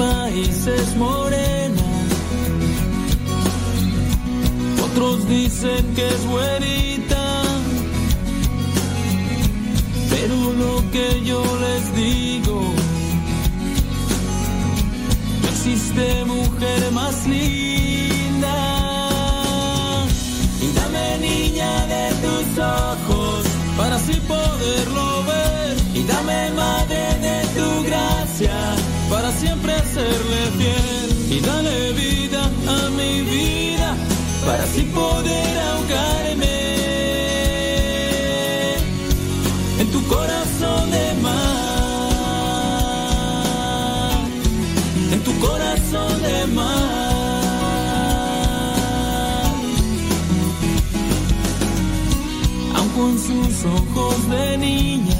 En mi país es morena. Otros dicen que es güerita. Pero lo que yo les digo existe mujer más linda. Y dame niña de tus ojos para así poderlo ver. Y dame madre de tu gracia para siempre serle fiel. Y dale vida a mi vida para así poder ahogarme en tu corazón de mar. corazón de mar. Aun con sus ojos de niña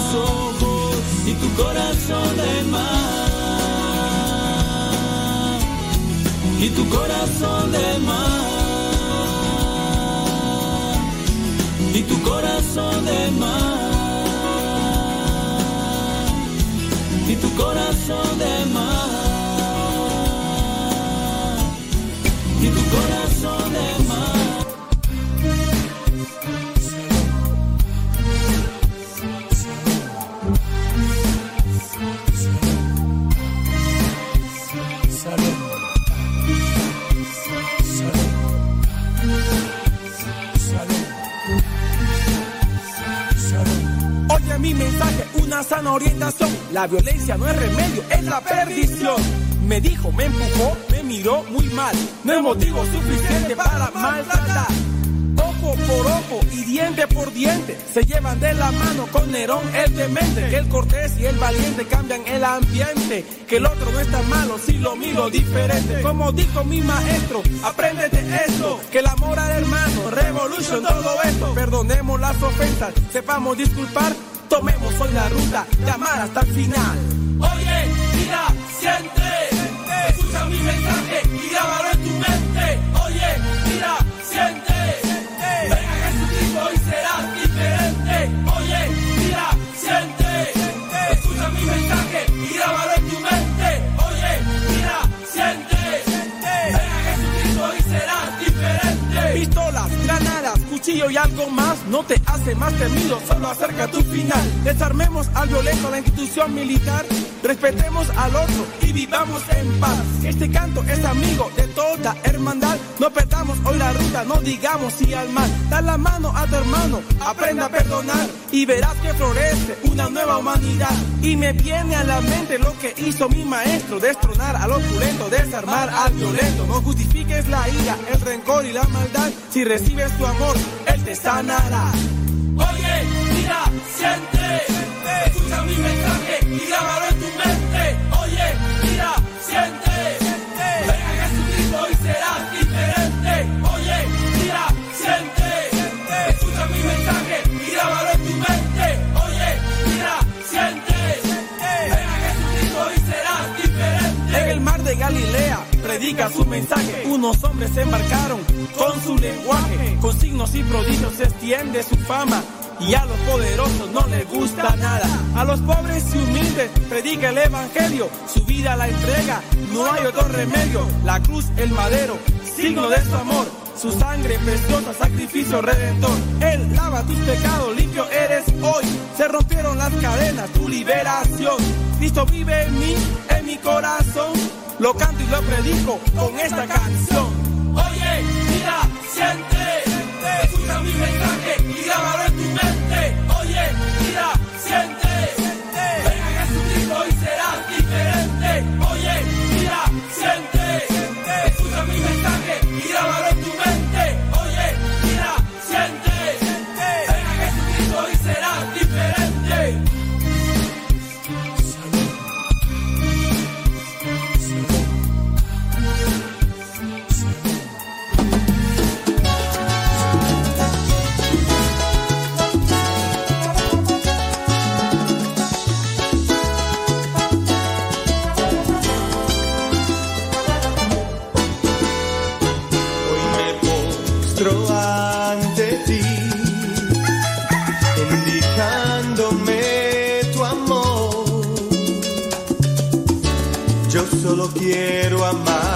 tus ojos y tu corazón de mar. Y tu corazón de mar. Y tu corazón de mar. y tu corazón de mar. Y tu corazón de mar. Mi mensaje, una sana orientación. La violencia no es remedio, es la perdición. Me dijo, me empujó, me miró muy mal. No es motivo suficiente para maltratar. Ojo por ojo y diente por diente se llevan de la mano con Nerón el demente. Que el cortés y el valiente cambian el ambiente. Que el otro no está malo si lo miro diferente. Como dijo mi maestro, apréndete esto. Que el amor al hermano, revolution, todo esto. Perdonemos las ofensas, sepamos disculpar. Tomemos hoy la ruta, llamar hasta el final. Oye, mira, siente, y algo más no te hace más temido, solo acerca tu final. Desarmemos al violento la institución militar, respetemos al otro y vivamos en paz. Este canto es amigo de toda hermandad, no perdamos hoy la ruta, no digamos sí al mal. Da la mano a tu hermano, aprenda a perdonar y verás que florece una nueva humanidad. Y me viene a la mente lo que hizo mi maestro, destronar al opulento, desarmar al violento. No justifiques la ira, el rencor y la maldad, si recibes tu amor, él te sanará. Oye, mira, siente, escucha mi mensaje y grábalo en tu mente. Oye, mira, siente, siente. ven a Jesucristo y serás diferente. Oye, mira, siente, siente. escucha mi mensaje y grábalo en tu mente. Oye, mira, siente, ven a Jesucristo y serás diferente. En el mar de Galilea predica su mensaje. Unos hombres se embarcaron con su lenguaje, con signos y prodigios se extiende su fama. Y a los poderosos no les gusta nada. A los pobres y humildes predica el evangelio. Su vida la entrega, no hay otro remedio. La cruz, el madero, signo de su amor. Su sangre preciosa, sacrificio redentor. Él lava tus pecados, limpio eres hoy. Se rompieron las cadenas, tu liberación. Cristo vive en mí, en mi corazón. Lo canto y lo predico con esta canción. Oye, mira, siente, escucha mi mensaje y grábalo en tu mente. Oye, mira, siente, ven a Jesucristo y serás diferente. Oye, mira, siente, postro ante ti, indicándome tu amor. Yo solo quiero amarte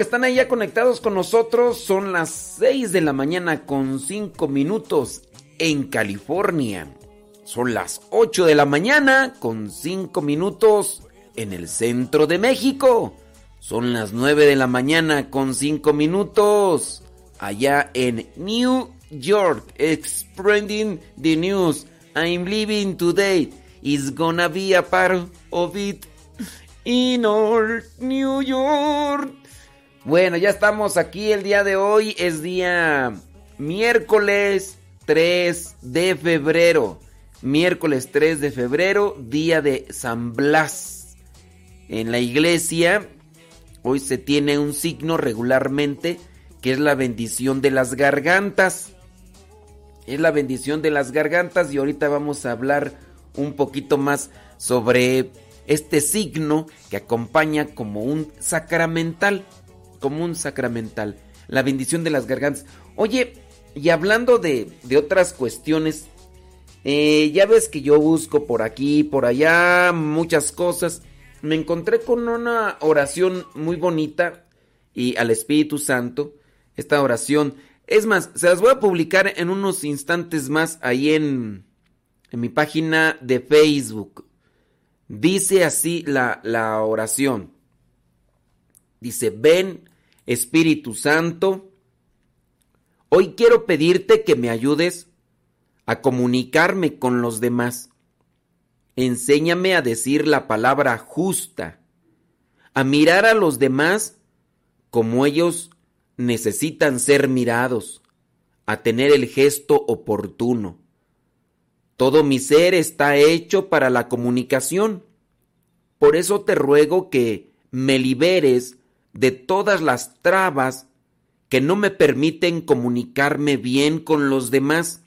que están ahí ya conectados con nosotros. Son las 6 de la mañana con 5 minutos en California. Son las 8 de la mañana con 5 minutos en el centro de México. Son las 9 de la mañana con 5 minutos allá en New York. Spreading the news. I'm leaving today. It's gonna be a part of it in Old New York. Bueno, ya estamos aquí el día de hoy. Es día miércoles 3 de febrero. Miércoles 3 de febrero, día de San Blas. En la iglesia, hoy se tiene un signo regularmente que es la bendición de las gargantas. Es la bendición de las gargantas y ahorita vamos a hablar un poquito más sobre este signo que acompaña como un sacramental como un sacramental. La bendición de las gargantas. Oye, y hablando de, otras cuestiones, eh, ya ves que yo busco por aquí, por allá, muchas cosas. Me encontré con una oración muy bonita y al Espíritu Santo. Esta oración, es más, se las voy a publicar en unos instantes más ahí en, en mi página de Facebook. Dice así la, la oración. Dice, ven Espíritu Santo, hoy quiero pedirte que me ayudes a comunicarme con los demás. Enséñame a decir la palabra justa, a mirar a los demás como ellos necesitan ser mirados, a tener el gesto oportuno. Todo mi ser está hecho para la comunicación. Por eso te ruego que me liberes de todas las trabas que no me permiten comunicarme bien con los demás.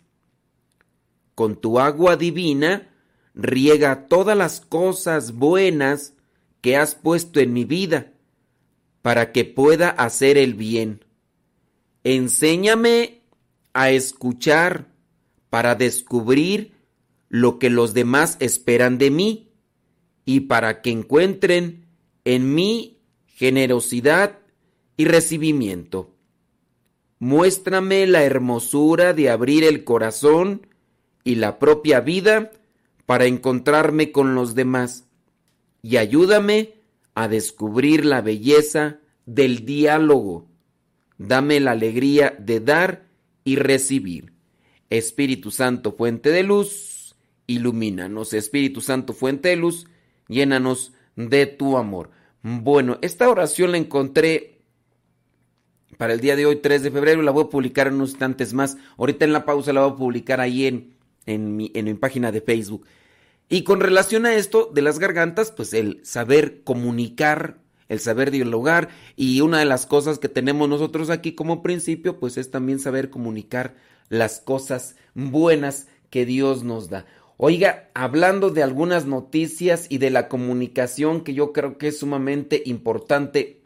Con tu agua divina, riega todas las cosas buenas que has puesto en mi vida, para que pueda hacer el bien. Enséñame a escuchar para descubrir lo que los demás esperan de mí y para que encuentren en mí generosidad y recibimiento. Muéstrame la hermosura de abrir el corazón y la propia vida para encontrarme con los demás y ayúdame a descubrir la belleza del diálogo. Dame la alegría de dar y recibir. Espíritu Santo, fuente de luz, ilumínanos. Espíritu Santo, fuente de luz, llénanos de tu amor. Bueno, esta oración la encontré para el día de hoy, 3 de febrero, la voy a publicar en unos instantes más. Ahorita en la pausa la voy a publicar ahí en, en, mi, en mi página de Facebook. Y con relación a esto de las gargantas, pues el saber comunicar, el saber dialogar y una de las cosas que tenemos nosotros aquí como principio, pues es también saber comunicar las cosas buenas que Dios nos da. Oiga, hablando de algunas noticias y de la comunicación que yo creo que es sumamente importante,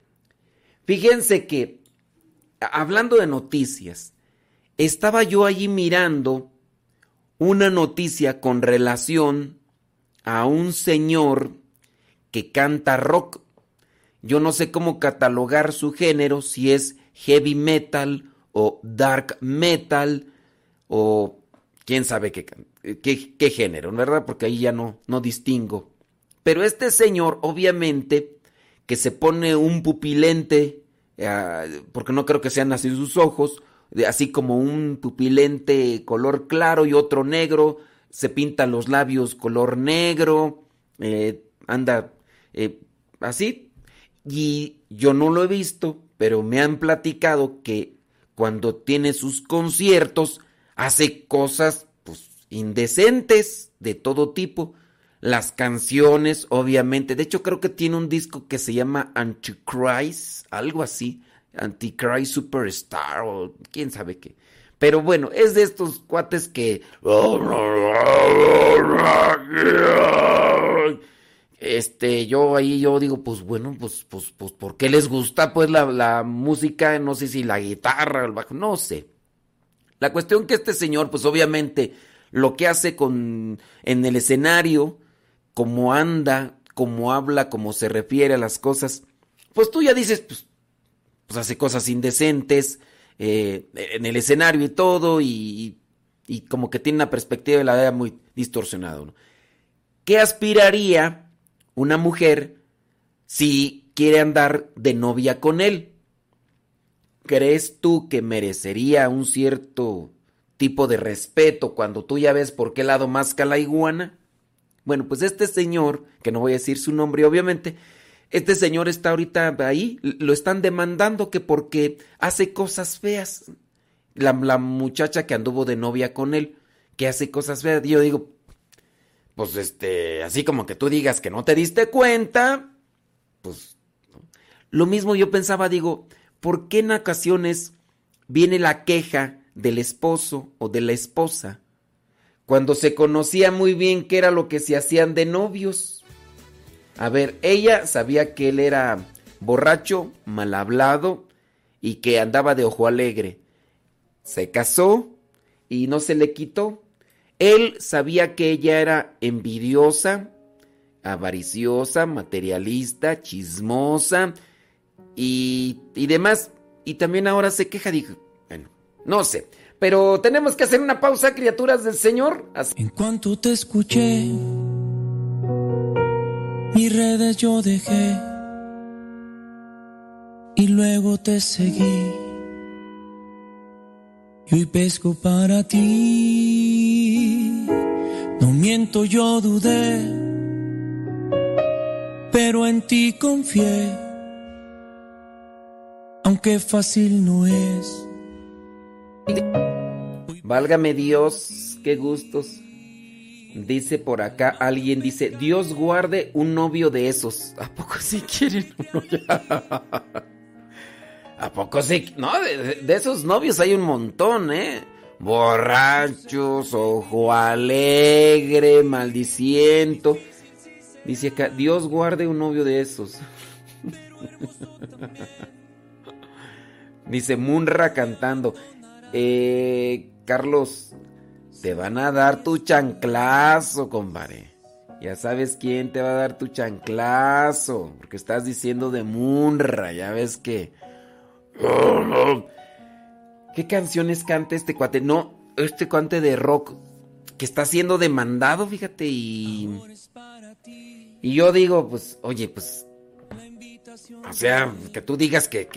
fíjense que, hablando de noticias, estaba yo allí mirando una noticia con relación a un señor que canta rock. Yo no sé cómo catalogar su género, si es heavy metal o dark metal o quién sabe qué canta qué, género, ¿verdad? Porque ahí ya no, no distingo. Pero este señor, obviamente, que se pone un pupilente, eh, porque no creo que sean así sus ojos, así como un pupilente color claro y otro negro, se pinta los labios color negro, eh, anda eh, así. Y yo no lo he visto, pero me han platicado que cuando tiene sus conciertos hace cosas indecentes de todo tipo. Las canciones, obviamente. De hecho, creo que tiene un disco que se llama Antichrist, algo así. Antichrist Superstar o quién sabe qué. Pero bueno, es de estos cuates que... Este, yo ahí yo digo, pues bueno, pues, pues, pues, ¿por qué les gusta pues la, la música? No sé si la guitarra, el bajo, no sé. La cuestión que este señor, pues obviamente lo que hace con en el escenario, cómo anda, cómo habla, cómo se refiere a las cosas, pues tú ya dices, pues pues hace cosas indecentes eh, en el escenario y todo, y, y, como que tiene una perspectiva de la vida muy distorsionada. ¿Qué aspiraría una mujer si quiere andar de novia con él? ¿Crees tú que merecería un cierto tipo de respeto cuando tú ya ves por qué lado masca la iguana? Bueno, pues este señor, que no voy a decir su nombre obviamente, este señor está ahorita ahí, lo están demandando que porque hace cosas feas. La, la muchacha que anduvo de novia con él, que hace cosas feas. Yo digo, pues este, así como que tú digas que no te diste cuenta, pues lo mismo yo pensaba, digo, ¿por qué en ocasiones viene la queja del esposo o de la esposa cuando se conocía muy bien qué era lo que se hacían de novios? A ver, ella sabía que él era borracho, mal hablado y que andaba de ojo alegre. Se casó y no se le quitó. Él sabía que ella era envidiosa, avariciosa, materialista, chismosa y, y demás. Y también ahora se queja, dijo, no sé. Pero tenemos que hacer una pausa, criaturas del Señor. En cuanto te escuché mis redes yo dejé y luego te seguí. Y hoy pesco para ti. No miento, yo dudé, pero en ti confié. Aunque fácil no es. Válgame Dios, qué gustos. Dice por acá, alguien dice, Dios guarde un novio de esos. ¿A poco sí quieren ¿A poco sí? No, de, esos novios hay un montón, ¿eh? Borrachos, ojo alegre, maldiciento. Dice acá, Dios guarde un novio de esos. Dice Munra cantando. Eh, Carlos, te van a dar tu chanclazo, compadre. Ya sabes quién te va a dar tu chanclazo. Porque estás diciendo de Munra. Ya ves que. ¿Qué canciones canta este cuate? No, este cuate de rock. Que está siendo demandado, fíjate. Y. Y yo digo, pues, oye, pues. O sea, que tú digas que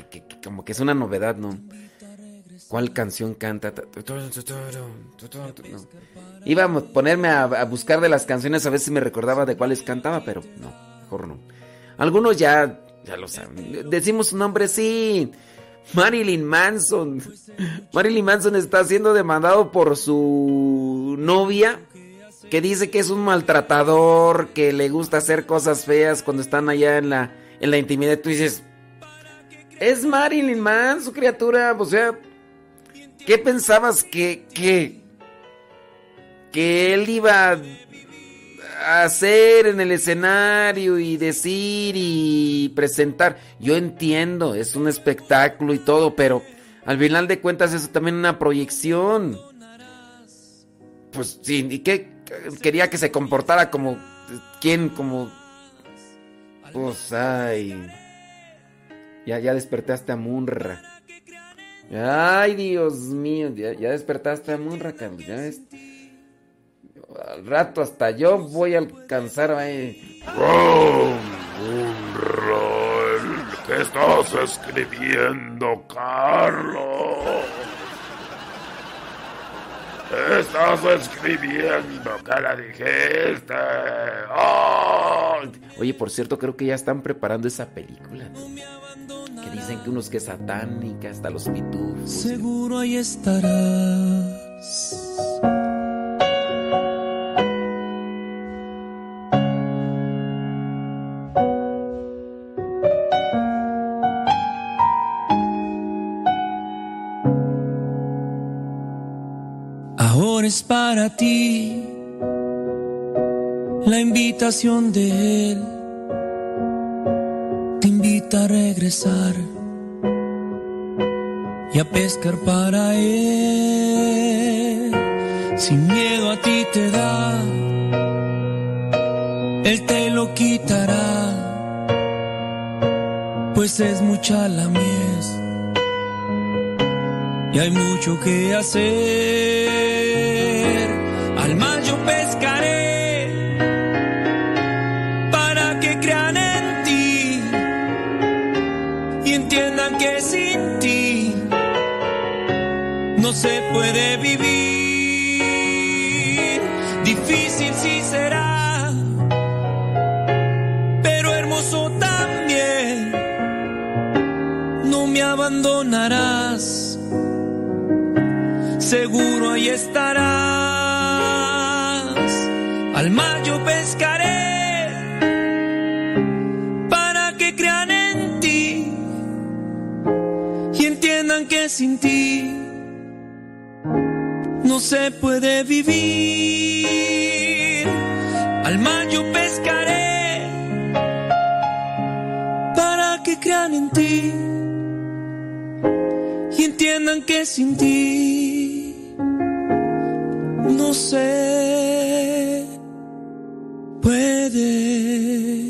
como que es una novedad, ¿no? ¿Cuál canción canta? Íbamos a ponerme a, buscar de las canciones a ver si me recordaba de cuáles cantaba, pero no, mejor no. Algunos ya, ya lo saben. Decimos su nombre, sí. Marilyn Manson. Marilyn Manson está siendo demandado por su novia, que dice que es un maltratador, que le gusta hacer cosas feas cuando están allá en la, en la intimidad. Tú dices, es Marilyn Manson, criatura. O sea, ¿Qué pensabas que, que, que él iba a hacer en el escenario y decir y presentar? Yo entiendo, es un espectáculo y todo, pero al final de cuentas es también una proyección. Pues sí, ¿y qué? Quería que se comportara como... ¿Quién? Como... Pues, ay... Ya, ya despertaste a Munra. Ay, Dios mío, ya, despertaste a Munra, Ya ves. Al rato hasta yo voy a alcanzar ahí. Oh, ¿qué estás escribiendo, Carlos? Estás escribiendo, ¿qué le dijiste? Oye, por cierto, creo que ya están preparando esa película. Que dicen que unos que satánica, hasta los pitufos. Seguro ahí estarás. Ahora es para ti la invitación de él y a pescar para él. Sin miedo a ti te da, él te lo quitará, pues es mucha la mies y hay mucho que hacer. Se puede vivir. Difícil sí será, pero hermoso también. No me abandonarás seguro ahí estarás. Al mar yo pescaré para que crean en ti y entiendan que sin ti no se puede vivir. Al mar yo pescaré para que crean en ti y entiendan que sin ti no se puede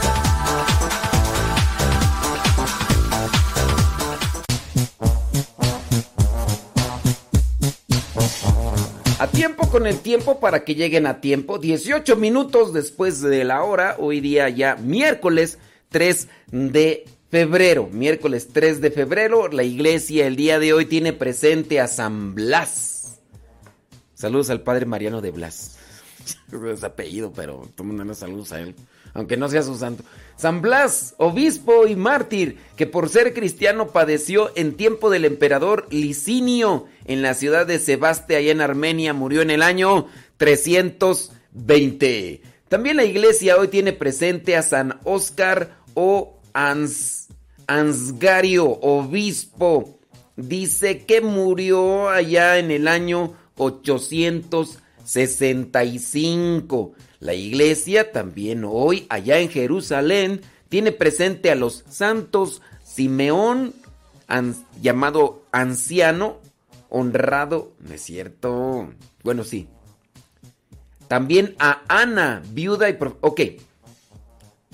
Tiempo con el tiempo para que lleguen a tiempo. 18 minutos después de la hora, hoy día ya miércoles 3 de febrero. Miércoles 3 de febrero, la iglesia el día de hoy tiene presente a San Blas. Saludos al padre Mariano de Blas. Es apellido, pero tomen saludos a él aunque no sea su santo. San Blas, obispo y mártir, que por ser cristiano padeció en tiempo del emperador Licinio en la ciudad de Sebaste, allá en Armenia, murió en el año 320. También la iglesia hoy tiene presente a San Óscar o Ansgario, obispo. Dice que murió allá en el año 865. La iglesia también hoy, allá en Jerusalén, tiene presente a los santos Simeón, llamado anciano, honrado, ¿no es cierto? Bueno, sí. También a Ana, viuda y... Ok,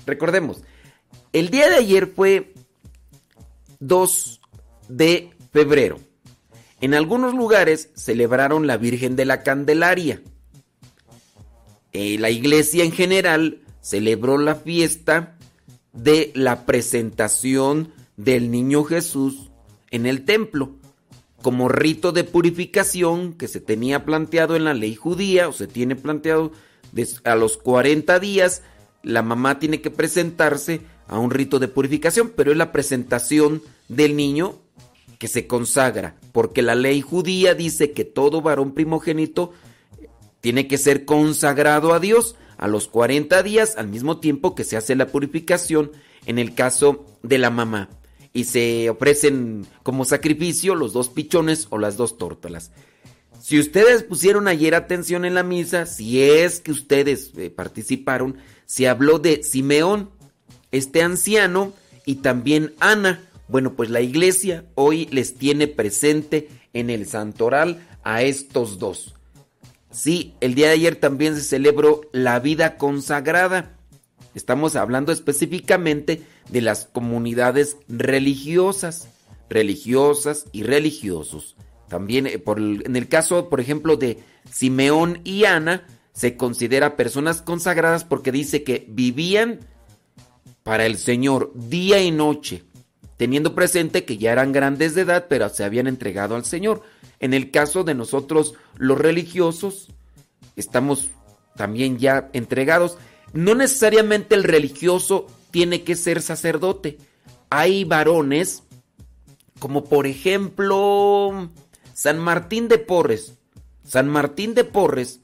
recordemos, el día de ayer fue 2 de febrero. En algunos lugares celebraron la Virgen de la Candelaria. Eh, la iglesia en general celebró la fiesta de la presentación del niño Jesús en el templo como rito de purificación que se tenía planteado en la ley judía o se tiene planteado a los 40 días la mamá tiene que presentarse a un rito de purificación, pero es la presentación del niño que se consagra, porque la ley judía dice que todo varón primogénito tiene que ser consagrado a Dios a los 40 días al mismo tiempo que se hace la purificación en el caso de la mamá. Y se ofrecen como sacrificio los dos pichones o las dos tórtolas. Si ustedes pusieron ayer atención en la misa, si es que ustedes eh, participaron, se habló de Simeón, este anciano, y también Ana. Bueno, pues la iglesia hoy les tiene presente en el santoral a estos dos. Sí, el día de ayer también se celebró la vida consagrada. Estamos hablando específicamente de las comunidades religiosas, religiosas y religiosos. También eh, en el caso, por ejemplo, de Simeón y Ana, se considera personas consagradas porque dice que vivían para el Señor día y noche. Teniendo presente que ya eran grandes de edad, pero se habían entregado al Señor. En el caso de nosotros los religiosos, estamos también ya entregados. No necesariamente el religioso tiene que ser sacerdote. Hay varones, como por ejemplo San Martín de Porres. San Martín de Porres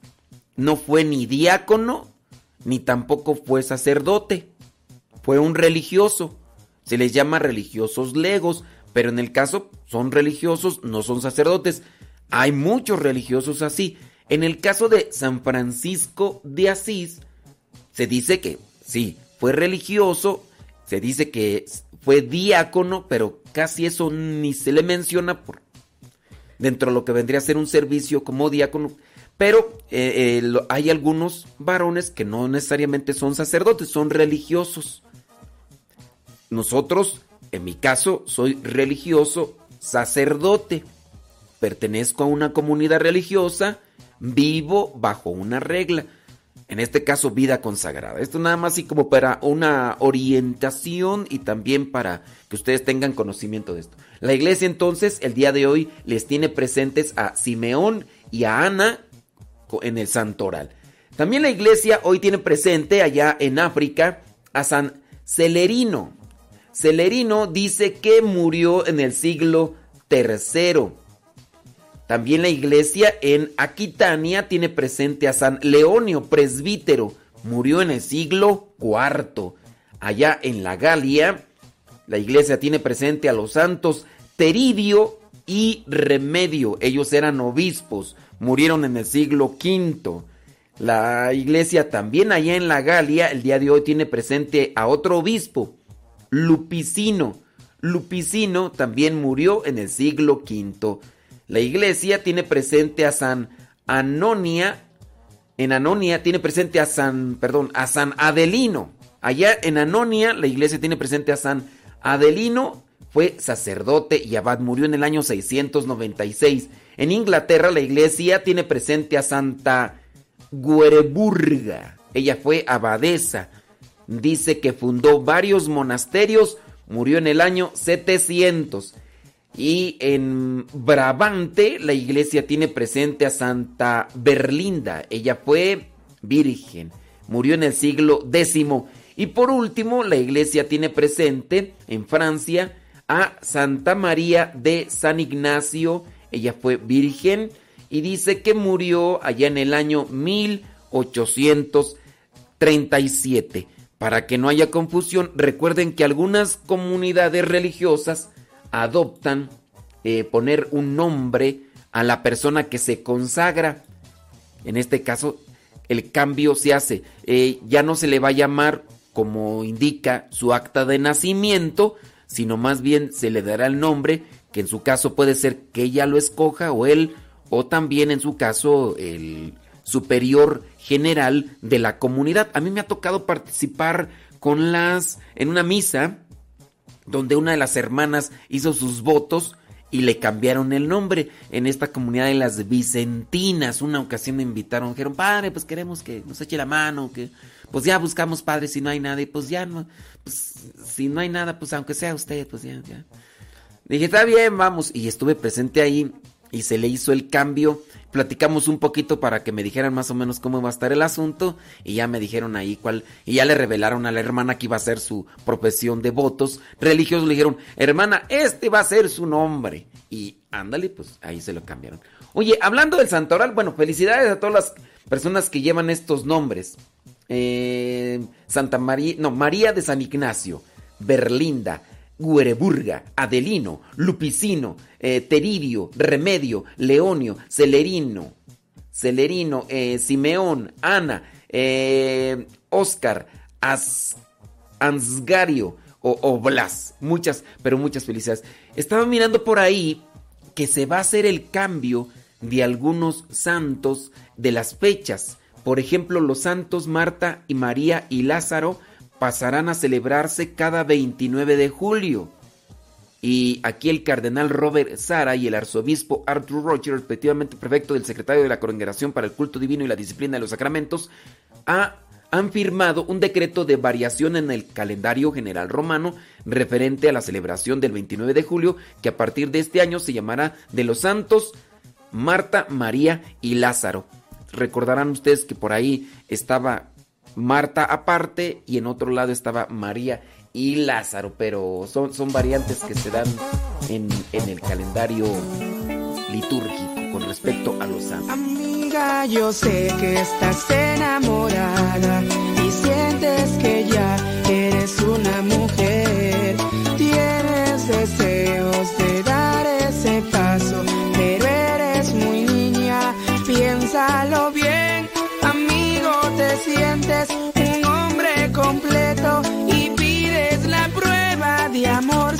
no fue ni diácono, ni tampoco fue sacerdote. Fue un religioso. Se les llama religiosos legos, pero en el caso son religiosos, no son sacerdotes. Hay muchos religiosos así. En el caso de San Francisco de Asís, se dice que sí, fue religioso, se dice que fue diácono, pero casi eso ni se le menciona por dentro de lo que vendría a ser un servicio como diácono. Pero eh, eh, hay algunos varones que no necesariamente son sacerdotes, son religiosos. Nosotros, en mi caso, soy religioso sacerdote. Pertenezco a una comunidad religiosa vivo bajo una regla. En este caso, vida consagrada. Esto nada más así como para una orientación y también para que ustedes tengan conocimiento de esto. La iglesia entonces el día de hoy les tiene presentes a Simeón y a Ana en el santoral. También la iglesia hoy tiene presente allá en África a San Celerino. Celerino dice que murió en el siglo tercero. También la iglesia en Aquitania tiene presente a San Leonio, presbítero. Murió en el siglo IV. Allá en la Galia, la iglesia tiene presente a los santos Teridio y Remedio. Ellos eran obispos. Murieron en el siglo V. La iglesia también allá en la Galia, el día de hoy tiene presente a otro obispo, Lupicino. Lupicino también murió en el siglo V. La iglesia tiene presente a San Anonia. En Anonia tiene presente a San, perdón, a San Adelino. Allá en Anonia la iglesia tiene presente a San Adelino. Fue sacerdote y abad, murió en el año 696. En Inglaterra la iglesia tiene presente a Santa Guereburga. Ella fue abadesa. Dice que fundó varios monasterios. Murió en el año 700. Y en Brabante la iglesia tiene presente a Santa Berlinda. Ella fue virgen. Murió en el siglo X. Y por último, la iglesia tiene presente en Francia a Santa María de San Ignacio. Ella fue virgen y dice que murió allá en el año 1837. Para que no haya confusión, recuerden que algunas comunidades religiosas adoptan eh, poner un nombre a la persona que se consagra. En este caso, el cambio se hace. Eh, ya no se le va a llamar como indica su acta de nacimiento, sino más bien se le dará el nombre, que en su caso puede ser que ella lo escoja o él, o también en su caso el superior general de la comunidad. A mí me ha tocado participar con las en una misa donde una de las hermanas hizo sus votos y le cambiaron el nombre en esta comunidad de las Vicentinas. Una ocasión me invitaron, dijeron, padre, pues queremos que nos eche la mano, que pues ya buscamos padre si no hay nada, y pues ya no, pues si no hay nada, pues aunque sea usted, pues ya, ya. Dije, está bien, vamos, y estuve presente ahí y se le hizo el cambio. Platicamos un poquito para que me dijeran más o menos cómo va a estar el asunto y ya me dijeron ahí cuál y ya le revelaron a la hermana que iba a ser su profesión de votos religiosos. Le dijeron, hermana, este va a ser su nombre. Y ándale, pues ahí se lo cambiaron. Oye, hablando del santoral, bueno, felicidades a todas las personas que llevan estos nombres. Eh, Santa María, no, María de San Ignacio, Berlinda, Guereburga, Adelino, Lupicino, eh, Teridio, Remedio, Leonio, Celerino, Celerino, eh, Simeón, Ana, eh, Oscar, Ansgario o, Blas. Muchas, pero muchas felicidades. Estaba mirando por ahí que se va a hacer el cambio de algunos santos de las fechas. Por ejemplo, los santos Marta y María y Lázaro pasarán a celebrarse cada 29 de julio. Y aquí el cardenal Robert Sara y el arzobispo Arthur Roger, respectivamente prefecto del secretario de la Congregación para el Culto Divino y la Disciplina de los Sacramentos, han firmado un decreto de variación en el calendario general romano referente a la celebración del 29 de julio, que a partir de este año se llamará de los santos Marta, María y Lázaro. Recordarán ustedes que por ahí estaba Marta aparte y en otro lado estaba María y Lázaro, pero son, variantes que se dan en, en el calendario litúrgico con respecto a los santos. Amiga, yo sé que estás enamorada y sientes que ya eres una mujer, tienes deseos de dar ese paso un hombre completo y pides la prueba de amor.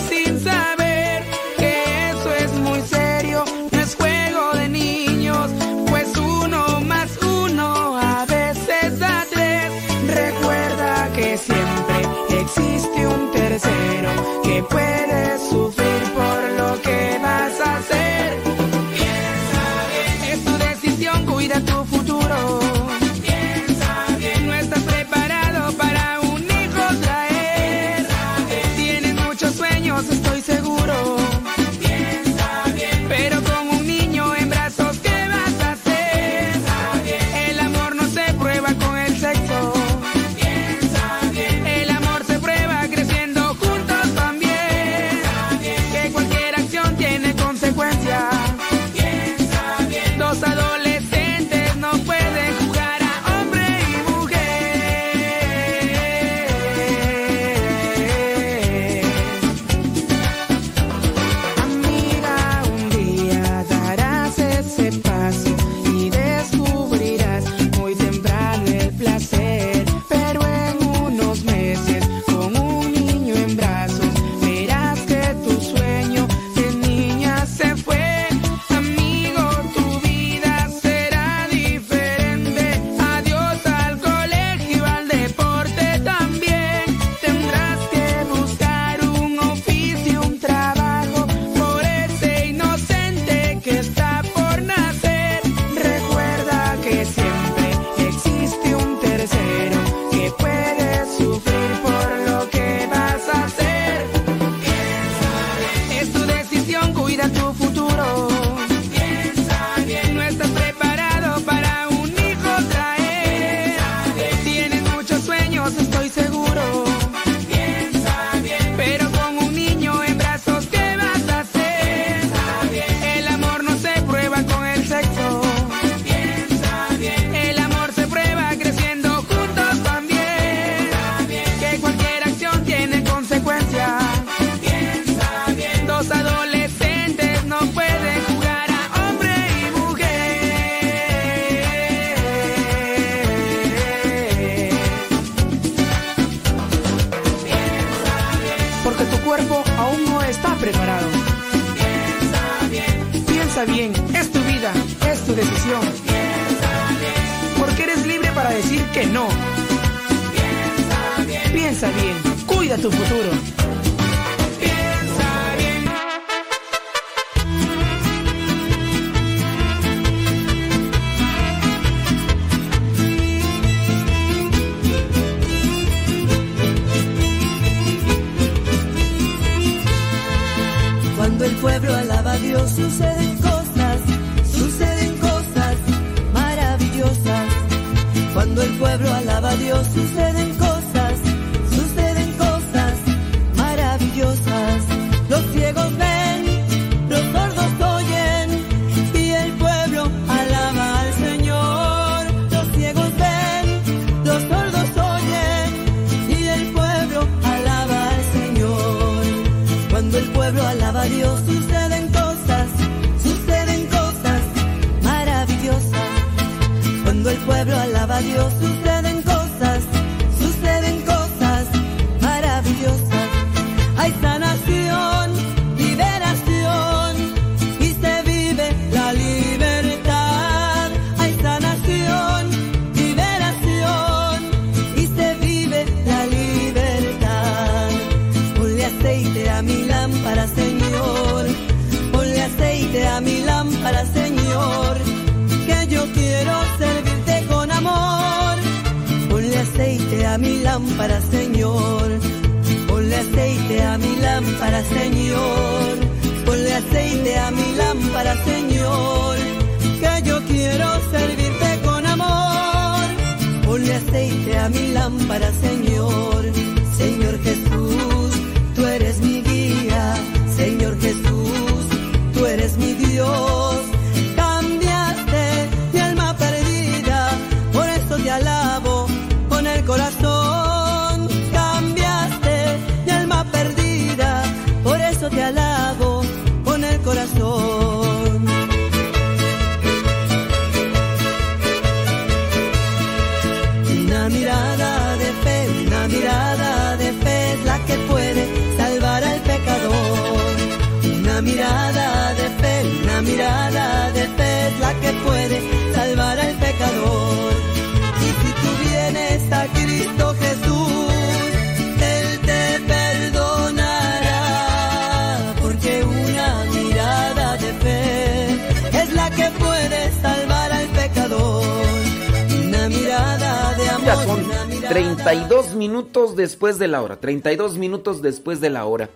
Después de la hora. 32 minutos después de la hora.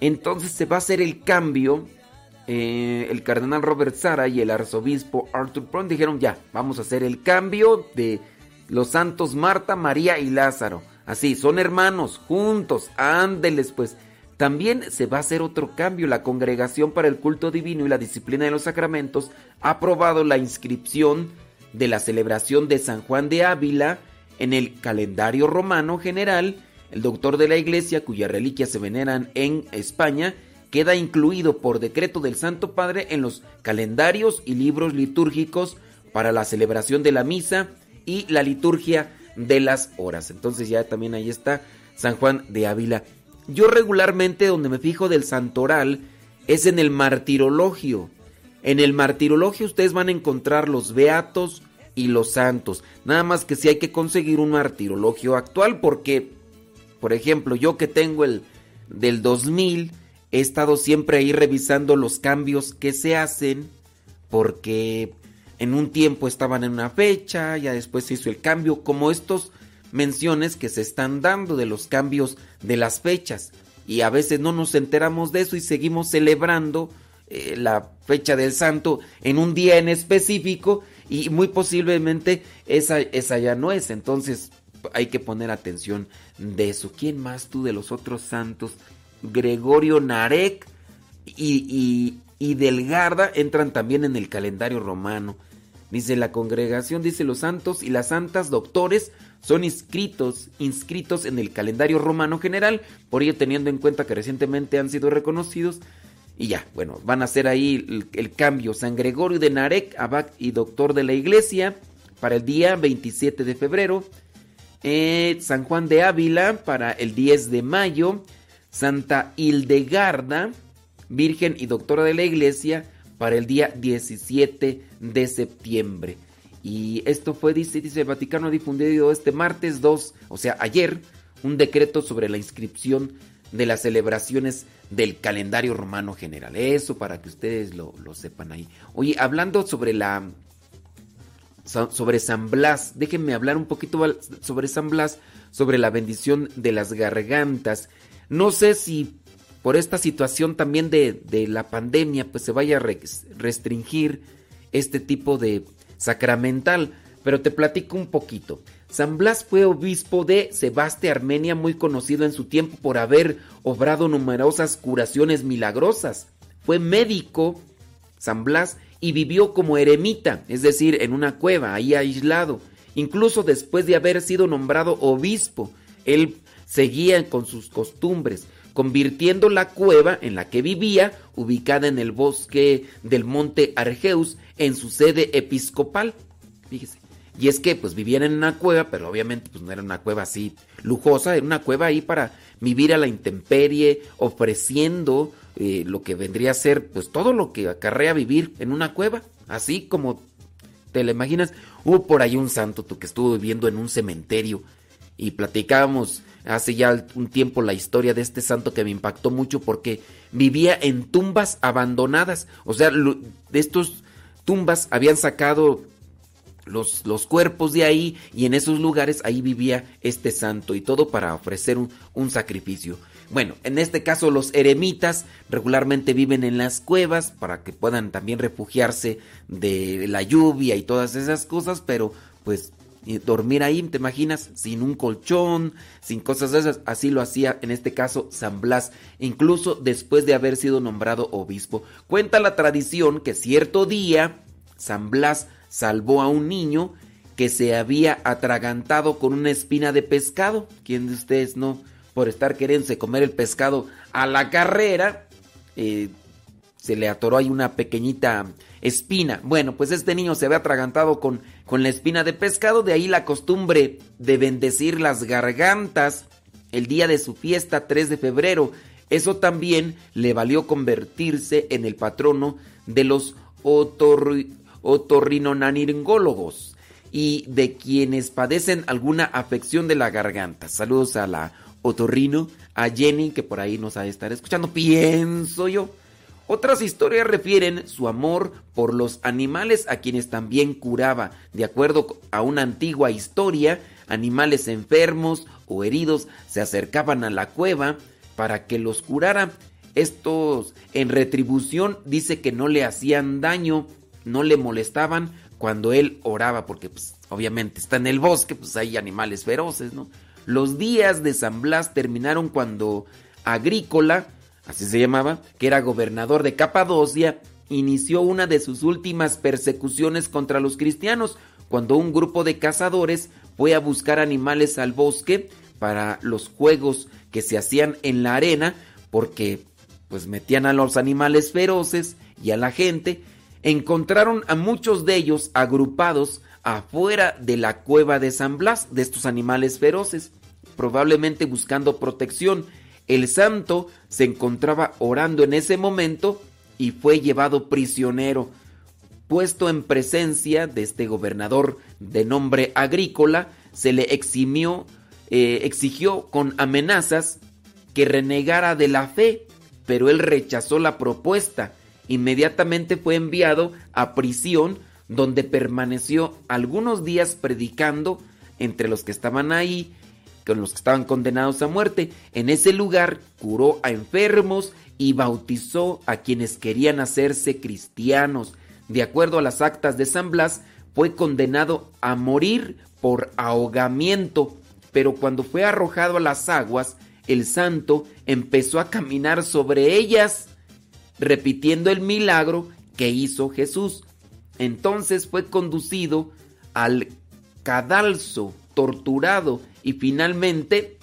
Entonces se va a hacer el cambio. eh, el cardenal Robert Sara y el arzobispo Arthur Pron dijeron ya, vamos a hacer el cambio de los santos Marta, María y Lázaro. Así, son hermanos, juntos, ándeles pues. También se va a hacer otro cambio. La Congregación para el Culto Divino y la Disciplina de los Sacramentos ha aprobado la inscripción de la celebración de San Juan de Ávila en el calendario romano general. El doctor de la Iglesia, cuyas reliquias se veneran en España, queda incluido por decreto del Santo Padre en los calendarios y libros litúrgicos para la celebración de la misa y la liturgia de las horas. Entonces ya también ahí está San Juan de Ávila. Yo regularmente donde me fijo del santoral es en el martirologio. En el martirologio ustedes van a encontrar los beatos y los santos. Nada más que si hay que conseguir un martirologio actual porque, por ejemplo, yo que tengo el del 2000, he estado siempre ahí revisando los cambios que se hacen porque en un tiempo estaban en una fecha, ya después se hizo el cambio, como estos menciones que se están dando de los cambios de las fechas. Y a veces no nos enteramos de eso y seguimos celebrando eh, la fecha del santo en un día en específico y muy posiblemente esa, esa ya no es. Entonces hay que poner atención de eso. ¿Quién más tú de los otros santos? Gregorio Narek y, y, y Delgarda entran también en el calendario romano. Dice la congregación, dice los santos y las santas doctores son inscritos, inscritos en el calendario romano general, por ello teniendo en cuenta que recientemente han sido reconocidos. Y ya, bueno, van a hacer ahí el, cambio. San Gregorio de Narek, abad y doctor de la iglesia, para el día 27 de febrero. Eh, San Juan de Ávila, para el 10 de mayo. Santa Hildegarda, virgen y doctora de la iglesia, para el día 17 de septiembre. Y esto fue, dice, dice el Vaticano, difundido este martes 2, o sea, ayer, un decreto sobre la inscripción de las celebraciones del calendario romano general. Eso para que ustedes lo, lo sepan ahí. Oye, hablando sobre la sobre San Blas. Déjenme hablar un poquito sobre San Blas, sobre la bendición de las gargantas. No sé si por esta situación también de, de la pandemia, pues se vaya a restringir este tipo de sacramental, pero te platico un poquito. San Blas fue obispo de Sebaste, Armenia, muy conocido en su tiempo por haber obrado numerosas curaciones milagrosas. Fue médico, San Blas, y vivió como eremita, es decir, en una cueva, ahí aislado. Incluso después de haber sido nombrado obispo, él seguía con sus costumbres, convirtiendo la cueva en la que vivía, ubicada en el bosque del monte Argeus, en su sede episcopal. Fíjese. Y es que pues vivían en una cueva, pero obviamente pues no era una cueva así lujosa, era una cueva ahí para vivir a la intemperie, ofreciendo eh, lo que vendría a ser pues todo lo que acarrea vivir en una cueva, así como te lo imaginas. Hubo por ahí un santo que estuvo viviendo en un cementerio y platicábamos hace ya un tiempo la historia de este santo que me impactó mucho porque vivía en tumbas abandonadas, o sea, de estos tumbas habían sacado los, los, cuerpos de ahí y en esos lugares ahí vivía este santo y todo para ofrecer un, un, sacrificio. Bueno, en este caso los eremitas regularmente viven en las cuevas para que puedan también refugiarse de la lluvia y todas esas cosas, pero pues dormir ahí, ¿te imaginas? Sin un colchón, sin cosas esas. Así lo hacía en este caso San Blas, incluso después de haber sido nombrado obispo. Cuenta la tradición que cierto día San Blas salvó a un niño que se había atragantado con una espina de pescado. ¿Quién de ustedes no? Por estar queriéndose comer el pescado a la carrera, eh, se le atoró ahí una pequeñita espina. Bueno, pues este niño se había atragantado con, con la espina de pescado, de ahí la costumbre de bendecir las gargantas el día de su fiesta 3 de febrero. Eso también le valió convertirse en el patrono de los otorrinolaringólogos y de quienes padecen alguna afección de la garganta. Saludos a la otorrino, a Jenny que por ahí nos ha de estar escuchando, pienso yo. Otras historias refieren su amor por los animales a quienes también curaba. De acuerdo a una antigua historia, animales enfermos o heridos se acercaban a la cueva para que los curara. Estos, en retribución, dice que no le hacían daño, no le molestaban cuando él oraba, porque pues, obviamente está en el bosque, pues hay animales feroces, ¿no? Los días de San Blas terminaron cuando Agrícola, así se llamaba, que era gobernador de Capadocia, inició una de sus últimas persecuciones contra los cristianos, cuando un grupo de cazadores fue a buscar animales al bosque para los juegos que se hacían en la arena, porque pues metían a los animales feroces y a la gente, encontraron a muchos de ellos agrupados afuera de la cueva de San Blas, de estos animales feroces, probablemente buscando protección. El santo se encontraba orando en ese momento y fue llevado prisionero, puesto en presencia de este gobernador de nombre agrícola, se le eximió, eh, exigió con amenazas que renegara de la fe, pero él rechazó la propuesta. Inmediatamente fue enviado a prisión donde permaneció algunos días predicando entre los que estaban ahí, con los que estaban condenados a muerte. En ese lugar curó a enfermos y bautizó a quienes querían hacerse cristianos. De acuerdo a las actas de San Blas, fue condenado a morir por ahogamiento, pero cuando fue arrojado a las aguas, el santo empezó a caminar sobre ellas, repitiendo el milagro que hizo Jesús. Entonces fue conducido al cadalso, torturado y finalmente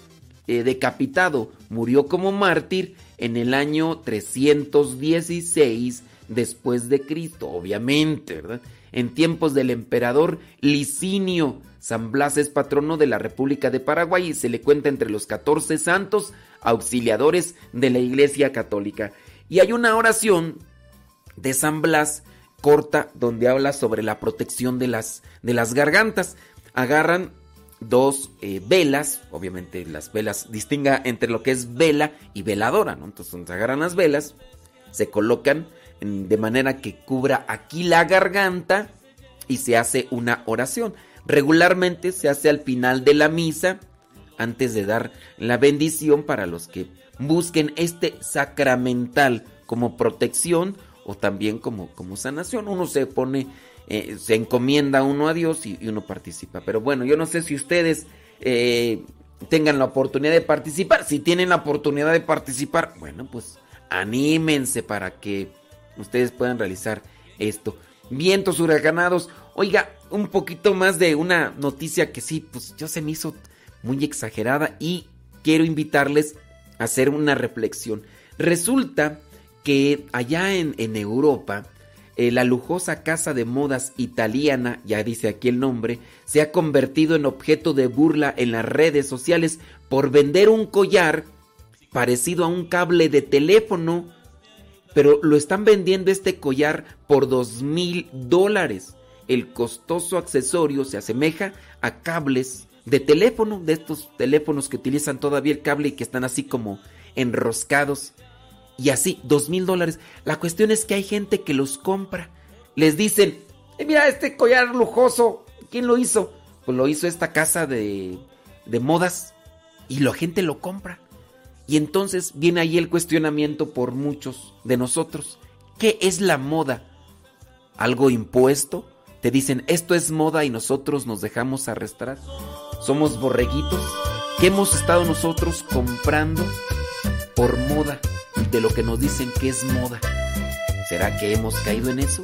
eh, decapitado. Murió como mártir en el año 316 después de Cristo, obviamente, ¿verdad? En tiempos del emperador Licinio, San Blas es patrono de la República de Paraguay y se le cuenta entre los 14 santos auxiliadores de la Iglesia Católica. Y hay una oración de San Blas corta donde habla sobre la protección de las, de las gargantas. Agarran dos eh, velas, obviamente las velas distinga entre lo que es vela y veladora, ¿no? Entonces agarran las velas, se colocan de manera que cubra aquí la garganta y se hace una oración. Regularmente se hace al final de la misa, antes de dar la bendición para los que busquen este sacramental como protección o también como, como sanación. Uno se pone, eh, se encomienda uno a Dios y, uno participa. Pero bueno, yo no sé si ustedes eh, tengan la oportunidad de participar. Si tienen la oportunidad de participar, bueno, pues anímense para que ustedes puedan realizar esto. Vientos huracanados. Oiga, un poquito más de una noticia que sí, pues yo se me hizo muy exagerada y quiero invitarles hacer una reflexión. Resulta que allá en, Europa, eh, la lujosa casa de modas italiana, ya dice aquí el nombre, se ha convertido en objeto de burla en las redes sociales por vender un collar parecido a un cable de teléfono, pero lo están vendiendo este collar por dos mil dólares. El costoso accesorio se asemeja a cables de teléfono, de estos teléfonos que utilizan todavía el cable y que están así como enroscados. Y así, dos mil dólares. La cuestión es que hay gente que los compra. Les dicen, eh, mira este collar lujoso, ¿quién lo hizo? Pues lo hizo esta casa de, de modas y la gente lo compra. Y entonces viene ahí el cuestionamiento por muchos de nosotros. ¿Qué es la moda? ¿Algo impuesto? te dicen esto es moda y nosotros nos dejamos arrastrar. Somos borreguitos que hemos estado nosotros comprando por moda de lo que nos dicen que es moda. ¿Será que hemos caído en eso?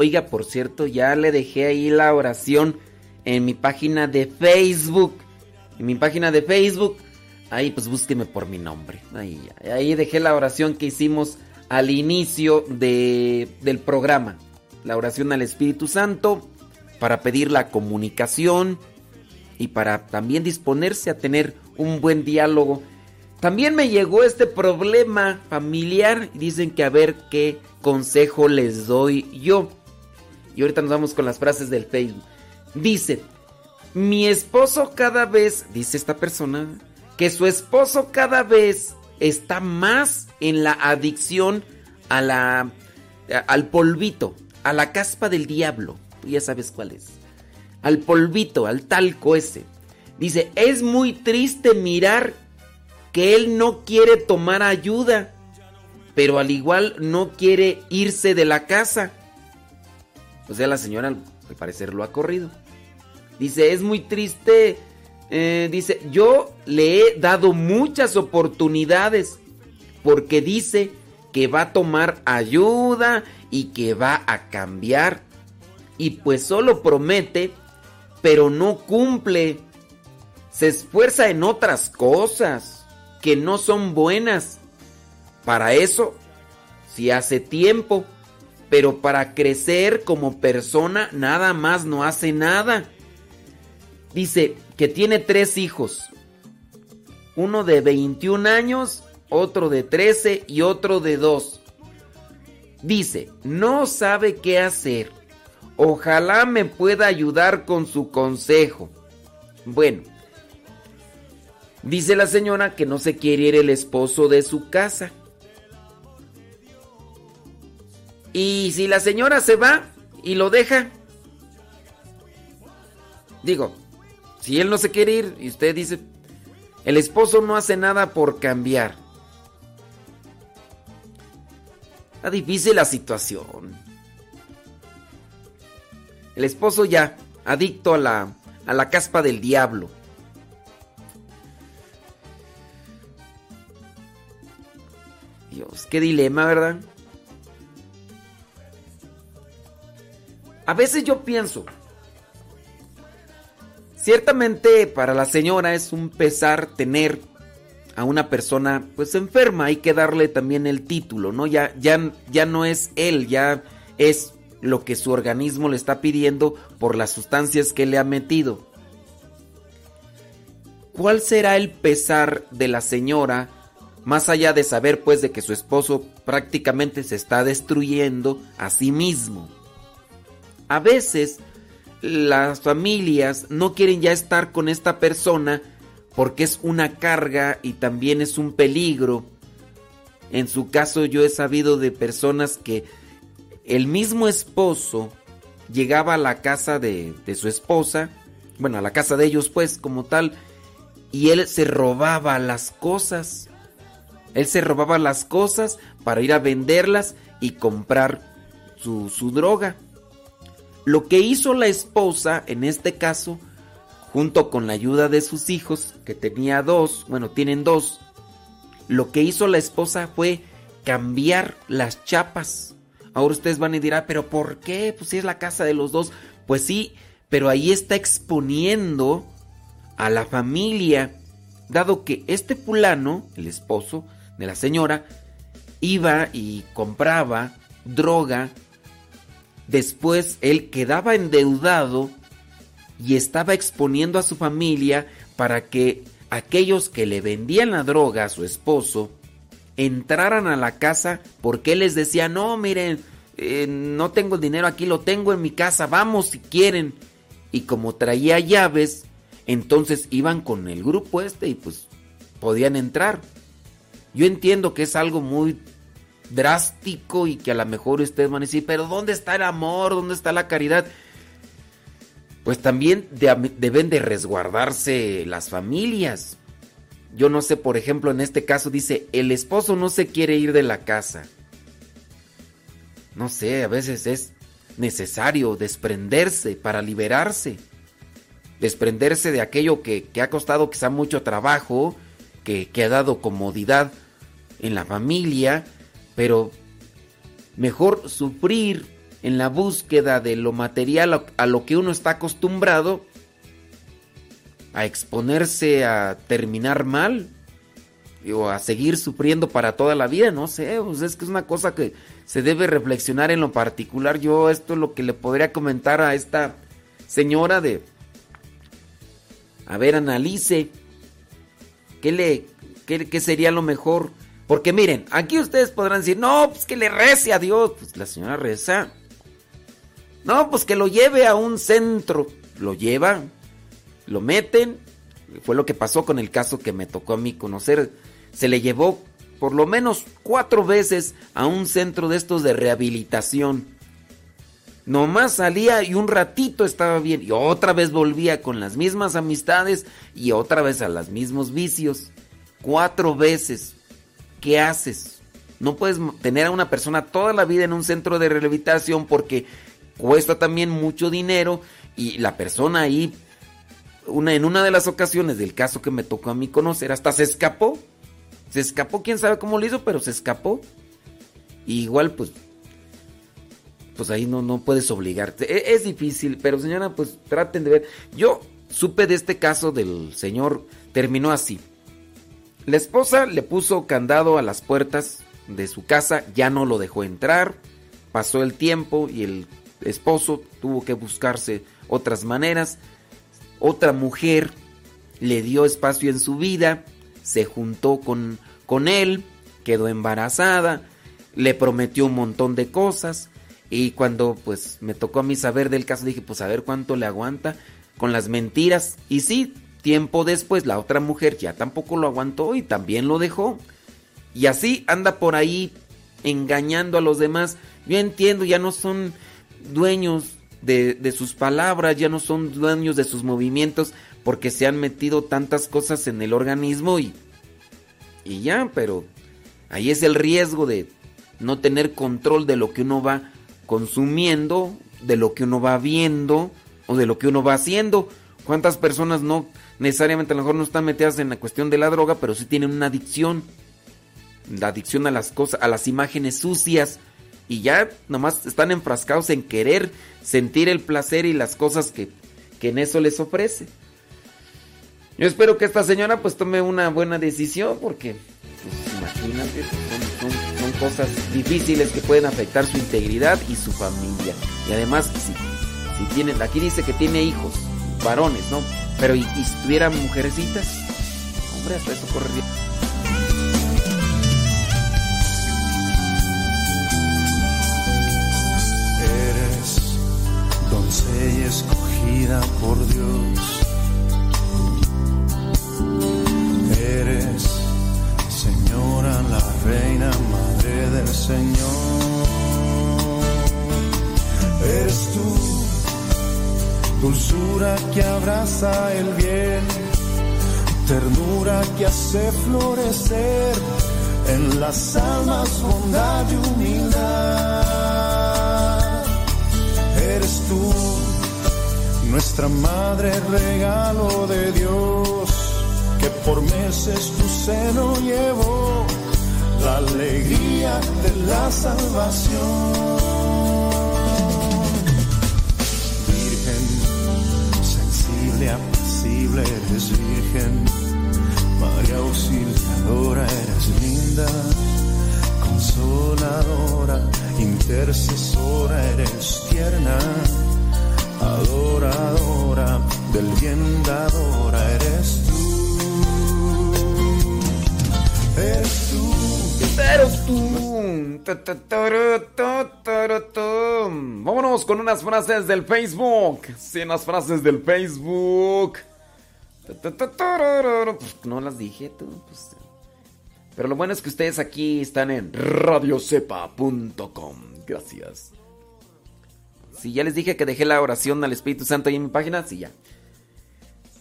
Oiga, por cierto, ya le dejé ahí la oración en mi página de Facebook. En mi página de Facebook. Ahí pues búsqueme por mi nombre. Ahí, ahí dejé la oración que hicimos al inicio de, del programa. La oración al Espíritu Santo para pedir la comunicación y para también disponerse a tener un buen diálogo. También me llegó este problema familiar dicen que a ver qué consejo les doy yo. Y ahorita nos vamos con las frases del Facebook. Dice, mi esposo cada vez, dice esta persona, que su esposo cada vez está más en la adicción a la, al polvito, a la caspa del diablo. Ya sabes cuál es. Al polvito, al talco ese. Dice, es muy triste mirar que él no quiere tomar ayuda, pero al igual no quiere irse de la casa. O sea, la señora al parecer lo ha corrido. Dice, es muy triste. eh, dice, yo le he dado muchas oportunidades porque dice que va a tomar ayuda y que va a cambiar. Y pues solo promete, pero no cumple. Se esfuerza en otras cosas que no son buenas. Para eso, sí hace tiempo, pero para crecer como persona nada más no hace nada. Dice que tiene tres hijos. Uno de 21 años, otro de 13 y otro de 2. Dice, no sabe qué hacer. Ojalá me pueda ayudar con su consejo. Bueno, dice la señora que no se quiere ir el esposo de su casa. Y si la señora se va y lo deja, digo, si él no se quiere ir y usted dice, el esposo no hace nada por cambiar. Está difícil la situación. El esposo ya, adicto a la, a la caspa del diablo. Dios, qué dilema, ¿verdad? A veces yo pienso, ciertamente para la señora es un pesar tener a una persona pues enferma, hay que darle también el título, ¿no? Ya, ya, ya no es él, ya es lo que su organismo le está pidiendo por las sustancias que le ha metido. ¿Cuál será el pesar de la señora más allá de saber pues de que su esposo prácticamente se está destruyendo a sí mismo? A veces las familias no quieren ya estar con esta persona porque es una carga y también es un peligro. En su caso yo he sabido de personas que el mismo esposo llegaba a la casa de, de, su esposa, bueno, a la casa de ellos pues como tal, y él se robaba las cosas. Él se robaba las cosas para ir a venderlas y comprar su, su droga. Lo que hizo la esposa en este caso, junto con la ayuda de sus hijos, que tenía dos, bueno, tienen dos, lo que hizo la esposa fue cambiar las chapas. Ahora ustedes van decir, ah, pero ¿por qué? Pues si es la casa de los dos. Pues sí, pero ahí está exponiendo a la familia, dado que este fulano, el esposo de la señora, iba y compraba droga, después él quedaba endeudado y estaba exponiendo a su familia para que aquellos que le vendían la droga a su esposo entraran a la casa porque él les decía, no, miren, eh, no tengo dinero aquí, lo tengo en mi casa, vamos si quieren. Y como traía llaves, entonces iban con el grupo este y pues podían entrar. Yo entiendo que es algo muy drástico y que a lo mejor ustedes van a decir, pero ¿dónde está el amor? ¿Dónde está la caridad? Pues también deben de resguardarse las familias. Yo no sé, por ejemplo, en este caso dice, el esposo no se quiere ir de la casa. No sé, a veces es necesario desprenderse para liberarse. Desprenderse de aquello que, ha costado quizá mucho trabajo, que, que ha dado comodidad en la familia, pero mejor sufrir en la búsqueda de lo material a lo que uno está acostumbrado a exponerse a terminar mal o a seguir sufriendo para toda la vida, no sé, pues es que es una cosa que se debe reflexionar en lo particular. Yo esto es lo que le podría comentar a esta señora de a ver, analice qué le qué, sería lo mejor, porque miren, aquí ustedes podrán decir, "No, pues que le rece a Dios." Pues la señora reza. No, pues que lo lleve a un centro, lo lleva, lo meten, fue lo que pasó con el caso que me tocó a mí conocer se le llevó por lo menos cuatro veces a un centro de estos de rehabilitación. Nomás salía y un ratito estaba bien y otra vez volvía con las mismas amistades y otra vez a los mismos vicios. Cuatro veces. ¿Qué haces? No puedes tener a una persona toda la vida en un centro de rehabilitación porque cuesta también mucho dinero y la persona ahí, una, en una de las ocasiones del caso que me tocó a mí conocer, hasta se escapó. Se escapó, quién sabe cómo lo hizo, pero se escapó. igual, pues, pues ahí no, no puedes obligarte. E, es, difícil, pero señora, pues traten de ver. Yo supe de este caso del señor, terminó así. La esposa le puso candado a las puertas de su casa, ya no lo dejó entrar. Pasó el tiempo y el esposo tuvo que buscarse otras maneras. Otra mujer le dio espacio en su vida se juntó con, con él, quedó embarazada, le prometió un montón de cosas y cuando pues me tocó a mí saber del caso dije pues a ver cuánto le aguanta con las mentiras y sí, tiempo después la otra mujer ya tampoco lo aguantó y también lo dejó y así anda por ahí engañando a los demás. Yo entiendo, ya no son dueños de, sus palabras, ya no son dueños de sus movimientos, porque se han metido tantas cosas en el organismo y, y ya, pero ahí es el riesgo de no tener control de lo que uno va consumiendo, de lo que uno va viendo o de lo que uno va haciendo. ¿Cuántas personas no necesariamente a lo mejor no están metidas en la cuestión de la droga, pero sí tienen una adicción? La adicción a las cosas, a las imágenes sucias y ya nomás están enfrascados en querer sentir el placer y las cosas que, que en eso les ofrece. Yo espero que esta señora pues tome una buena decisión porque, pues imagínate, son, cosas difíciles que pueden afectar su integridad y su familia. Y además, si, si tiene, aquí dice que tiene hijos, varones, ¿no? Pero ¿y, si tuvieran mujercitas? Hombre, hasta eso correría. Eres doncella escogida por Dios eres, Señora, la reina, madre del Señor. Eres tú, dulzura que abraza el bien, ternura que hace florecer en las almas bondad y humildad. Eres tú, nuestra madre, regalo de Dios que por meses tu seno llevó la alegría de la salvación. Sensible, apacible, eres virgen. María auxiliadora, eres linda. Consoladora, intercesora, eres tierna. Adoradora, del bien dadora, eres tú. Eres tú. Eres tú. Vámonos con unas frases del Facebook. Sí, unas frases del Facebook. Pues no las dije tú. pues. Pero lo bueno es que ustedes aquí están en radiocepa.com. Gracias. Si ya les dije que dejé la oración al Espíritu Santo ahí en mi página, sí ya.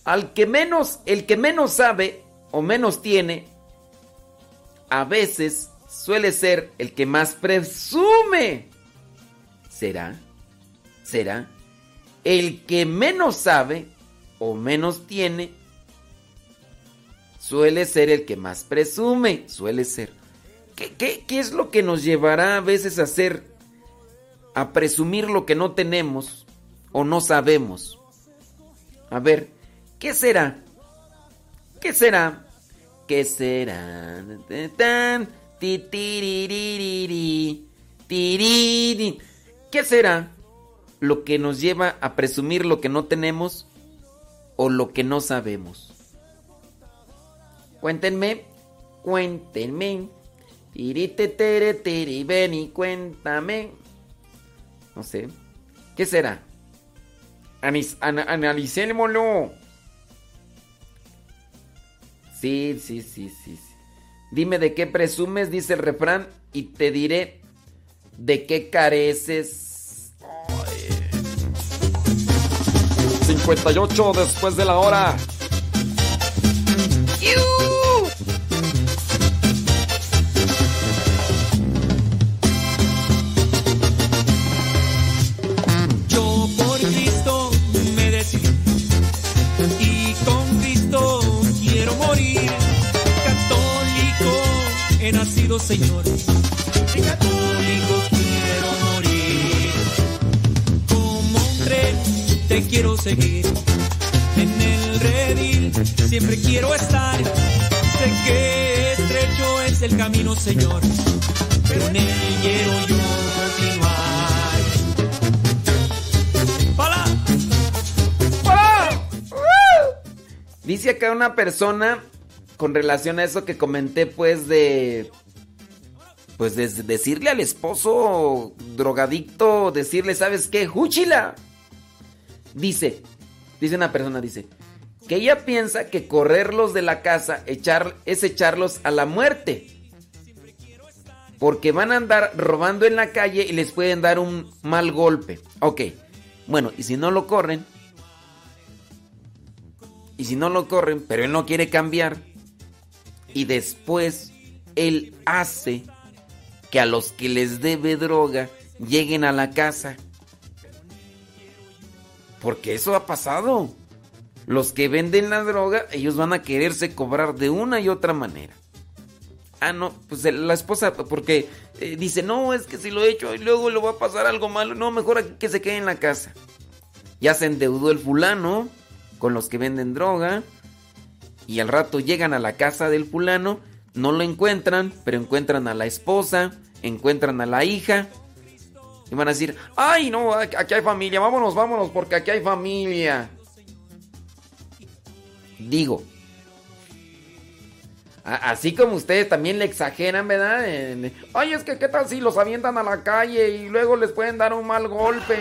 Al que menos, el que menos sabe o menos tiene, a veces suele ser el que más presume. ¿Será? ¿Será? El que menos sabe o menos tiene suele ser el que más presume. Suele ser. ¿Qué, qué, qué es lo que nos llevará a veces a hacer, a presumir lo que no tenemos o no sabemos? A ver, ¿qué será? ¿Qué será? ¿Qué será? ¿Qué será lo que nos lleva a presumir lo que no tenemos o lo que no sabemos? Cuéntenme, cuéntenme. Tiri, ven y cuéntame. No sé. ¿Qué será? Analicémoslo. Sí, sí, sí, sí. Dime de qué presumes, dice el refrán, y te diré de qué careces. Ay. 58 después de la hora. He nacido, Señor. Y católico quiero morir. Como un tren te quiero seguir. En el redil siempre quiero estar. Sé que estrecho es el camino, Señor. Pero en él quiero yo continuar. ¡Hola! Dice acá una persona con relación a eso que comenté, pues de. Pues de decirle al esposo drogadicto, decirle, ¿sabes qué? ¡Júchila! Dice, dice una persona, dice, que ella piensa que correrlos de la casa es echarlos a la muerte. Porque van a andar robando en la calle y les pueden dar un mal golpe. Ok, bueno, y si no lo corren, y si no lo corren, pero él no quiere cambiar, y después él hace que a los que les debe droga lleguen a la casa. Porque eso ha pasado. Los que venden la droga, ellos van a quererse cobrar de una y otra manera. Ah, no, pues la esposa, porque eh, dice, no, es que si lo he hecho y luego le va a pasar algo malo, no, mejor aquí que se quede en la casa. Ya se endeudó el fulano con los que venden droga y al rato llegan a la casa del fulano, no lo encuentran, pero encuentran a la esposa, encuentran a la hija y van a decir, ay no, aquí hay familia, vámonos, vámonos, porque aquí hay familia. Digo, así como ustedes también le exageran, ¿verdad? Ay, es que qué tal si los avientan a la calle y luego les pueden dar un mal golpe.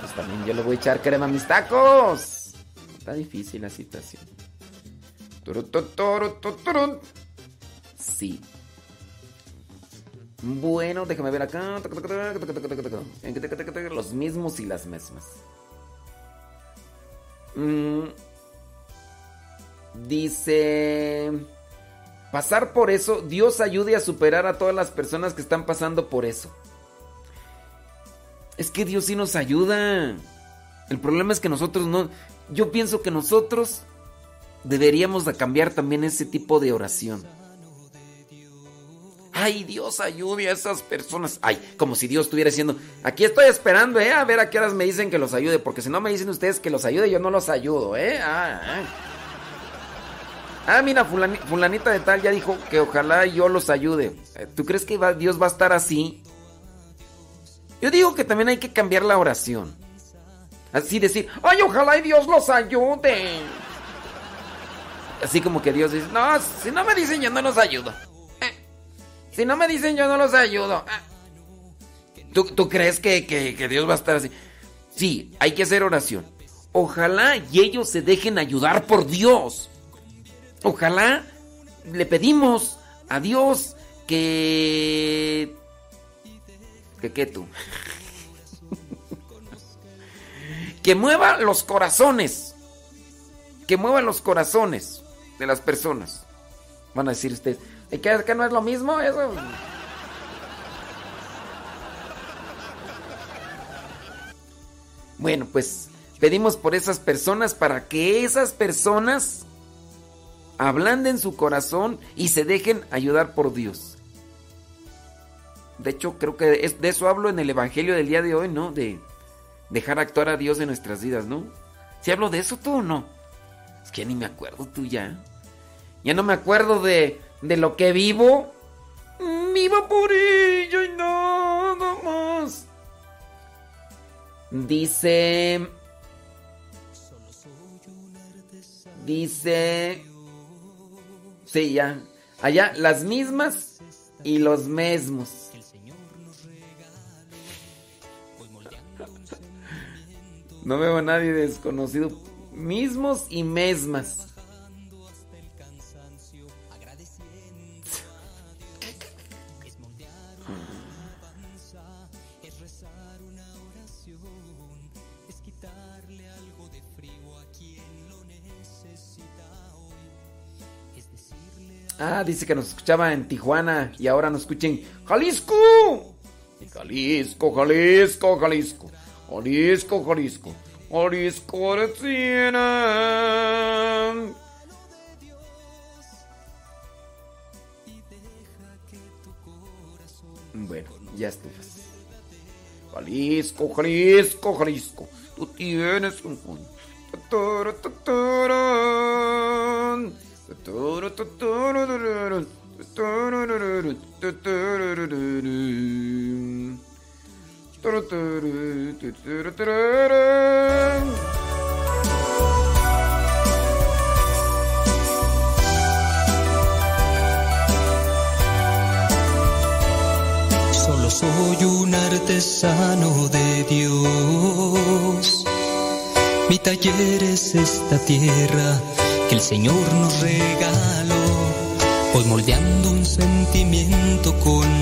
Pues también yo le voy a echar crema a mis tacos. Está difícil la situación. Sí. Bueno, déjame ver acá. Los mismos y las mismas. Mm. Dice... Pasar por eso, Dios ayude a superar a todas las personas que están pasando por eso. Es que Dios sí nos ayuda. El problema es que nosotros no... Yo pienso que nosotros deberíamos de cambiar también ese tipo de oración. Ay, Dios ayude a esas personas. Ay, como si Dios estuviera diciendo, aquí estoy esperando, ¿eh? A ver a qué horas me dicen que los ayude, porque si no me dicen ustedes que los ayude, yo no los ayudo, ¿eh? Ah, ah. mira, fulanita de tal ya dijo que ojalá yo los ayude. Eh, ¿Tú crees que Dios va a estar así? Yo digo que también hay que cambiar la oración. Así decir, ay, ojalá y Dios los ayude. Así como que Dios dice, no, si no me dicen yo no los ayudo. Si no me dicen, yo no los ayudo. Ah. ¿Tú, crees que, que, Dios va a estar así? Sí, hay que hacer oración. Ojalá y ellos se dejen ayudar por Dios. Ojalá le pedimos a Dios que... ¿Que qué tú? que mueva los corazones. Que mueva los corazones de las personas. Van a decir ustedes, ¿Y qué, que no es lo mismo eso? Bueno, pues pedimos por esas personas para que esas personas ablanden su corazón y se dejen ayudar por Dios. De hecho, creo que de eso hablo en el Evangelio del día de hoy, ¿no? De dejar actuar a Dios en nuestras vidas, ¿no? ¿Si hablo de eso tú o no? Es que ni me acuerdo tú ya. Ya no me acuerdo de de lo que vivo, vivo por ello y nada más. Dice... Dice... Sí, ya. Allá las mismas y los mismos. No veo a nadie desconocido. Mismos y mesmas. Ah, dice que nos escuchaba en Tijuana y ahora nos escuchen Jalisco. Jalisco, Jalisco, Jalisco. Jalisco, Jalisco. Jalisco Bueno, ya estufas. Jalisco, Jalisco, Jalisco. Tú tienes un... Solo soy un artesano de Dios. Mi taller es esta tierra el Señor nos regaló, pues moldeando un sentimiento con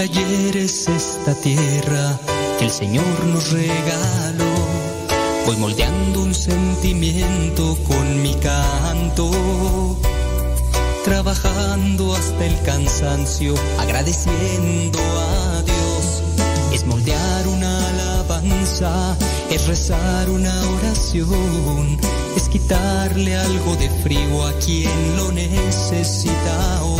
Taller es esta tierra que el Señor nos regaló. Voy moldeando un sentimiento con mi canto, trabajando hasta el cansancio, agradeciendo a Dios. Es moldear una alabanza, es rezar una oración, es quitarle algo de frío a quien lo necesita.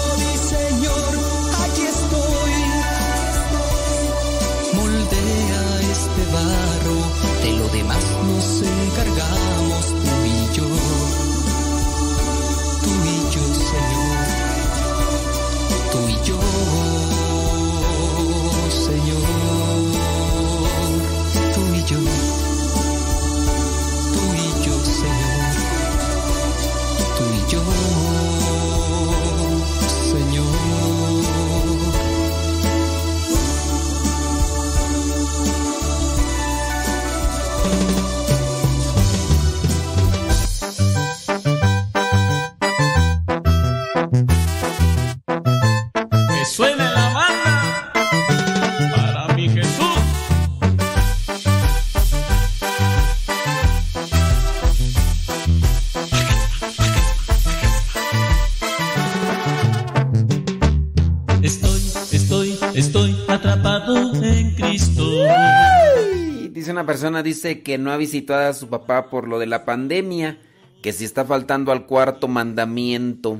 de lo demás nos encargamos tú y yo. Tú y yo, Señor. Tú y yo, una persona, dice que no ha visitado a su papá por lo de la pandemia, que si está faltando al cuarto mandamiento.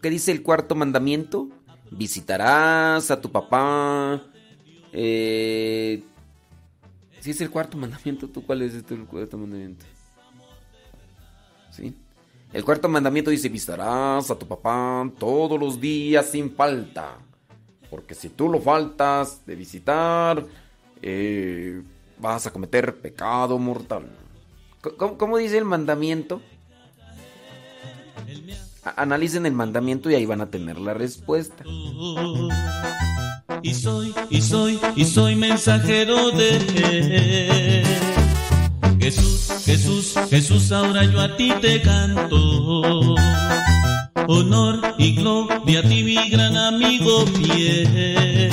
¿Qué dice el cuarto mandamiento? Visitarás a tu papá. Eh, ¿Sí es el cuarto mandamiento? ¿Tú cuál es este, el cuarto mandamiento? ¿Sí? El cuarto mandamiento dice, visitarás a tu papá todos los días sin falta. Porque si tú lo faltas de visitar, eh, vas a cometer pecado mortal. ¿Cómo, cómo dice el mandamiento? A- Analicen el mandamiento y ahí van a tener la respuesta. Y soy, y soy, y soy mensajero de. Jesús, Jesús, Jesús, ahora yo a ti te canto. Honor y gloria a ti, mi gran amigo fiel.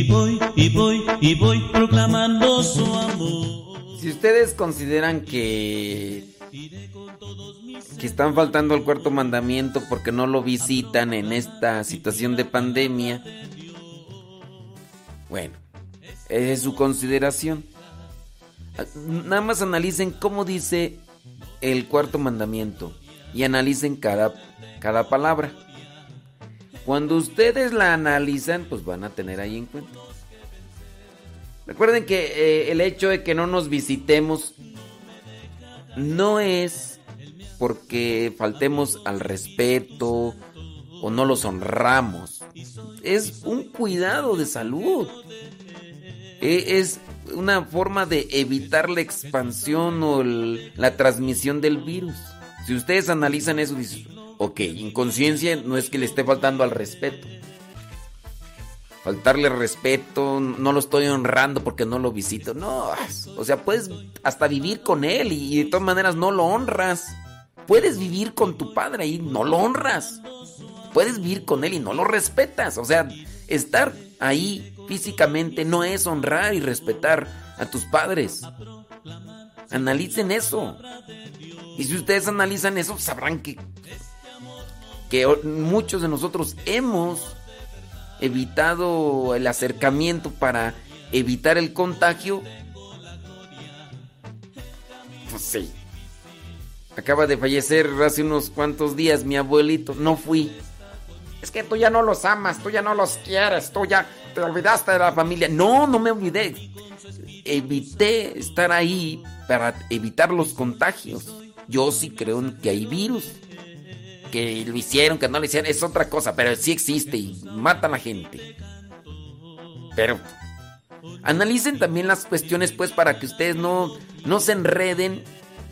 Y voy, y voy, y voy proclamando su amor. Si ustedes consideran que que están faltando al cuarto mandamiento porque no lo visitan en esta situación de pandemia, bueno, es su consideración. Nada más analicen cómo dice el cuarto mandamiento y analicen cada, cada palabra. Cuando ustedes la analizan, pues van a tener ahí en cuenta. Recuerden que eh, el hecho de que no nos visitemos no es porque faltemos al respeto o no los honramos. Es un cuidado de salud. E- Es una forma de evitar la expansión o la transmisión del virus. Si ustedes analizan eso, dicen, ok, inconsciencia no es que le esté faltando al respeto. Faltarle respeto, no lo estoy honrando porque no lo visito. No, o sea, puedes hasta vivir con él y de todas maneras no lo honras. Puedes vivir con tu padre y no lo honras. Puedes vivir con él y no lo respetas. O sea, estar ahí físicamente no es honrar y respetar a tus padres. Analicen eso. Y si ustedes analizan eso, sabrán que, que muchos de nosotros hemos evitado el acercamiento para evitar el contagio. Pues sí. Acaba de fallecer hace unos cuantos días mi abuelito. No fui. es que tú ya no los amas, tú ya no los quieres, tú ya te olvidaste de la familia. No, no me olvidé. Evité estar ahí para evitar los contagios. Yo sí creo que hay virus. Que lo hicieron, que no lo hicieron, es otra cosa, pero sí existe y matan a la gente. Pero analicen también las cuestiones, pues, para que ustedes no, no se enreden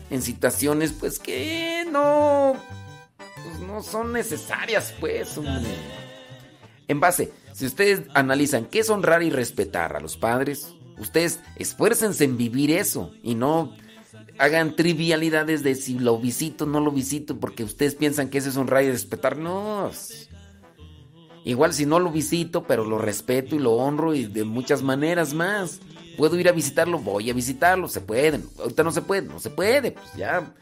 en situaciones, pues, que no pues, no son necesarias, pues. En base, si ustedes analizan qué es honrar y respetar a los padres, ustedes esfuércense en vivir eso y no hagan trivialidades de si lo visito o no lo visito, porque ustedes piensan que eso es honrar y respetar. No. Igual si no lo visito, pero lo respeto y lo honro y de muchas maneras más. Puedo ir a visitarlo, voy a visitarlo, se puede. Ahorita no se puede, no se puede, pues ya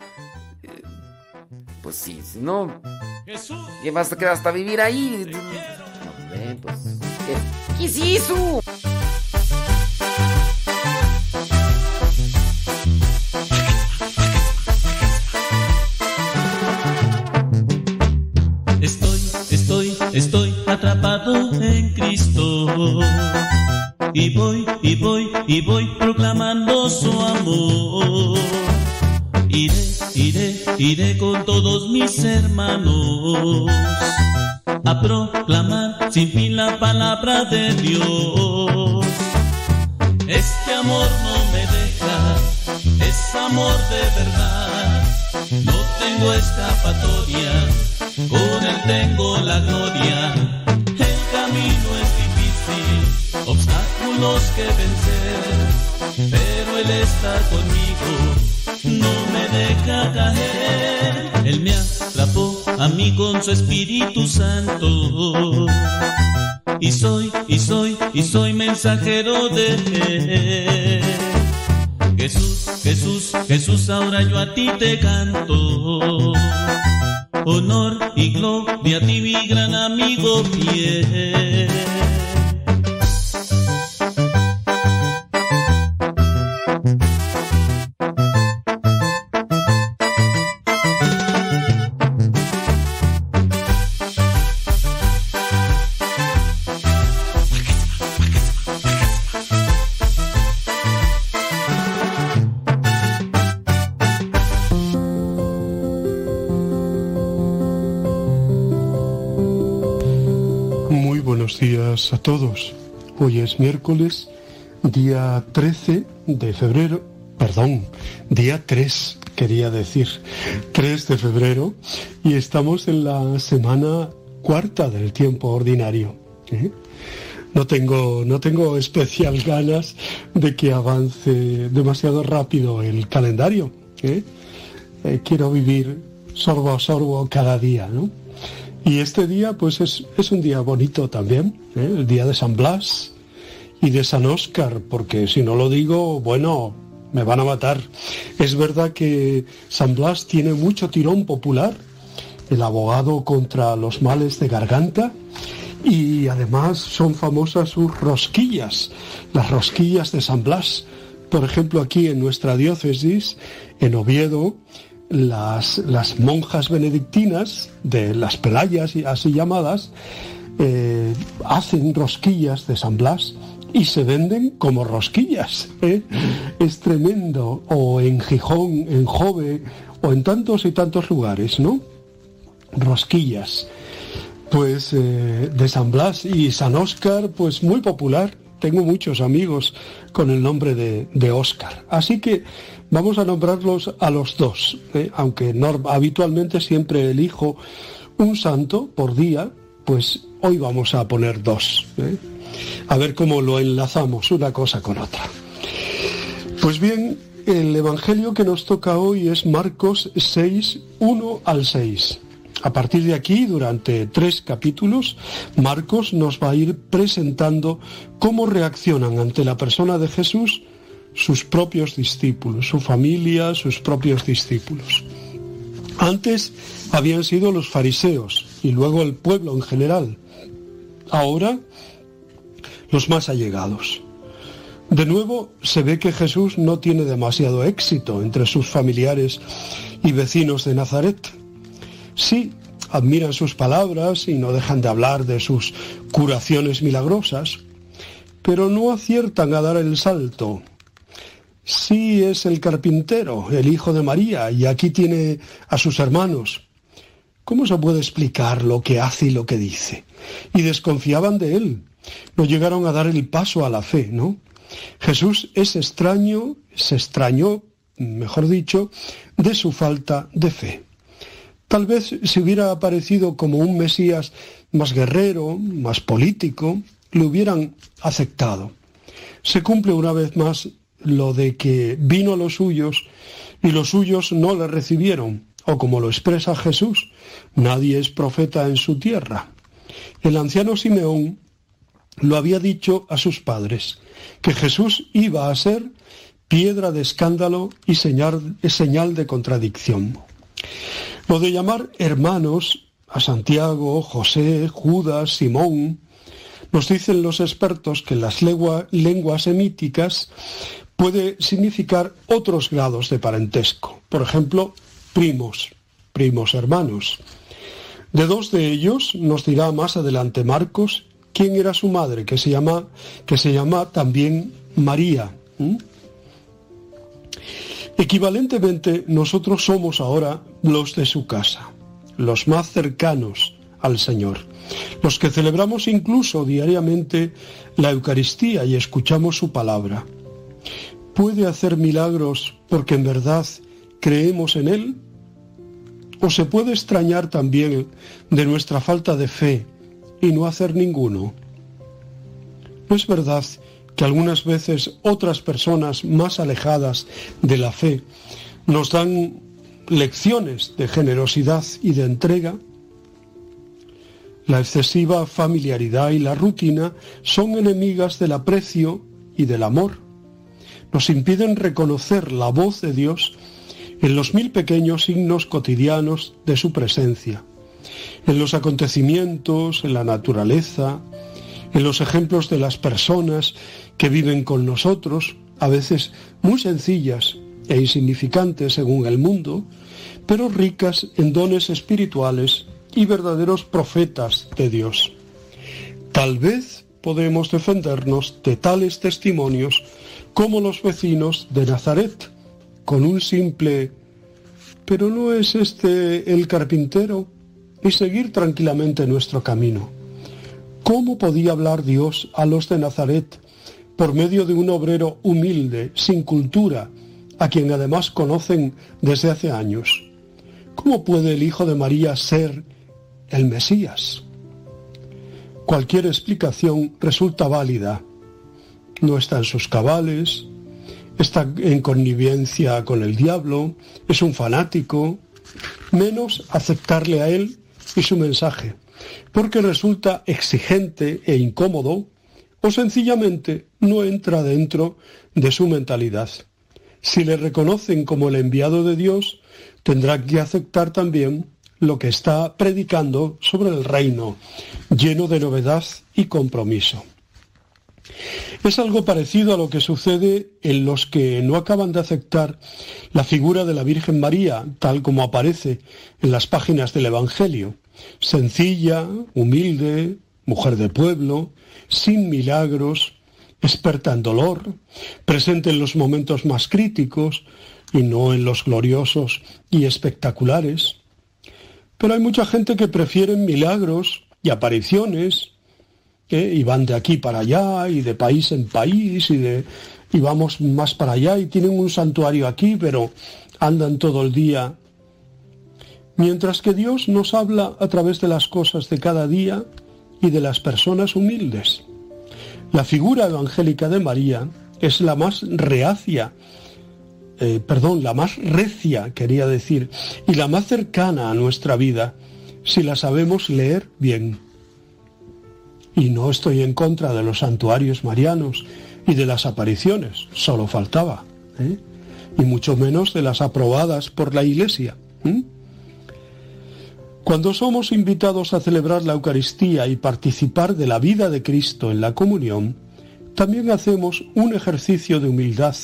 pues sí, si no. ¿Qué vas a quedar hasta vivir ahí? No, pues. ¿Qué, es eso? Estoy, atrapado en Cristo. Y voy, y voy, y voy proclamando su amor. Iré iré, iré con todos mis hermanos a proclamar sin fin la palabra de Dios. Este amor no me deja, es amor de verdad. No tengo escapatoria, con él tengo la gloria. El camino es difícil, obstáculos que vencer, pero él está conmigo no me deja caer. Él me atrapó a mí con su Espíritu Santo. Y soy, y soy, y soy mensajero de él. Jesús, Jesús, Jesús, ahora yo a ti te canto. Honor y gloria a ti, mi gran amigo fiel. Todos. Hoy es miércoles, día 13 de febrero, perdón, día 3, quería decir, 3 de febrero, y estamos en la semana cuarta del tiempo ordinario. ¿eh? No tengo, no tengo especial ganas de que avance demasiado rápido el calendario. ¿eh? Eh, quiero vivir sorbo a sorbo cada día, ¿no? Y este día, pues es, un día bonito también, ¿eh? el día de San Blas y de San Óscar, porque si no lo digo, bueno, me van a matar. Es verdad que San Blas tiene mucho tirón popular, el abogado contra los males de garganta, y además son famosas sus rosquillas, las rosquillas de San Blas. Por ejemplo, aquí en nuestra diócesis, en Oviedo, las, las monjas benedictinas de las pelayas así llamadas eh, hacen rosquillas de San Blas y se venden como rosquillas. ¿eh? Es tremendo. O en Gijón, en Jove, o en tantos y tantos lugares, ¿no? Rosquillas. Pues eh, de San Blas y San Óscar, pues muy popular. Tengo muchos amigos con el nombre de, de Óscar. Así que Vamos a nombrarlos a los dos, ¿eh? aunque habitualmente siempre elijo un santo por día, pues hoy vamos a poner dos. ¿eh? A ver cómo lo enlazamos una cosa con otra. Pues bien, el Evangelio que nos toca hoy es Marcos 6, 1 al 6. A partir de aquí, durante tres capítulos, Marcos nos va a ir presentando cómo reaccionan ante la persona de Jesús sus propios discípulos, su familia, sus propios discípulos. Antes habían sido los fariseos y luego el pueblo en general. Ahora los más allegados. De nuevo se ve que Jesús no tiene demasiado éxito entre sus familiares y vecinos de Nazaret. Sí, admiran sus palabras y no dejan de hablar de sus curaciones milagrosas, pero no aciertan a dar el salto. Sí es el carpintero, el hijo de María, y aquí tiene a sus hermanos. ¿Cómo se puede explicar lo que hace y lo que dice? Y desconfiaban de él. No llegaron a dar el paso a la fe, ¿no? Jesús es extraño, se extrañó, mejor dicho, de su falta de fe. Tal vez si hubiera aparecido como un Mesías más guerrero, más político, le hubieran aceptado. Se cumple una vez más lo de que vino a los suyos y los suyos no le recibieron, o como lo expresa Jesús, nadie es profeta en su tierra. El anciano Simeón lo había dicho a sus padres, que Jesús iba a ser piedra de escándalo y señal, señal de contradicción. Lo de llamar hermanos a Santiago, José, Judas, Simón, nos dicen los expertos que las lenguas semíticas puede significar otros grados de parentesco. Por ejemplo, primos, primos hermanos. De dos de ellos nos dirá más adelante Marcos quién era su madre, que se llama, que se llama también María. Equivalentemente, nosotros somos ahora los de su casa, los más cercanos al Señor, los que celebramos incluso diariamente la Eucaristía y escuchamos su palabra. ¿Puede hacer milagros porque en verdad creemos en Él? ¿O se puede extrañar también de nuestra falta de fe y no hacer ninguno? ¿No es verdad que algunas veces otras personas más alejadas de la fe nos dan lecciones de generosidad y de entrega, la excesiva familiaridad y la rutina son enemigas del aprecio y del amor. Nos impiden reconocer la voz de Dios en los mil pequeños signos cotidianos de su presencia, en los acontecimientos, en la naturaleza, en los ejemplos de las personas que viven con nosotros, a veces muy sencillas e insignificantes según el mundo, pero ricas en dones espirituales y verdaderos profetas de Dios. Tal vez podemos defendernos de tales testimonios como los vecinos de Nazaret, con un simple pero no es este el carpintero y seguir tranquilamente nuestro camino. ¿Cómo podía hablar Dios a los de Nazaret por medio de un obrero humilde, sin cultura, a quien además conocen desde hace años? ¿Cómo puede el Hijo de María ser el Mesías? Cualquier explicación resulta válida. No está en sus cabales, está en connivencia con el diablo, es un fanático, menos aceptarle a él y su mensaje porque resulta exigente e incómodo o sencillamente no entra dentro de su mentalidad. Si le reconocen como el enviado de Dios, tendrá que aceptar también lo que está predicando sobre el reino, lleno de novedad y compromiso. Es algo parecido a lo que sucede en los que no acaban de aceptar la figura de la Virgen María, tal como aparece en las páginas del Evangelio sencilla, humilde, mujer de pueblo, sin milagros, experta en dolor, presente en los momentos más críticos y no en los gloriosos y espectaculares. Pero hay mucha gente que prefiere milagros y apariciones, ¿eh? y van de aquí para allá, y de país en país, y, de, y vamos más para allá, y tienen un santuario aquí, pero andan todo el día mientras que Dios nos habla a través de las cosas de cada día y de las personas humildes. La figura evangélica de María es la más reacia, eh, perdón, la más recia, quería decir, y la más cercana a nuestra vida, si la sabemos leer bien. Y no estoy en contra de los santuarios marianos y de las apariciones, solo faltaba, ¿eh? y mucho menos de las aprobadas por la Iglesia. Cuando somos invitados a celebrar la Eucaristía y participar de la vida de Cristo en la comunión, también hacemos un ejercicio de humildad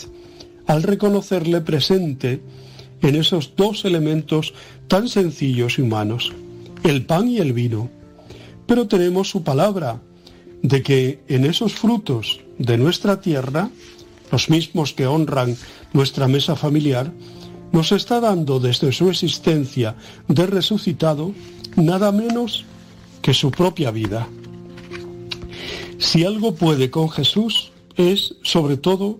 al reconocerle presente en esos dos elementos tan sencillos y humanos, el pan y el vino. Pero tenemos su palabra de que en esos frutos de nuestra tierra, los mismos que honran nuestra mesa familiar, nos está dando desde su existencia de resucitado nada menos que su propia vida. Si algo puede con Jesús es sobre todo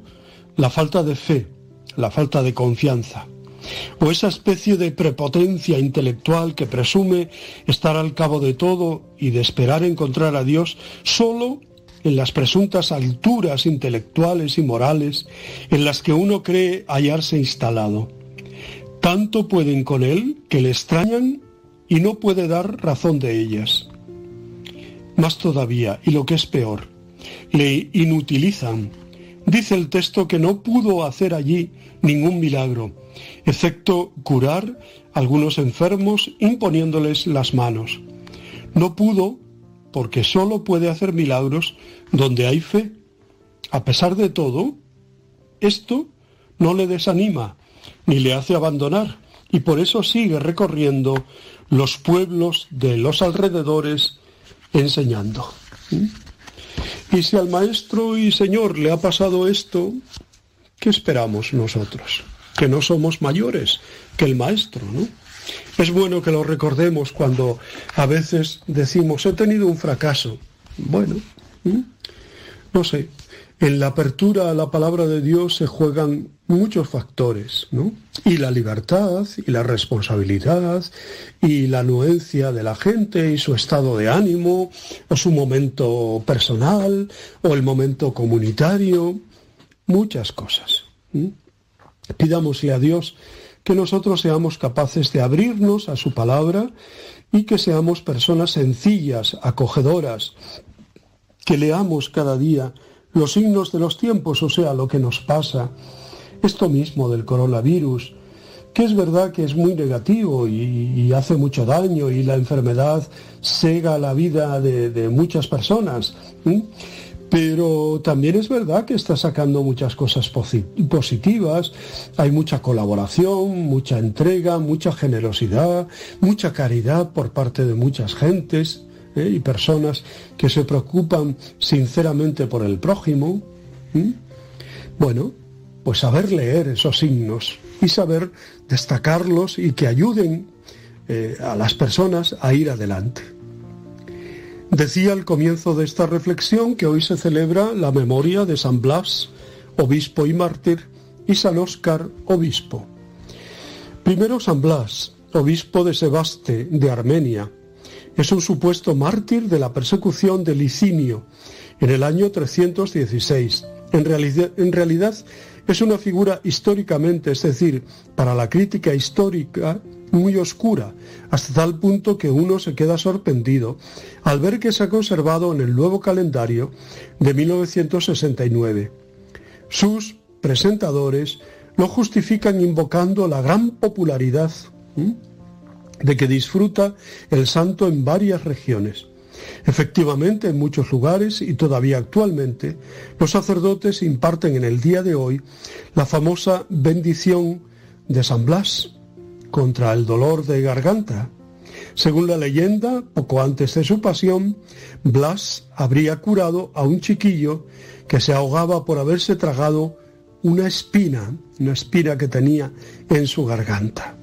la falta de fe, la falta de confianza, o esa especie de prepotencia intelectual que presume estar al cabo de todo y de esperar encontrar a Dios solo en las presuntas alturas intelectuales y morales en las que uno cree hallarse instalado. Tanto pueden con él que le extrañan y no puede dar razón de ellas. Más todavía, y lo que es peor, le inutilizan. Dice el texto que no pudo hacer allí ningún milagro, excepto curar algunos enfermos imponiéndoles las manos. No pudo porque solo puede hacer milagros donde hay fe. A pesar de todo, esto no le desanima ni le hace abandonar y por eso sigue recorriendo los pueblos de los alrededores enseñando. ¿Mm? Y si al maestro y señor le ha pasado esto, ¿qué esperamos nosotros? Que no somos mayores que el maestro, ¿no? Es bueno que lo recordemos cuando a veces decimos, he tenido un fracaso. Bueno, no sé, en la apertura a la palabra de Dios se juegan muchos factores, ¿no? Y la libertad, y la responsabilidad, y la anuencia de la gente, y su estado de ánimo, o su momento personal, o el momento comunitario, muchas cosas. Pidámosle a Dios que nosotros seamos capaces de abrirnos a su palabra y que seamos personas sencillas, acogedoras, que leamos cada día los signos de los tiempos, o sea, lo que nos pasa, esto mismo del coronavirus, que es verdad que es muy negativo y, hace mucho daño y la enfermedad cega la vida de, muchas personas. Pero también es verdad que está sacando muchas cosas positivas, hay mucha colaboración, mucha entrega, mucha generosidad, mucha caridad por parte de muchas gentes ¿eh? y personas que se preocupan sinceramente por el prójimo. Bueno, pues saber leer esos signos y saber destacarlos y que ayuden eh, a las personas a ir adelante. Decía al comienzo de esta reflexión que hoy se celebra la memoria de San Blas, obispo y mártir, y San Óscar, obispo. Primero San Blas, obispo de Sebaste, de Armenia. Es un supuesto mártir de la persecución de Licinio en el año 316. En en realidad es una figura históricamente, es decir, para la crítica histórica, muy oscura, hasta tal punto que uno se queda sorprendido al ver que se ha conservado en el nuevo calendario de 1969. Sus presentadores lo justifican invocando la gran popularidad de que disfruta el santo en varias regiones. Efectivamente, en muchos lugares y todavía actualmente, los sacerdotes imparten en el día de hoy la famosa bendición de San Blas, contra el dolor de garganta. Según la leyenda, poco antes de su pasión, Blas habría curado a un chiquillo que se ahogaba por haberse tragado una espina, una espina que tenía en su garganta.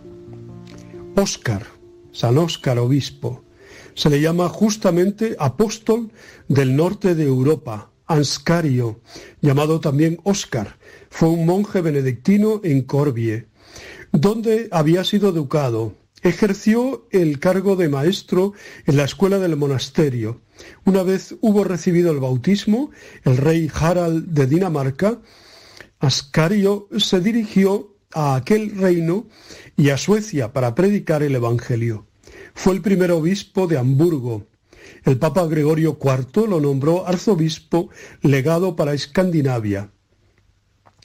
Óscar, San Óscar obispo, se le llama justamente apóstol del norte de Europa, Anscario, llamado también Óscar, fue un monje benedictino en Corbie, donde había sido educado. Ejerció el cargo de maestro en la escuela del monasterio. Una vez hubo recibido el bautismo, el rey Harald de Dinamarca, Ascario se dirigió a aquel reino y a Suecia para predicar el Evangelio. Fue el primer obispo de Hamburgo. El Papa Gregorio IV lo nombró arzobispo legado para Escandinavia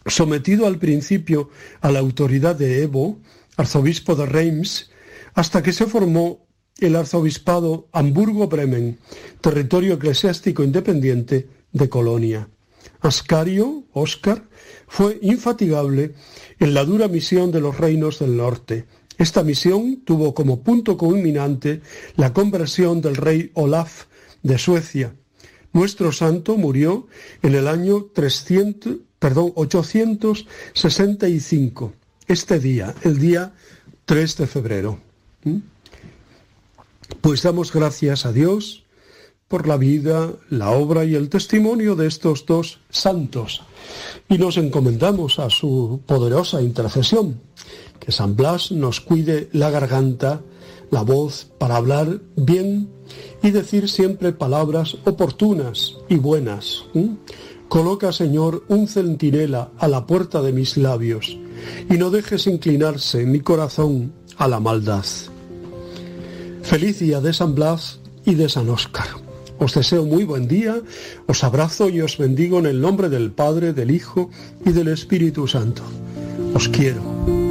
sometido al principio a la autoridad de Evo, arzobispo de Reims, hasta que se formó el arzobispado Hamburgo-Bremen, territorio eclesiástico independiente de Colonia. Ascario, Óscar, fue infatigable en la dura misión de los reinos del norte, Esta misión tuvo como punto culminante la conversión del rey Olaf de Suecia. Nuestro santo murió en el año 300, perdón, 865, este día, el día 3 de febrero. ¿Mm? Pues damos gracias a Dios por la vida, la obra y el testimonio de estos dos santos y nos encomendamos a su poderosa intercesión. Que San Blas nos cuide la garganta, la voz para hablar bien y decir siempre palabras oportunas y buenas. Coloca, Señor, un centinela a la puerta de mis labios y no dejes inclinarse mi corazón a la maldad. Feliz día de San Blas y de San Óscar. Os deseo muy buen día, os abrazo y os bendigo en el nombre del Padre, del Hijo y del Espíritu Santo. Os quiero.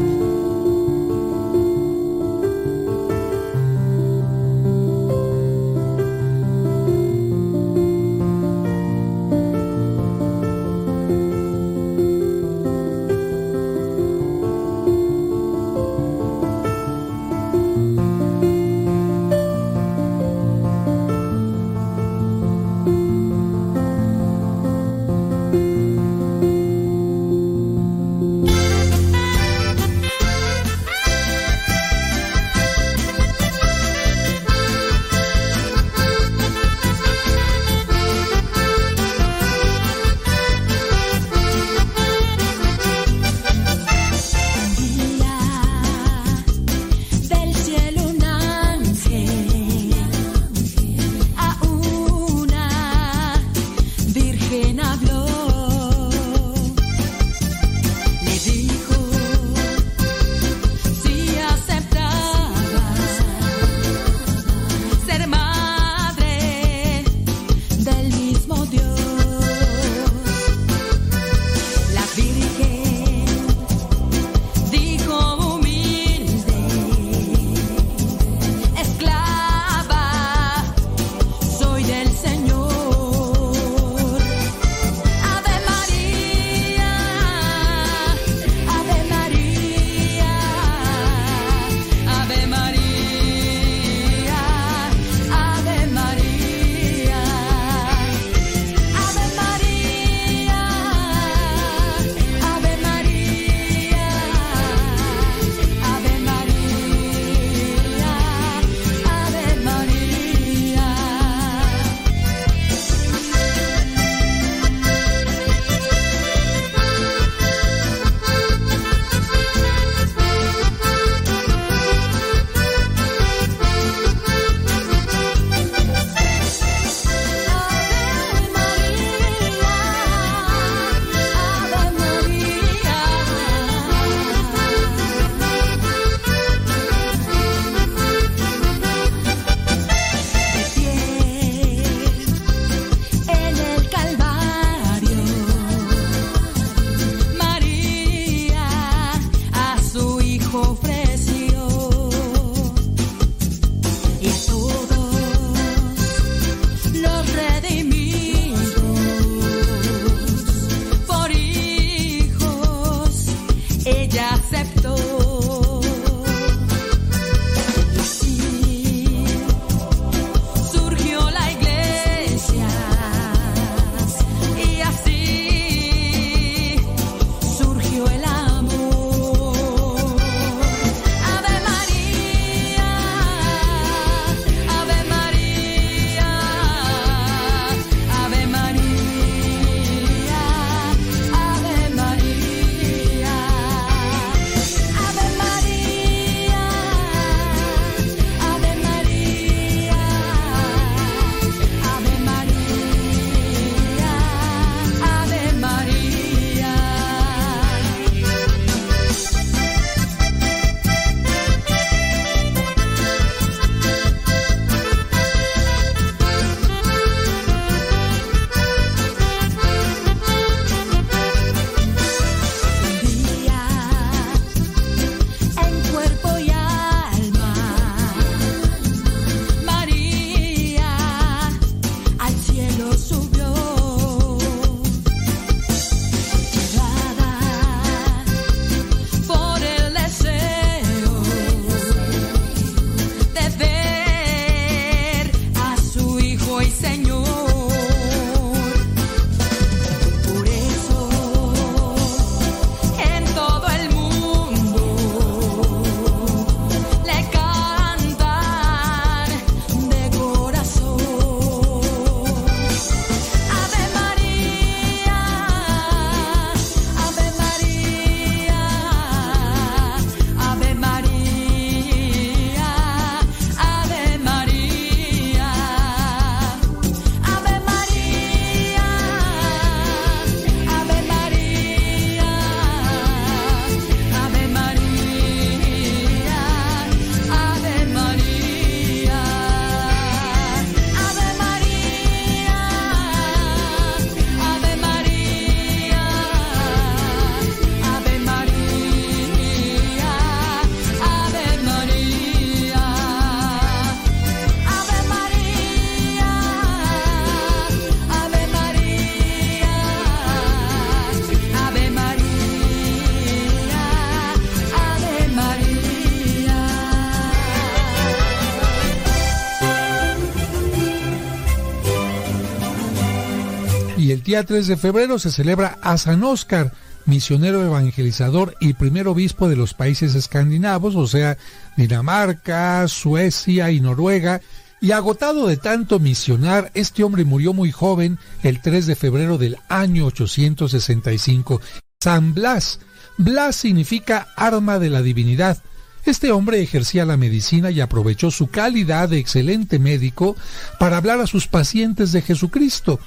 Día 3 de febrero se celebra a San Óscar, misionero evangelizador y primer obispo de los países escandinavos, o sea, Dinamarca, Suecia y Noruega, y agotado de tanto misionar, este hombre murió muy joven el 3 de febrero del año 865. San Blas. Blas significa arma de la divinidad. Este hombre ejercía la medicina y aprovechó su calidad de excelente médico para hablar a sus pacientes de Jesucristo.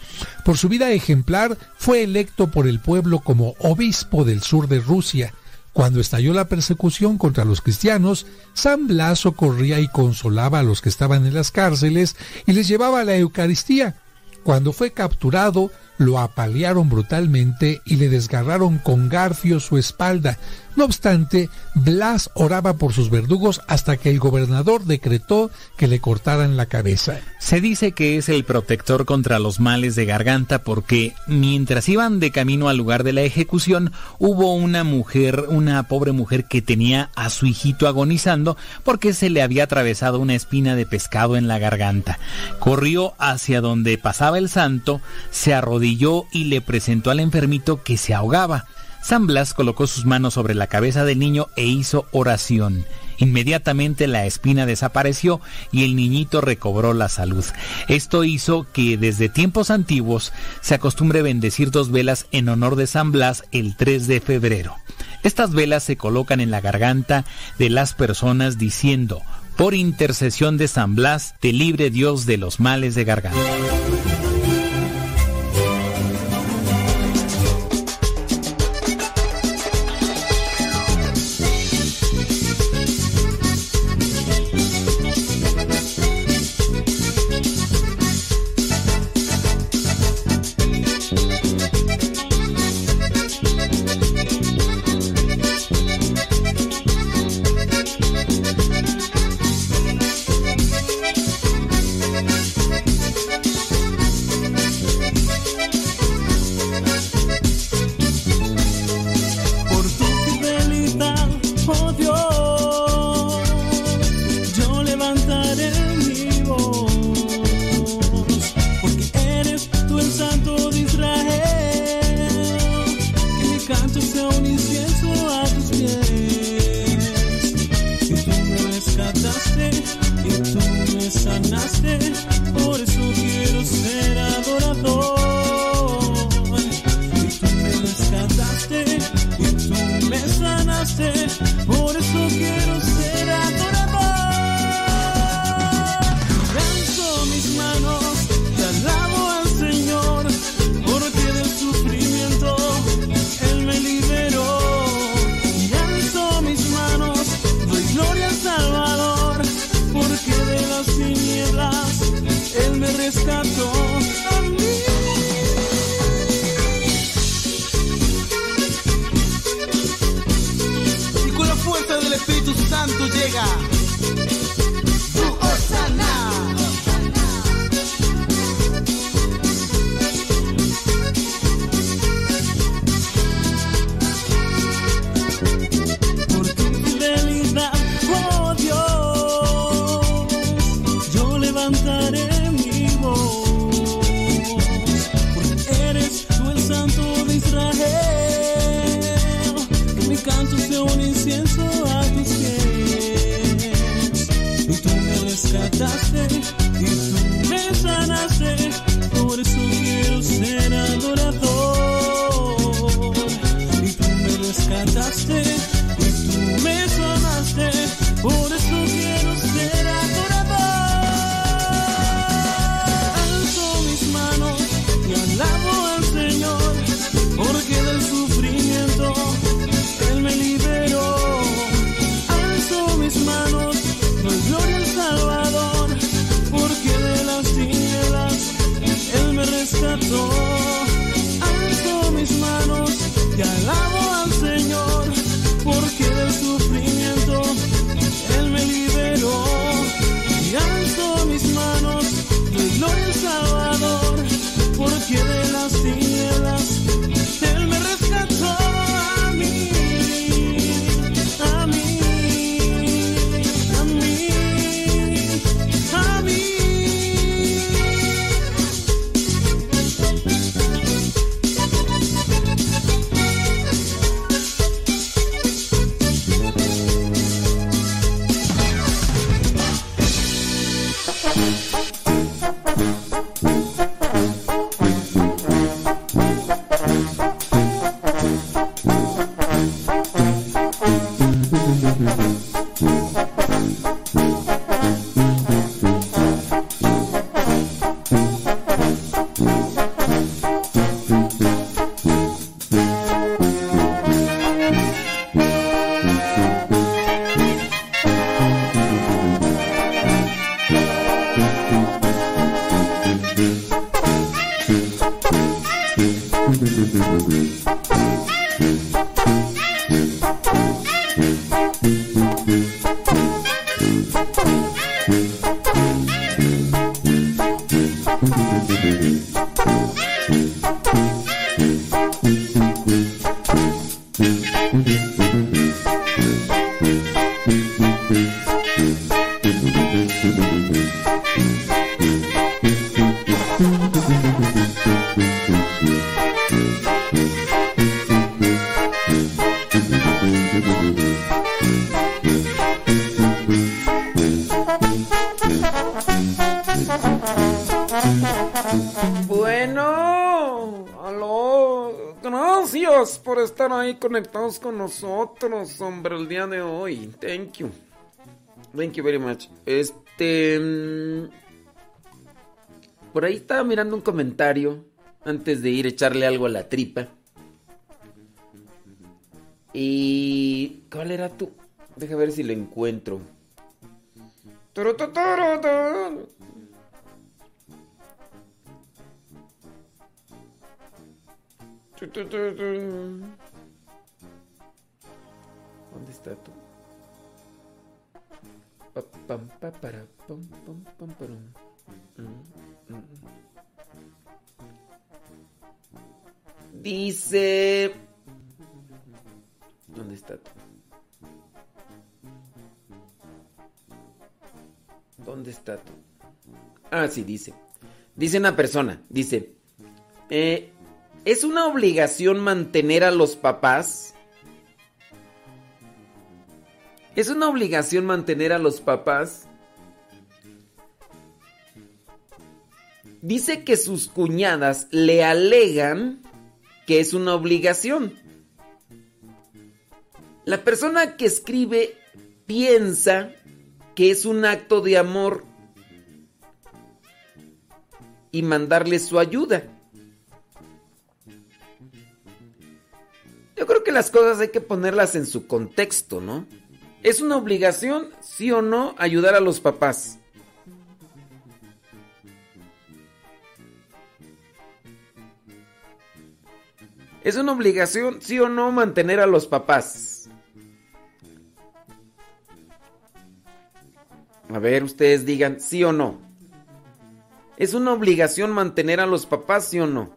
Por su vida ejemplar, fue electo por el pueblo como obispo del sur de Rusia. Cuando estalló la persecución contra los cristianos, San Blas socorría y consolaba a los que estaban en las cárceles y les llevaba la Eucaristía. Cuando fue capturado, lo apalearon brutalmente y le desgarraron con garfio su espalda. No obstante, Blas oraba por sus verdugos hasta que el gobernador decretó que le cortaran la cabeza. Se dice que es el protector contra los males de garganta porque mientras iban de camino al lugar de la ejecución, hubo una mujer, una pobre mujer que tenía a su hijito agonizando porque se le había atravesado una espina de pescado en la garganta. Corrió hacia donde pasaba el santo, se arrodilló y le presentó al enfermito que se ahogaba. San Blas colocó sus manos sobre la cabeza del niño e hizo oración. Inmediatamente la espina desapareció y el niñito recobró la salud. Esto hizo que desde tiempos antiguos se acostumbre bendecir dos velas en honor de San Blas el 3 de febrero. Estas velas se colocan en la garganta de las personas diciendo, por intercesión de San Blas, te libre Dios de los males de garganta. Conectados con nosotros, hombre, el día de hoy. Thank you. Thank you very much. Este. mm, Por ahí estaba mirando un comentario antes de ir a echarle algo a la tripa. Y. ¿Cuál era tú? Deja ver si lo encuentro. ¿Dónde está tú? Pa, pam, pa, para. Dice... ¿Dónde está tú? ¿Dónde está tú? Ah, sí, dice. Dice una persona, dice, eh, ¿es una obligación mantener a los papás? ¿Es una obligación mantener a los papás? Dice que sus cuñadas le alegan que es una obligación. La persona que escribe piensa que es un acto de amor y mandarle su ayuda. Yo creo que las cosas hay que ponerlas en su contexto, ¿no? ¿Es una obligación, sí o no, ayudar a los papás? ¿Es una obligación, sí o no, mantener a los papás? A ver, ustedes digan sí o no. ¿Es una obligación mantener a los papás, sí o no?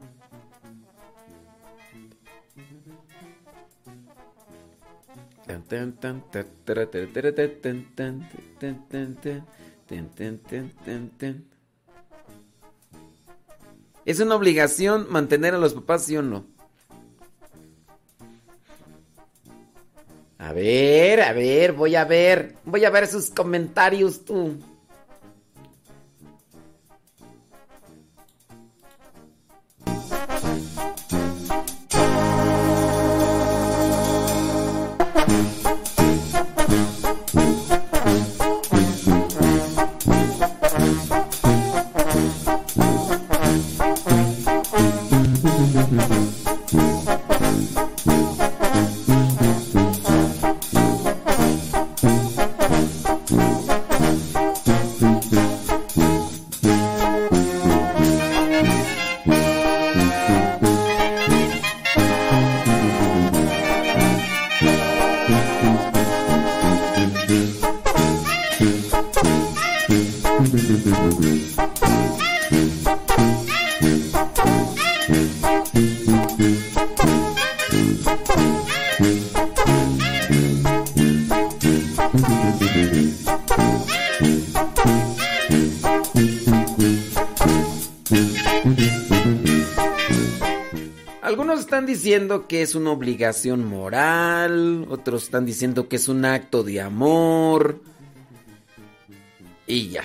¿Es una obligación mantener a los papás, sí o no? A ver, a ver, voy a ver. Voy a ver sus comentarios tú. Diciendo que es una obligación moral, otros están diciendo que es un acto de amor. Y ya.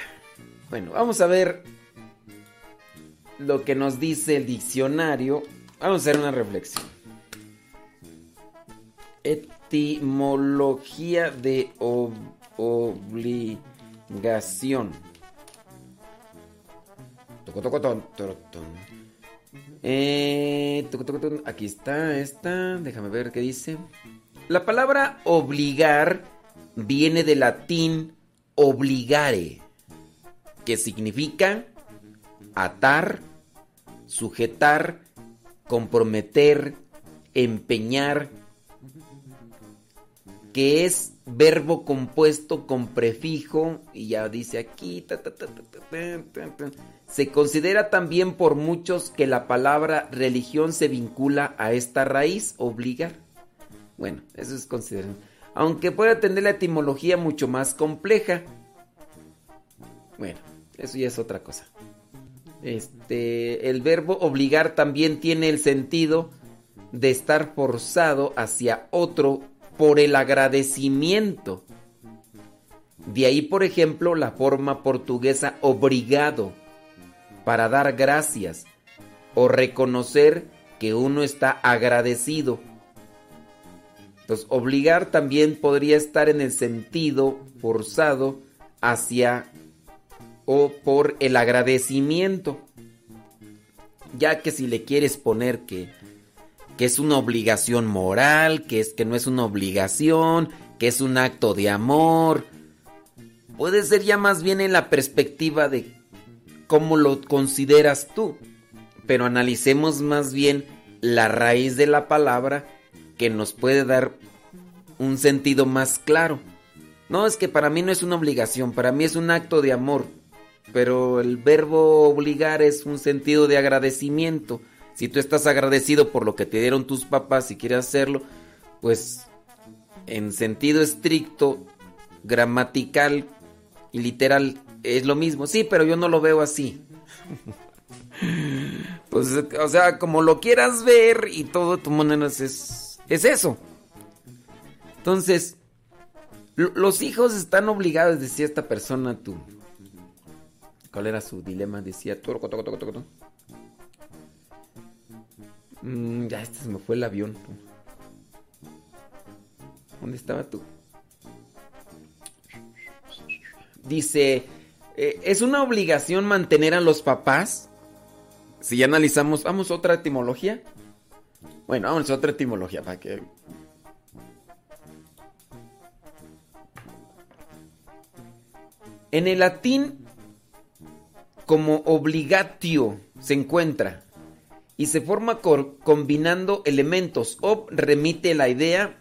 Bueno, vamos a ver lo que nos dice el diccionario. Vamos a hacer una reflexión. Etimología de ob- obligación. Eh. Aquí está esta. Déjame ver qué dice. La palabra obligar viene del latín obligare, que significa atar, sujetar, comprometer, empeñar, que es verbo compuesto con prefijo, y ya dice aquí, ta, ta, ta, se considera también por muchos que la palabra religión se vincula a esta raíz, obligar. Bueno, eso es considerado. Aunque pueda tener la etimología mucho más compleja. Bueno, eso ya es otra cosa. Este, el verbo obligar también tiene el sentido de estar forzado hacia otro por el agradecimiento. De ahí, por ejemplo, la forma portuguesa obrigado, para dar gracias o reconocer que uno está agradecido. Entonces, obligar también podría estar en el sentido forzado hacia o por el agradecimiento. Ya que si le quieres poner que, que es una obligación moral, que es que no es una obligación, que es un acto de amor, puede ser ya más bien en la perspectiva de cómo lo consideras tú. Pero analicemos más bien la raíz de la palabra que nos puede dar un sentido más claro. No, es que para mí no es una obligación, para mí es un acto de amor. Pero el verbo obligar es un sentido de agradecimiento. Si tú estás agradecido por lo que te dieron tus papás y quieres hacerlo, pues en sentido estricto, gramatical y literal es lo mismo. Sí, pero yo no lo veo así. pues, o sea, como lo quieras ver y todo tu manera es, es eso. Entonces, los hijos están obligados, decía esta persona, tú. ¿Cuál era su dilema? Decía, mm, ya, este se me fue el avión. ¿Dónde estaba tú? Dice, eh, ¿es una obligación mantener a los papás? Si ya analizamos, vamos a otra etimología. Bueno, vamos a otra etimología para que... En el latín, como obligatio se encuentra y se forma combinando elementos. Ob remite la idea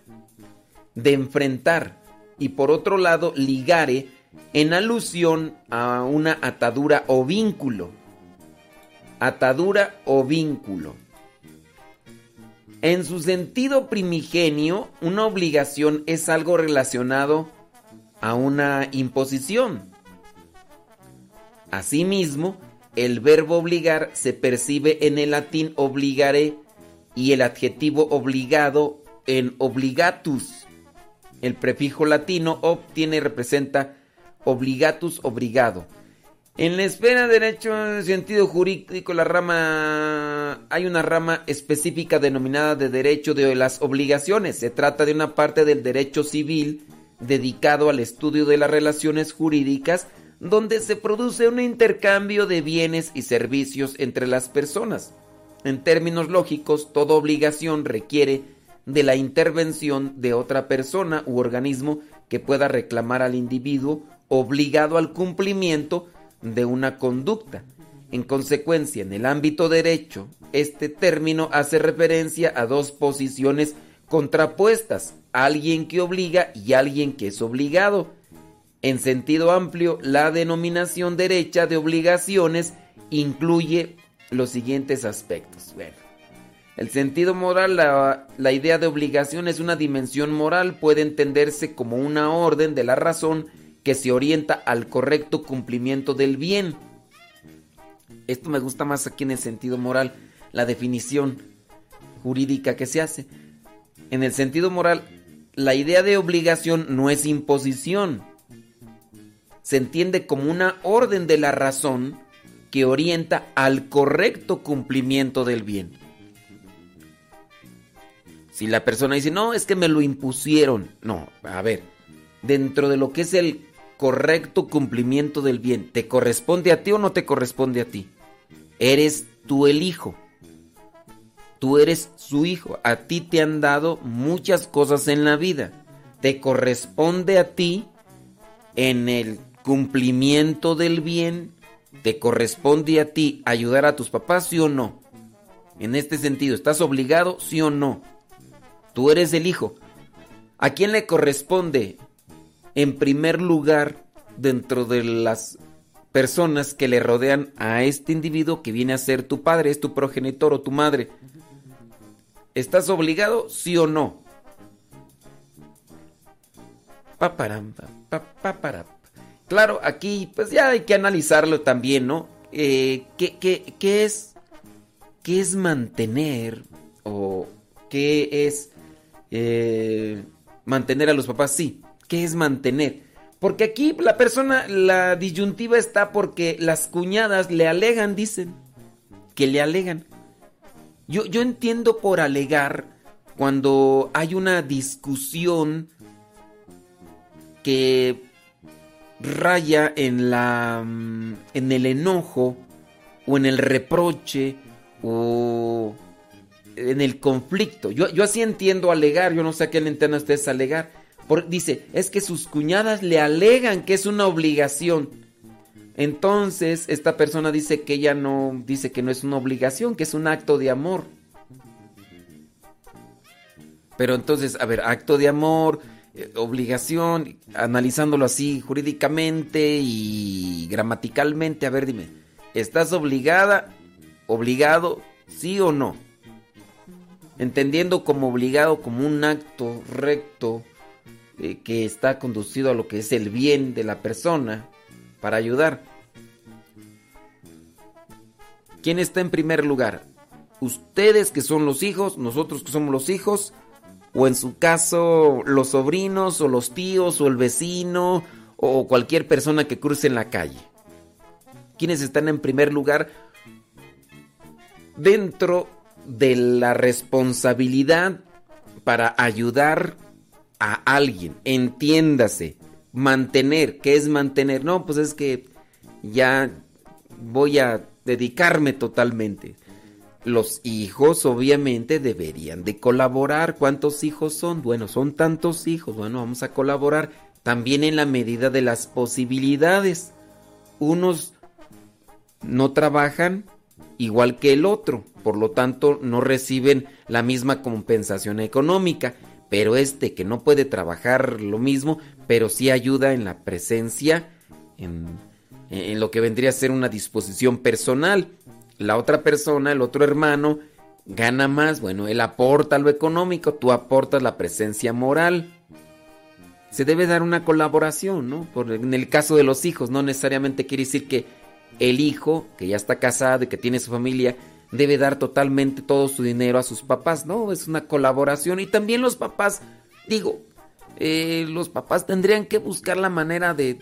de enfrentar y por otro lado ligare en alusión a una atadura o vínculo. Atadura o vínculo. En su sentido primigenio, una obligación es algo relacionado a una imposición. Asimismo, el verbo obligar se percibe en el latín obligare y el adjetivo obligado en obligatus. El prefijo latino obtiene y representa obligatus obrigado. En la esfera de derecho en sentido jurídico, la rama hay una rama específica denominada de derecho de las obligaciones. Se trata de una parte del derecho civil dedicado al estudio de las relaciones jurídicas donde se produce un intercambio de bienes y servicios entre las personas. En términos lógicos, toda obligación requiere de la intervención de otra persona u organismo que pueda reclamar al individuo obligado al cumplimiento de una conducta. En consecuencia, en el ámbito derecho, este término hace referencia a dos posiciones contrapuestas, alguien que obliga y alguien que es obligado. En sentido amplio, la denominación derecha de obligaciones incluye los siguientes aspectos. Bueno, el sentido moral, la, la, idea de obligación es una dimensión moral, puede entenderse como una orden de la razón que se orienta al correcto cumplimiento del bien. Esto me gusta más aquí en el sentido moral, la definición jurídica que se hace. En el sentido moral, la idea de obligación no es imposición. Se entiende como una orden de la razón que orienta al correcto cumplimiento del bien. Si la persona dice, no, es que me lo impusieron. No, a ver, dentro de lo que es el correcto cumplimiento del bien, ¿te corresponde a ti o no te corresponde a ti? Eres tú el hijo. Tú eres su hijo. A ti te han dado muchas cosas en la vida. Te corresponde a ti en el cumplimiento del bien. Te corresponde a ti ayudar a tus papás, sí o no. En este sentido, ¿estás obligado, sí o no? Tú eres el hijo. ¿A quién le corresponde en primer lugar dentro de las personas que le rodean a este individuo que viene a ser tu padre, es tu progenitor o tu madre. ¿Estás obligado, sí o no? Claro, aquí pues ya hay que analizarlo también, ¿no? Eh, ¿qué, qué, qué es, ¿Qué es mantener o qué es eh, mantener a los papás? Sí, ¿qué es mantener? Porque aquí la persona, la disyuntiva está porque las cuñadas le alegan, dicen, que le alegan. Yo, yo entiendo por alegar cuando hay una discusión que raya en la mm, en el enojo o en el reproche o en el conflicto. Yo, yo así entiendo alegar, yo no sé a qué le entienden ustedes alegar. Dice, es que sus cuñadas le alegan que es una obligación. Entonces, esta persona dice que ella no, dice que no es una obligación, que es un acto de amor. Pero entonces, a ver, acto de amor, eh, obligación, analizándolo así jurídicamente y gramaticalmente, a ver, dime, ¿estás obligada, obligado, sí o no? Entendiendo como obligado como un acto recto eh, que está conducido a lo que es el bien de la persona para ayudar. ¿Quién está en primer lugar? Ustedes que son los hijos, nosotros que somos los hijos, o en su caso los sobrinos o los tíos o el vecino o cualquier persona que cruce en la calle. ¿Quiénes están en primer lugar dentro de la responsabilidad para ayudar a alguien. Entiéndase, mantener, ¿qué es mantener? No, pues es que ya voy a dedicarme totalmente. Los hijos obviamente deberían de colaborar. ¿Cuántos hijos son? Bueno, son tantos hijos. Bueno, vamos a colaborar también en la medida de las posibilidades. Unos no trabajan igual que el otro, por lo tanto no reciben la misma compensación económica. Pero este que no puede trabajar lo mismo, pero sí ayuda en la presencia, en, en lo que vendría a ser una disposición personal la otra persona, el otro hermano, gana más, bueno, él aporta lo económico, tú aportas la presencia moral. Se debe dar una colaboración, ¿no? Por, en el caso de los hijos, no necesariamente quiere decir que el hijo, que ya está casado y que tiene su familia, debe dar totalmente todo su dinero a sus papás, no, es una colaboración. Y también los papás, digo, eh, los papás tendrían que buscar la manera de,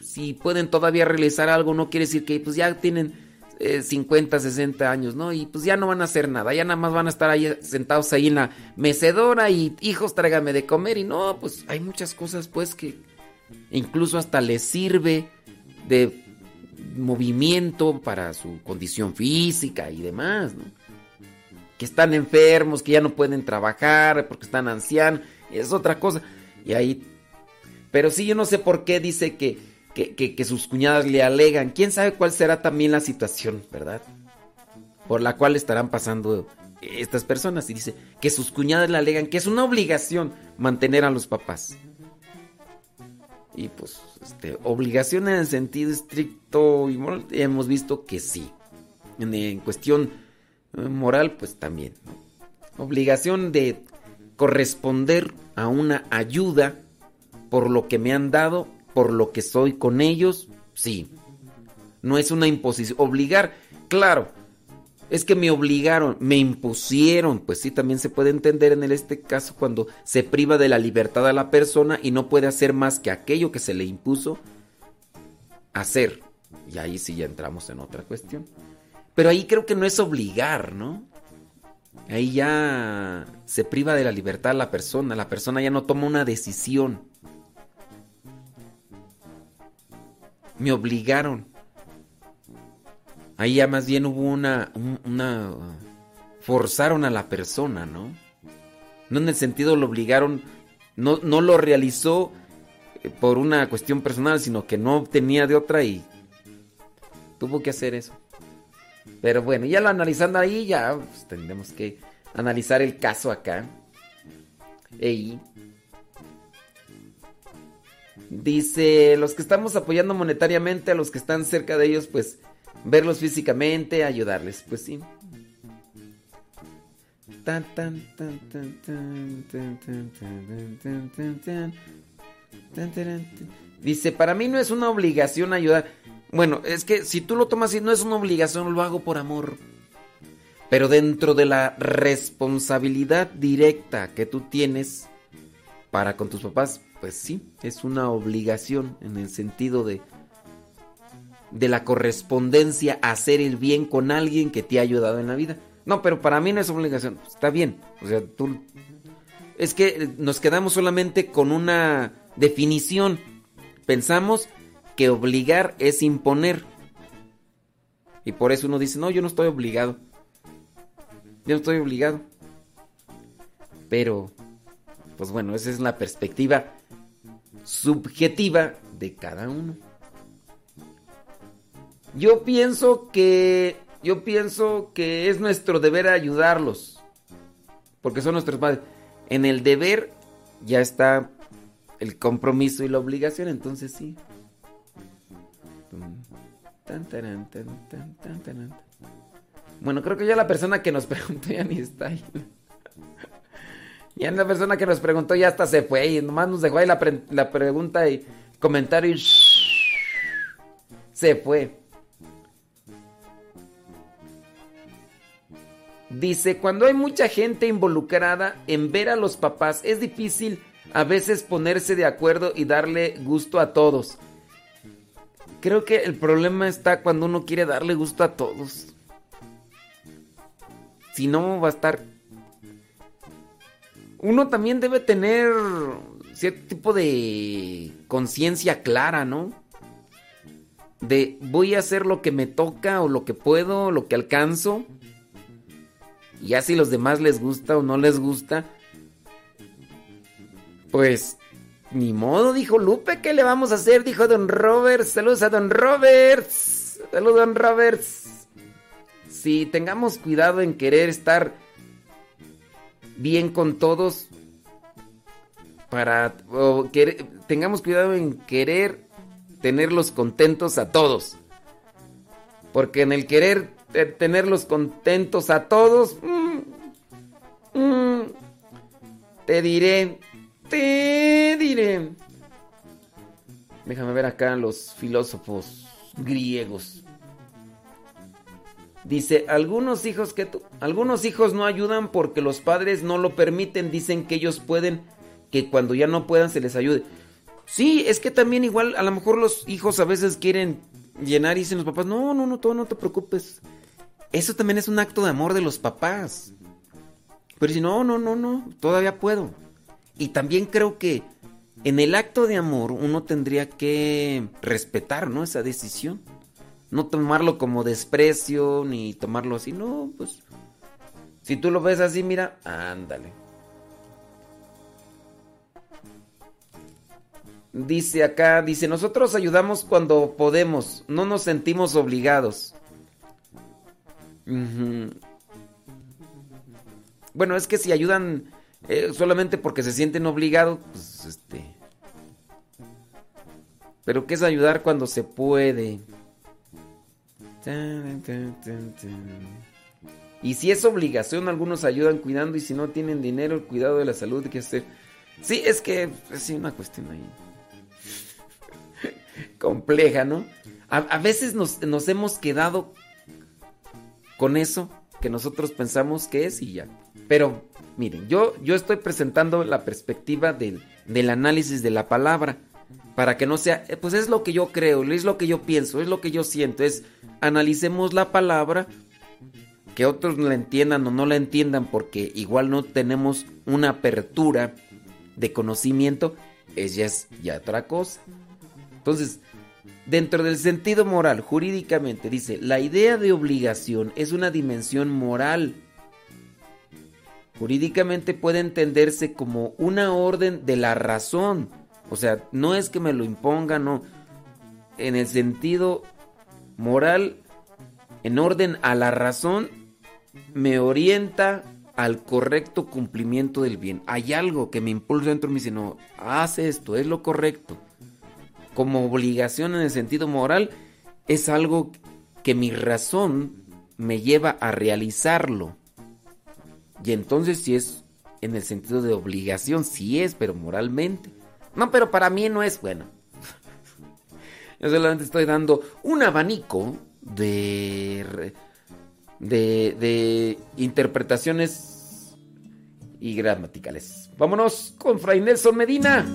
si pueden todavía realizar algo, no quiere decir que pues ya tienen 50, eh, 60 años, ¿no? Y pues ya no van a hacer nada, ya nada más van a estar ahí sentados ahí en la mecedora y hijos, tráigame de comer. Y no, pues hay muchas cosas pues que incluso hasta les sirve de movimiento para su condición física y demás. Que están enfermos, que ya no pueden trabajar porque están ancianos, es otra cosa. Y ahí... Pero sí, yo no sé por qué dice que que, sus cuñadas le alegan. ¿Quién sabe cuál será también la situación, verdad? Por la cual estarán pasando estas personas. Y dice que sus cuñadas le alegan que es una obligación mantener a los papás. Y pues, este, obligación en el sentido estricto y moral, hemos visto que sí. En, cuestión eh, moral, pues también. Obligación de corresponder a una ayuda por lo que me han dado por lo que soy con ellos, sí. No es una imposición. Obligar, claro. Es que me obligaron, me impusieron. Pues sí, también se puede entender en este caso cuando se priva de la libertad a la persona y no puede hacer más que aquello que se le impuso hacer. Y ahí sí ya entramos en otra cuestión. Pero ahí creo que no es obligar, ¿no? Ahí ya se priva de la libertad a la persona. La persona ya no toma una decisión. me obligaron. Ahí ya más bien hubo una, forzaron a la persona, ¿no? No en el sentido lo obligaron, no, no lo realizó eh, por una cuestión personal, sino que no tenía de otra y tuvo que hacer eso. Pero bueno, ya lo analizando ahí, ya pues, tendremos que analizar el caso acá. Ey, Dice, los que estamos apoyando monetariamente a los que están cerca de ellos, pues verlos físicamente, ayudarles, pues sí. Dice, para mí no es una obligación ayudar. Bueno, es que si tú lo tomas así, no es una obligación, lo hago por amor. Pero dentro de la responsabilidad directa que tú tienes para con tus papás, pues sí, es una obligación en el sentido de de la correspondencia a hacer el bien con alguien que te ha ayudado en la vida. No, pero para mí no es obligación. Está bien. O sea, tú es que nos quedamos solamente con una definición. Pensamos que obligar es imponer. Y por eso uno dice, no, yo no estoy obligado. Yo no estoy obligado. Pero, pues bueno, esa es la perspectiva subjetiva de cada uno. Yo pienso que yo pienso que es nuestro deber ayudarlos. Porque son nuestros padres. En el deber ya está el compromiso y la obligación, entonces sí. Bueno, creo que ya la persona que nos preguntó ya ni está ahí. Ya la persona que nos preguntó ya hasta se fue y nomás nos dejó ahí la, la pregunta y comentario y se fue. Dice, cuando hay mucha gente involucrada en ver a los papás, es difícil a veces ponerse de acuerdo y darle gusto a todos. Creo que el problema está cuando uno quiere darle gusto a todos. Si no, va a estar... Uno también debe tener cierto tipo de conciencia clara, ¿no? De voy a hacer lo que me toca o lo que puedo, lo que alcanzo ya si los demás les gusta o no les gusta, pues ni modo, dijo Lupe, ¿qué le vamos a hacer? Dijo Don Roberts. Saludos a Don Roberts. Saludos, Don Roberts. Si tengamos cuidado en querer estar bien con todos, para. tengamos cuidado en querer tenerlos contentos a todos. Porque en el querer tenerlos contentos a todos. Mm, mm, te diré, te diré. Déjame ver acá los filósofos griegos. Dice, algunos hijos que tú, algunos hijos no ayudan porque los padres no lo permiten, dicen que ellos pueden, que cuando ya no puedan se les ayude. Sí, es que también igual a lo mejor los hijos a veces quieren llenar y dicen los papás, no, no, no, todo no te preocupes. Eso también es un acto de amor de los papás. Pero si no, no, no, no, todavía puedo. Y también creo que en el acto de amor uno tendría que respetar, ¿no? Esa decisión. No tomarlo como desprecio, ni tomarlo así, no, pues... Si tú lo ves así, mira, ándale. Dice acá, dice, nosotros ayudamos cuando podemos, no nos sentimos obligados. Bueno, es que si ayudan eh, solamente porque se sienten obligados, pues este. Pero ¿qué es ayudar cuando se puede? Y si es obligación, algunos ayudan cuidando y si no tienen dinero, el cuidado de la salud, ¿qué hacer? Sí, es que es una cuestión ahí compleja, ¿no? A, veces nos, hemos quedado con eso que nosotros pensamos que es y ya. Pero miren, yo, yo estoy presentando la perspectiva del, del análisis de la palabra para que no sea, eh, pues es lo que yo creo, es lo que yo pienso, es lo que yo siento, es analicemos la palabra, que otros la entiendan o no la entiendan porque igual no tenemos una apertura de conocimiento, es ya, es ya otra cosa. Entonces, Dentro del sentido moral, jurídicamente, dice, la idea de obligación es una dimensión moral. Jurídicamente puede entenderse como una orden de la razón. O sea, no es que me lo imponga, no. En el sentido moral, en orden a la razón, me orienta al correcto cumplimiento del bien. Hay algo que me impulsa dentro y me dice, no, haz esto, es lo correcto como obligación en el sentido moral, es algo que mi razón me lleva a realizarlo. Y entonces si es en el sentido de obligación, sí es, pero moralmente. No, pero para mí no es bueno. Yo solamente estoy dando un abanico de, de, de interpretaciones y gramaticales. Vámonos con Fray Nelson Medina.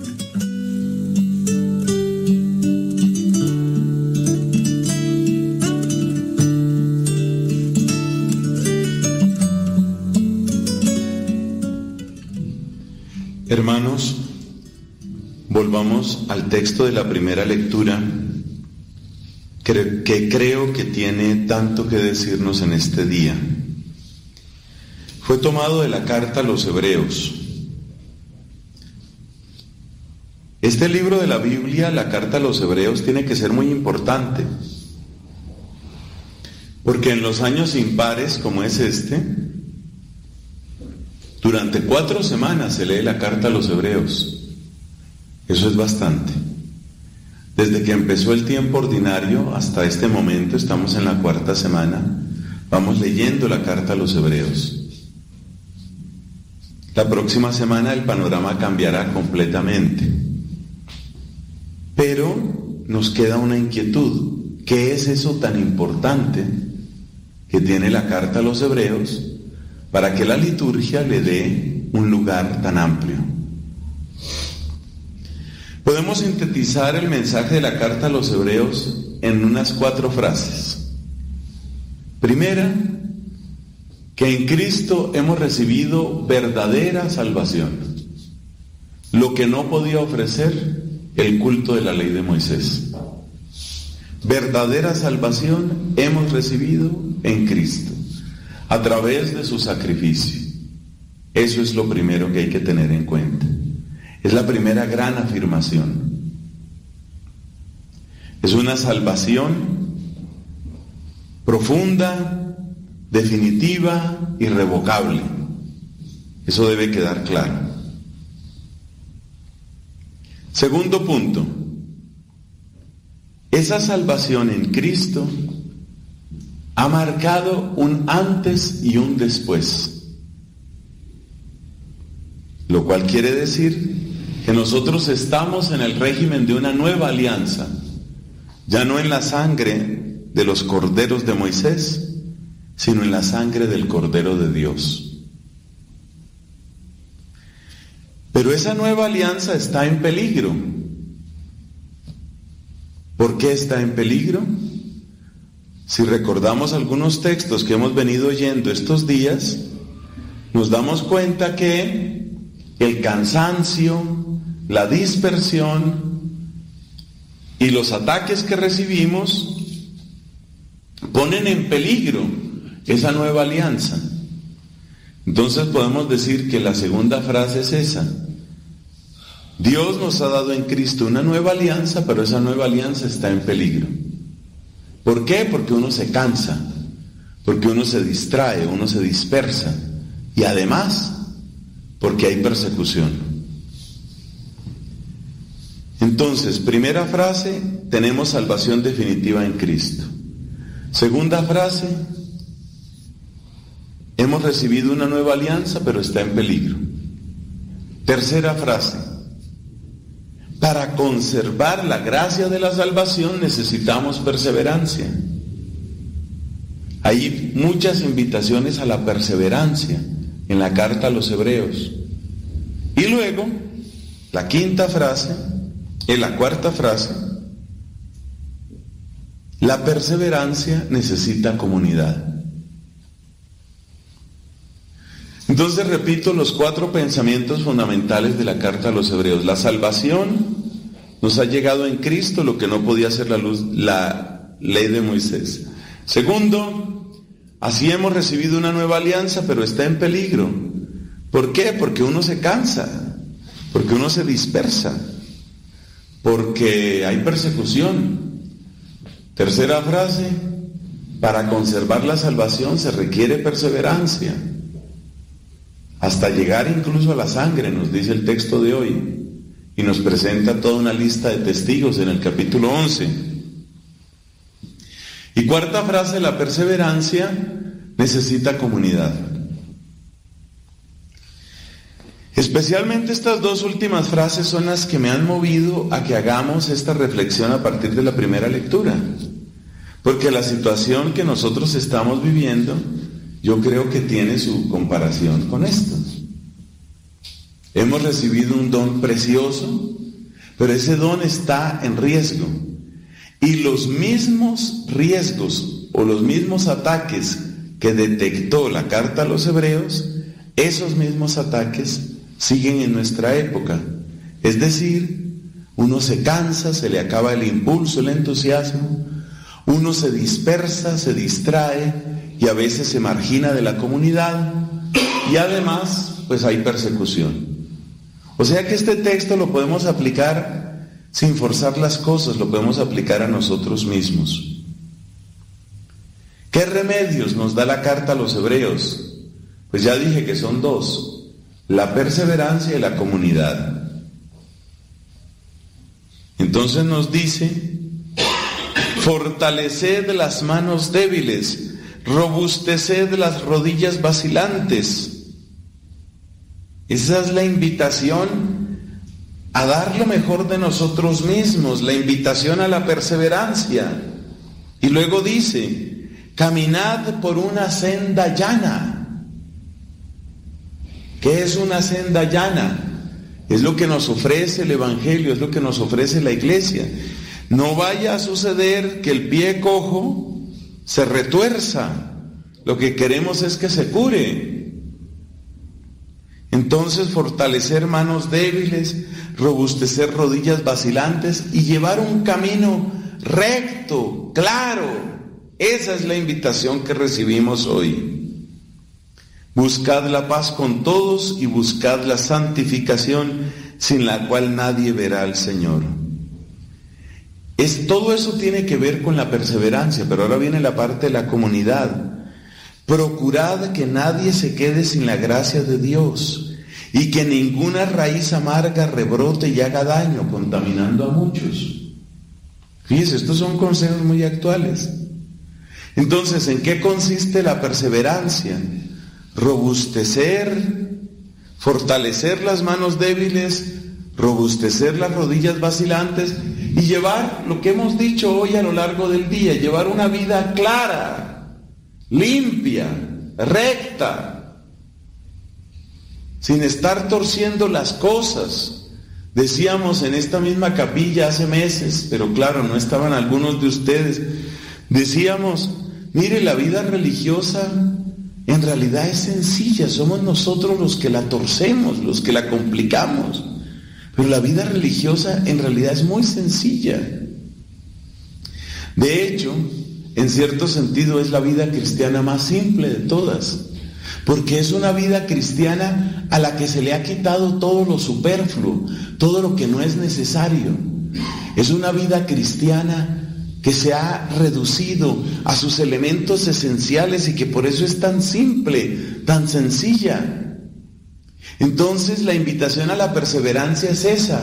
Hermanos, volvamos al texto de la primera lectura que, creo que tiene tanto que decirnos en este día. Fue tomado de la carta a los hebreos. Este libro de la Biblia, la carta a los hebreos, tiene que ser muy importante. Porque en los años impares como es este, durante cuatro semanas se lee la carta a los hebreos. Eso es bastante. Desde que empezó el tiempo ordinario hasta este momento, estamos en la cuarta semana, vamos leyendo la carta a los hebreos. La próxima semana el panorama cambiará completamente. Pero nos queda una inquietud. ¿Qué es eso tan importante que tiene la carta a los hebreos para que la liturgia le dé un lugar tan amplio. Podemos sintetizar el mensaje de la carta a los hebreos en unas cuatro frases. Primera, que en Cristo hemos recibido verdadera salvación, lo que no podía ofrecer el culto de la ley de Moisés. Verdadera salvación hemos recibido en Cristo a través de su sacrificio. Eso es lo primero que hay que tener en cuenta. Es la primera gran afirmación. Es una salvación profunda, definitiva, irrevocable. Eso debe quedar claro. Segundo punto. Esa salvación en Cristo ha marcado un antes y un después. Lo cual quiere decir que nosotros estamos en el régimen de una nueva alianza, ya no en la sangre de los corderos de Moisés, sino en la sangre del Cordero de Dios. Pero esa nueva alianza está en peligro. ¿Por qué está en peligro? Si recordamos algunos textos que hemos venido oyendo estos días, nos damos cuenta que el cansancio, la dispersión y los ataques que recibimos ponen en peligro esa nueva alianza. Entonces podemos decir que la segunda frase es esa. Dios nos ha dado en Cristo una nueva alianza, pero esa nueva alianza está en peligro. ¿Por qué? Porque uno se cansa, porque uno se distrae, uno se dispersa y además porque hay persecución. Entonces, primera frase, tenemos salvación definitiva en Cristo. Segunda frase, hemos recibido una nueva alianza, pero está en peligro. Tercera frase, para conservar la gracia de la salvación necesitamos perseverancia. Hay muchas invitaciones a la perseverancia en la carta a los hebreos. Y luego, la quinta frase, en la cuarta frase, la perseverancia necesita comunidad. Entonces repito los cuatro pensamientos fundamentales de la carta a los hebreos. La salvación nos ha llegado en Cristo lo que no podía hacer la, luz, la ley de Moisés. Segundo, así hemos recibido una nueva alianza, pero está en peligro. ¿Por qué? Porque uno se cansa, porque uno se dispersa, porque hay persecución. Tercera frase, para conservar la salvación se requiere perseverancia hasta llegar incluso a la sangre, nos dice el texto de hoy, y nos presenta toda una lista de testigos en el capítulo 11. Y cuarta frase, la perseverancia necesita comunidad. Especialmente estas dos últimas frases son las que me han movido a que hagamos esta reflexión a partir de la primera lectura. Porque la situación que nosotros estamos viviendo, yo creo que tiene su comparación con esto. Hemos recibido un don precioso, pero ese don está en riesgo. Y los mismos riesgos o los mismos ataques que detectó la carta a los hebreos, esos mismos ataques siguen en nuestra época. Es decir, uno se cansa, se le acaba el impulso, el entusiasmo, uno se dispersa, se distrae y a veces se margina de la comunidad y además pues hay persecución. O sea que este texto lo podemos aplicar sin forzar las cosas, lo podemos aplicar a nosotros mismos. ¿Qué remedios nos da la carta a los hebreos? Pues ya dije que son dos la perseverancia y la comunidad. Entonces nos dice, fortaleced las manos débiles, robusteced las rodillas vacilantes. Esa es la invitación a dar lo mejor de nosotros mismos, la invitación a la perseverancia. Y luego dice, caminad por una senda llana. ¿Qué es una senda llana? Es lo que nos ofrece el Evangelio, es lo que nos ofrece la iglesia. No vaya a suceder que el pie cojo se retuerza. Lo que queremos es que se cure. Entonces fortalecer manos débiles, robustecer rodillas vacilantes y llevar un camino recto, claro. Esa es la invitación que recibimos hoy. Buscad la paz con todos y buscad la santificación sin la cual nadie verá al Señor. Es, todo eso tiene que ver con la perseverancia, pero ahora viene la parte de la comunidad. Procurad que nadie se quede sin la gracia de Dios y que ninguna raíz amarga rebrote y haga daño, contaminando a muchos. Fíjense, estos son consejos muy actuales. Entonces, ¿en qué consiste la perseverancia? robustecer, fortalecer las manos débiles, robustecer las rodillas vacilantes y llevar lo que hemos dicho hoy a lo largo del día, llevar una vida clara, limpia, recta, sin estar torciendo las cosas. Decíamos en esta misma capilla hace meses, pero claro, no estaban algunos de ustedes, decíamos, mire, la vida religiosa en realidad es sencilla, somos nosotros los que la torcemos, los que la complicamos. Pero la vida religiosa en realidad es muy sencilla. De hecho, en cierto sentido es la vida cristiana más simple de todas, porque es una vida cristiana a la que se le ha quitado todo lo superfluo, todo lo que no es necesario. Es una vida cristiana que se ha reducido a sus elementos esenciales y que por eso es tan simple, tan sencilla. Entonces la invitación a la perseverancia es esa.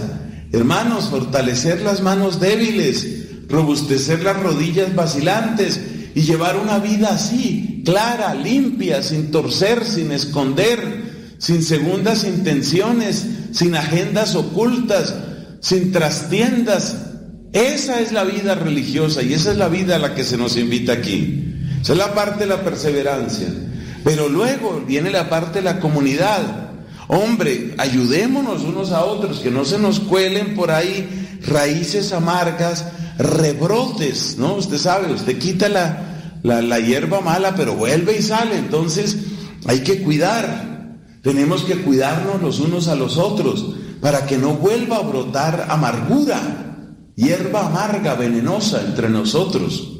Hermanos, fortalecer las manos débiles, robustecer las rodillas vacilantes y llevar una vida así, clara, limpia, sin torcer, sin esconder, sin segundas intenciones, sin agendas ocultas, sin trastiendas, esa es la vida religiosa y esa es la vida a la que se nos invita aquí. Esa es la parte de la perseverancia. Pero luego viene la parte de la comunidad. Hombre, ayudémonos unos a otros, que no se nos cuelen por ahí raíces amargas, rebrotes, ¿no? Usted sabe, usted quita la, la, hierba mala, pero vuelve y sale. Entonces hay que cuidar. Tenemos que cuidarnos los unos a los otros para que no vuelva a brotar amargura hierba amarga, venenosa entre nosotros.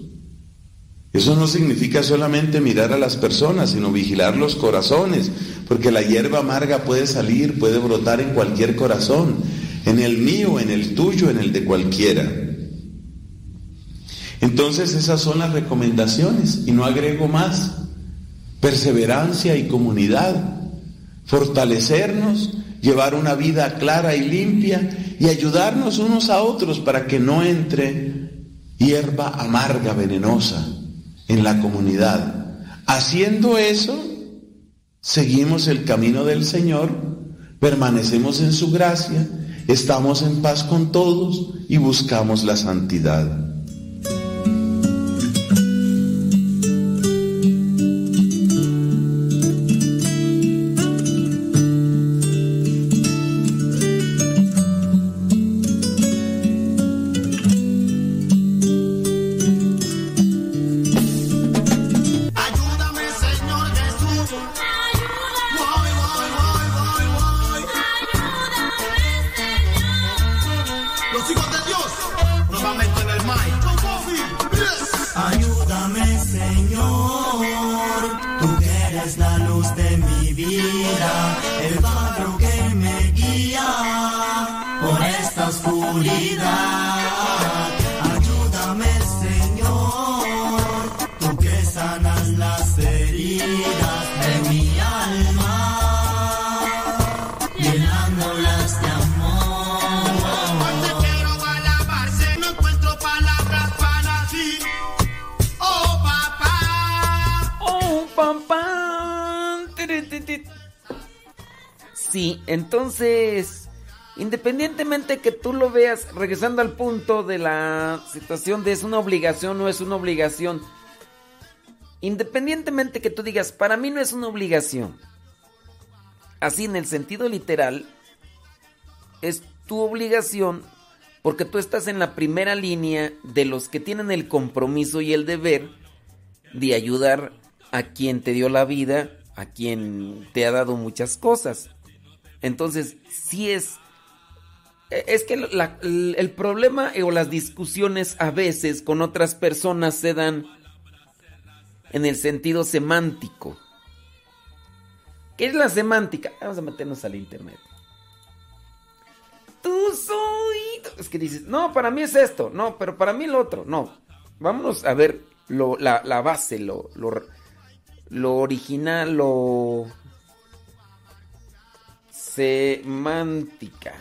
Eso no significa solamente mirar a las personas, sino vigilar los corazones, porque la hierba amarga puede salir, puede brotar en cualquier corazón, en el mío, en el tuyo, en el de cualquiera. Entonces esas son las recomendaciones y no agrego más. Perseverancia y comunidad, fortalecernos, llevar una vida clara y limpia y ayudarnos unos a otros para que no entre hierba amarga, venenosa en la comunidad. Haciendo eso, seguimos el camino del Señor, permanecemos en su gracia, estamos en paz con todos y buscamos la santidad. Independientemente que tú lo veas, regresando al punto de la situación de es una obligación o es una obligación, independientemente que tú digas, para mí no es una obligación, así en el sentido literal, es tu obligación porque tú estás en la primera línea de los que tienen el compromiso y el deber de ayudar a quien te dio la vida, a quien te ha dado muchas cosas. Entonces, sí es... e, Es que el problema o las discusiones a veces con otras personas se dan en el sentido semántico. ¿Qué es la semántica? Vamos a meternos al internet. Tú soy... Es que dices, no, para mí es esto, no, pero para mí lo otro, no. Vámonos a ver lo- la, la base, lo, lo, lo original, lo... Semántica.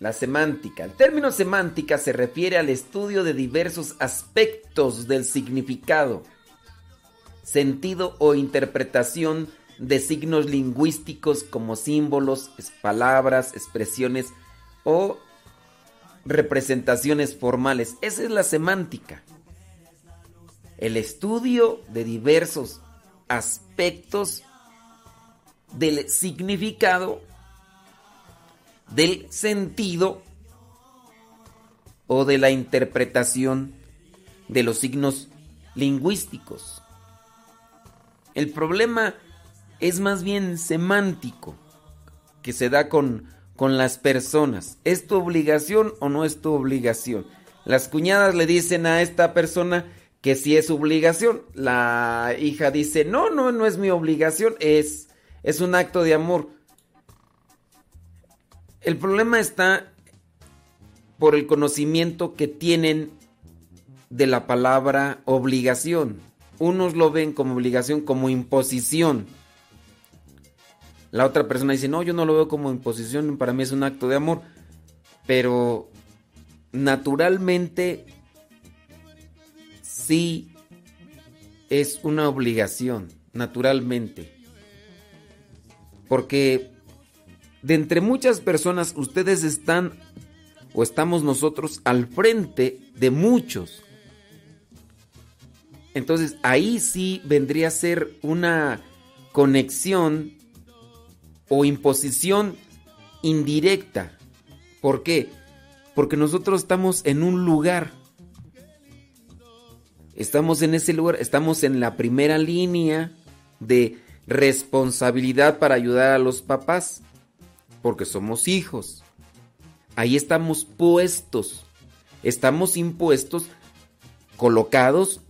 La semántica. El término semántica se refiere al estudio de diversos aspectos del significado, sentido o interpretación de signos lingüísticos como símbolos, palabras, expresiones o representaciones formales. Esa es la semántica. El estudio de diversos aspectos del significado, del sentido o de la interpretación de los signos lingüísticos. El problema es más bien semántico, que se da con, con las personas. ¿Es tu obligación o no es tu obligación? Las cuñadas le dicen a esta persona que sí es obligación. La hija dice, no, no, no es mi obligación, es, es un acto de amor. El problema está por el conocimiento que tienen de la palabra obligación. Unos lo ven como obligación, como imposición. La otra persona dice, no, yo no lo veo como imposición, para mí es un acto de amor. Pero naturalmente sí es una obligación, naturalmente. Porque de entre muchas personas ustedes están o estamos nosotros al frente de muchos. Entonces ahí sí vendría a ser una conexión o imposición indirecta. ¿Por qué? Porque nosotros estamos en un lugar. Estamos en ese lugar, estamos en la primera línea de responsabilidad para ayudar a los papás, porque somos hijos. Ahí estamos puestos, estamos impuestos, colocados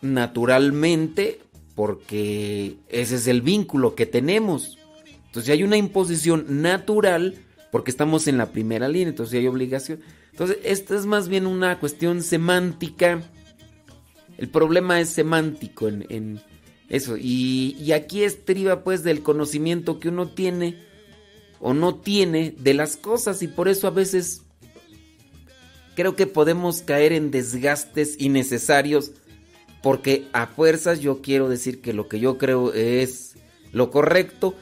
naturalmente, porque ese es el vínculo que tenemos. Entonces hay una imposición natural porque estamos en la primera línea, entonces hay obligación. Entonces, esta es más bien una cuestión semántica. El problema es semántico en, eso. Y, y aquí estriba pues del conocimiento que uno tiene o no tiene de las cosas y por eso a veces creo que podemos caer en desgastes innecesarios porque a fuerzas yo quiero decir que lo que yo creo es lo correcto,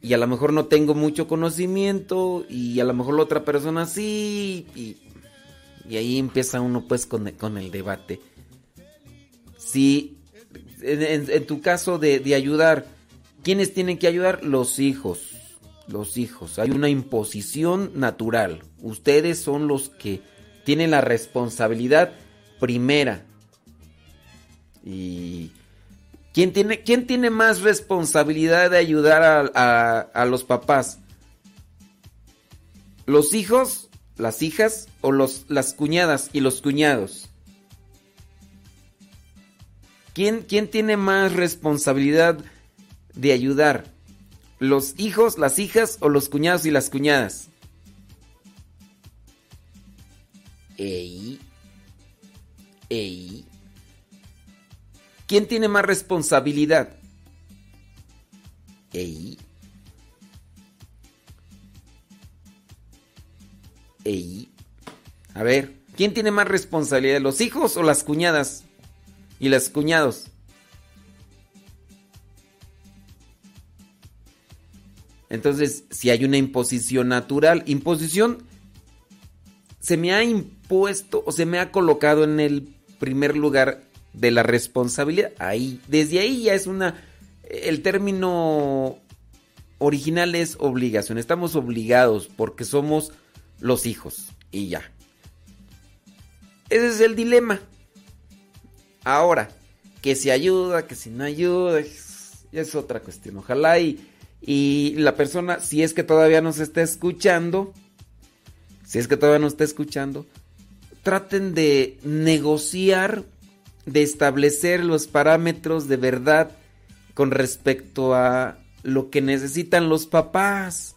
y a lo mejor no tengo mucho conocimiento y a lo mejor la otra persona sí y, ahí empieza uno pues con, con el debate. Si en, en tu caso de, de ayudar, ¿quiénes tienen que ayudar? Los hijos. Los hijos. Hay una imposición natural. Ustedes son los que tienen la responsabilidad primera. Y ¿Quién tiene, quién tiene más responsabilidad de ayudar a, a, los papás? ¿Los hijos, las hijas o los, las cuñadas y los cuñados? ¿Quién, ¿Quién tiene más responsabilidad de ayudar? ¿Los hijos, las hijas o los cuñados y las cuñadas? Ey. ¿Quién tiene más responsabilidad? Ey. A ver, ¿quién tiene más responsabilidad? ¿Los hijos o las cuñadas? Y las cuñados. Entonces, si hay una imposición natural, imposición se me ha impuesto o se me ha colocado en el primer lugar de la responsabilidad. Ahí, desde ahí ya es una. El término original es obligación. Estamos obligados porque somos los hijos. Y ya. Ese es el dilema. Ahora, que si ayuda, que si no ayuda, es, es otra cuestión. Ojalá y, y la persona, si es que todavía nos está escuchando, si es que todavía nos está escuchando, traten de negociar de establecer los parámetros de verdad con respecto a lo que necesitan los papás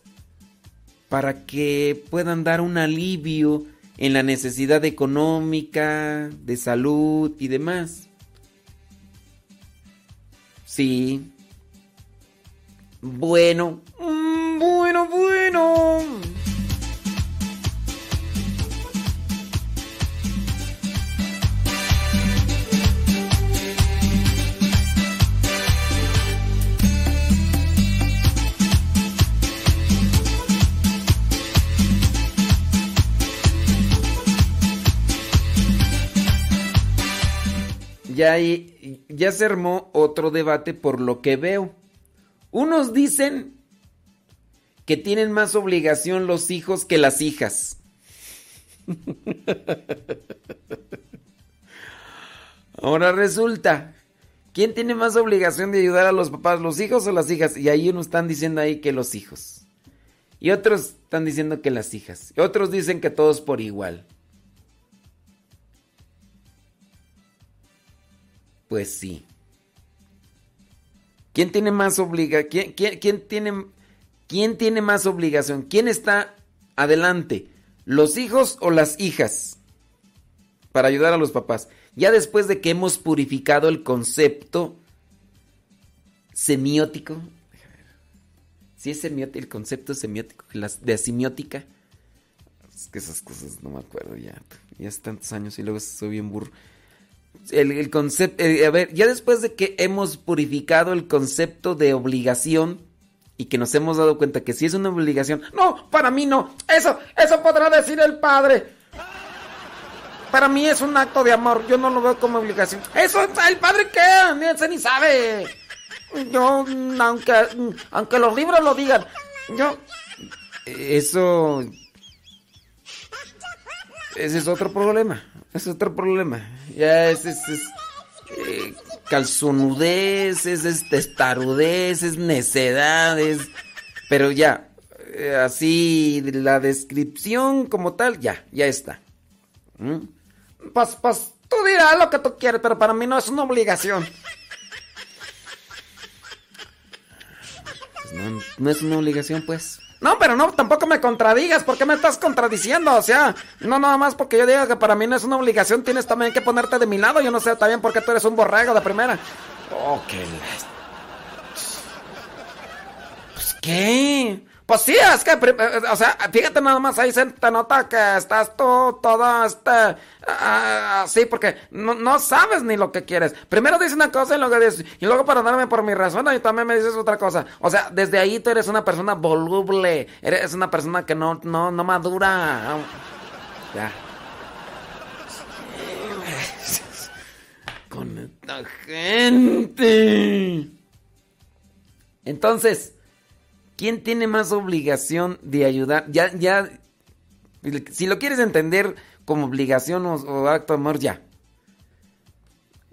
para que puedan dar un alivio en la necesidad económica, de salud y demás. Sí. Bueno, mm, bueno, bueno. ya, ya se armó otro debate por lo que veo. Unos dicen que tienen más obligación los hijos que las hijas. Ahora resulta, ¿quién tiene más obligación de ayudar a los papás, los hijos o las hijas? Y ahí unos están diciendo ahí que los hijos. Y otros están diciendo que las hijas. Y otros dicen que todos por igual. Pues sí. ¿Quién tiene más obligación? ¿Quién, quién, tiene, ¿Quién tiene más obligación? ¿Quién está adelante? ¿Los hijos o las hijas? Para ayudar a los papás. Ya después de que hemos purificado el concepto semiótico. Si es semiótico, el concepto semiótico, de semiótica. Es que esas cosas no me acuerdo ya. Ya hace tantos años y luego soy bien burro el, concepto, eh, a ver, ya después de que hemos purificado el concepto de obligación y que nos hemos dado cuenta que si es una obligación, no, para mí no, eso, eso podrá decir el padre. Para mí es un acto de amor, yo no lo veo como obligación. Eso, el padre qué, ese ni sabe. Yo, aunque, aunque los libros lo digan, yo, eso, ese es otro problema. Es otro problema. Ya es, es, es eh, calzonudez, es, es, testarudez, es necedad, Pero ya, eh, así la descripción como tal, ya, ya está. ¿Mm? Pues, pues, tú dirás lo que tú quieres, pero para mí no es una obligación. Pues no, no es una obligación, pues. No, pero no, tampoco me contradigas. ¿Por qué me estás contradiciendo? O sea, no nada más porque yo diga que para mí no es una obligación, tienes también que ponerte de mi lado. Yo no sé también por qué tú eres un borrego de primera. Oh, qué. Pues qué. Pues sí, es que, eh, o sea, fíjate nada más, ahí se te nota que estás tú todo este, así, porque no, sabes ni lo que quieres. Primero dices una cosa y luego dices, y luego para darme por mi razón, y también me dices otra cosa. O sea, desde ahí tú eres una persona voluble, eres una persona que no, no, no madura. Ya. Con esta gente. Entonces, ¿quién tiene más obligación de ayudar? Ya, ya, si lo quieres entender como obligación o, acto de amor, ya.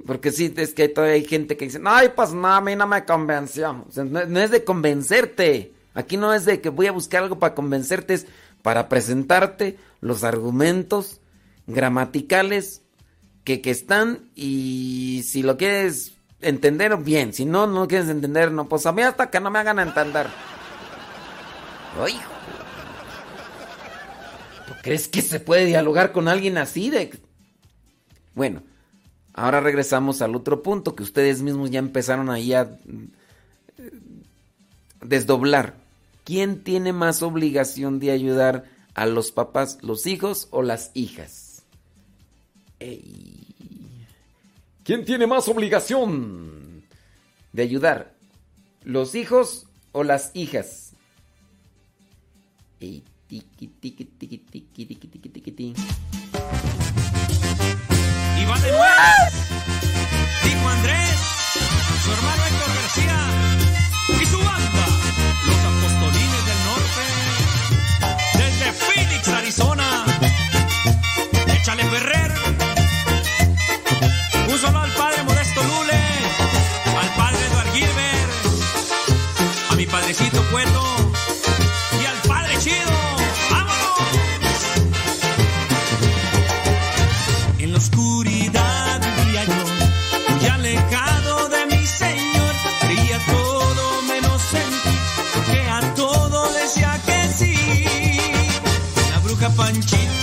Porque sí, es que todavía hay gente que dice, ay, pues no, a mí no me convenció. no, es de convencerte. Aquí no es de que voy a buscar algo para convencerte, es para presentarte los argumentos gramaticales que, que están y si lo quieres entender bien. Si no, no quieres entender, no. Pues a mí hasta que no me hagan entender. Ay, ¿Tú crees que se puede dialogar con alguien así de.? Bueno, ahora regresamos al otro punto que ustedes mismos ya empezaron ahí a eh, desdoblar. ¿Quién tiene más obligación de ayudar a los papás, los hijos o las hijas? Ey. ¿Quién tiene más obligación de ayudar? ¿Los hijos o las hijas? Y va de nuevo. Dijo Andrés, su hermano Héctor García y su banda, los apostolines del norte, desde Phoenix, Arizona. Échale Ferrer. Un solo al padre Modesto Lule, al padre Eduard Gilbert, a mi padrecito Cueto La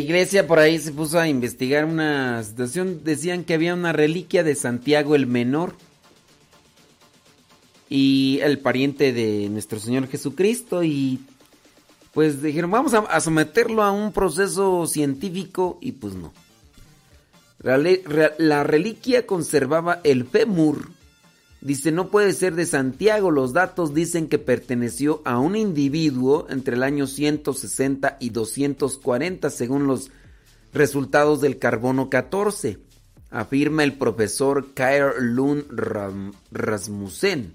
iglesia por ahí se puso a investigar una situación. Decían que había una reliquia de Santiago el Menor y el pariente de nuestro Señor Jesucristo y pues dijeron vamos a, someterlo a un proceso científico y pues no. La, reliquia conservaba el fémur. Dice, no puede ser de Santiago. Los datos dicen que perteneció a un individuo entre el año 160 y 240 según los resultados del carbono 14, afirma el profesor Kair Lund Rasmussen.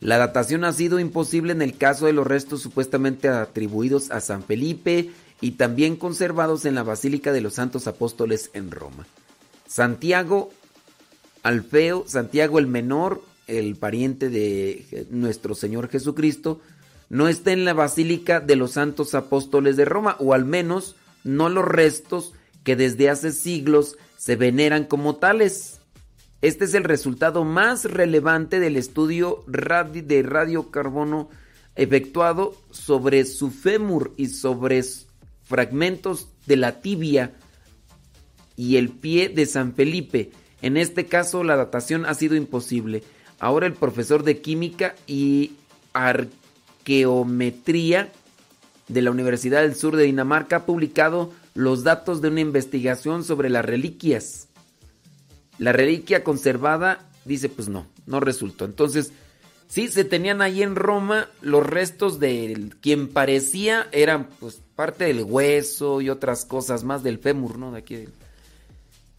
La datación ha sido imposible en el caso de los restos supuestamente atribuidos a San Felipe y también conservados en la Basílica de los Santos Apóstoles en Roma. Santiago Alfeo, Santiago el Menor, el pariente de nuestro Señor Jesucristo, no está en la Basílica de los Santos Apóstoles de Roma, o al menos no los restos que desde hace siglos se veneran como tales. Este es el resultado más relevante del estudio de radiocarbono efectuado sobre su fémur y sobre fragmentos de la tibia y el pie de San Felipe. En este caso la datación ha sido imposible. Ahora el profesor de química y arqueometría de la Universidad del Sur de Dinamarca ha publicado los datos de una investigación sobre las reliquias la reliquia conservada dice, pues no, no resultó. Entonces, sí, se tenían ahí en Roma los restos de quien parecía eran pues parte del hueso y otras cosas más del fémur, ¿no? De aquí.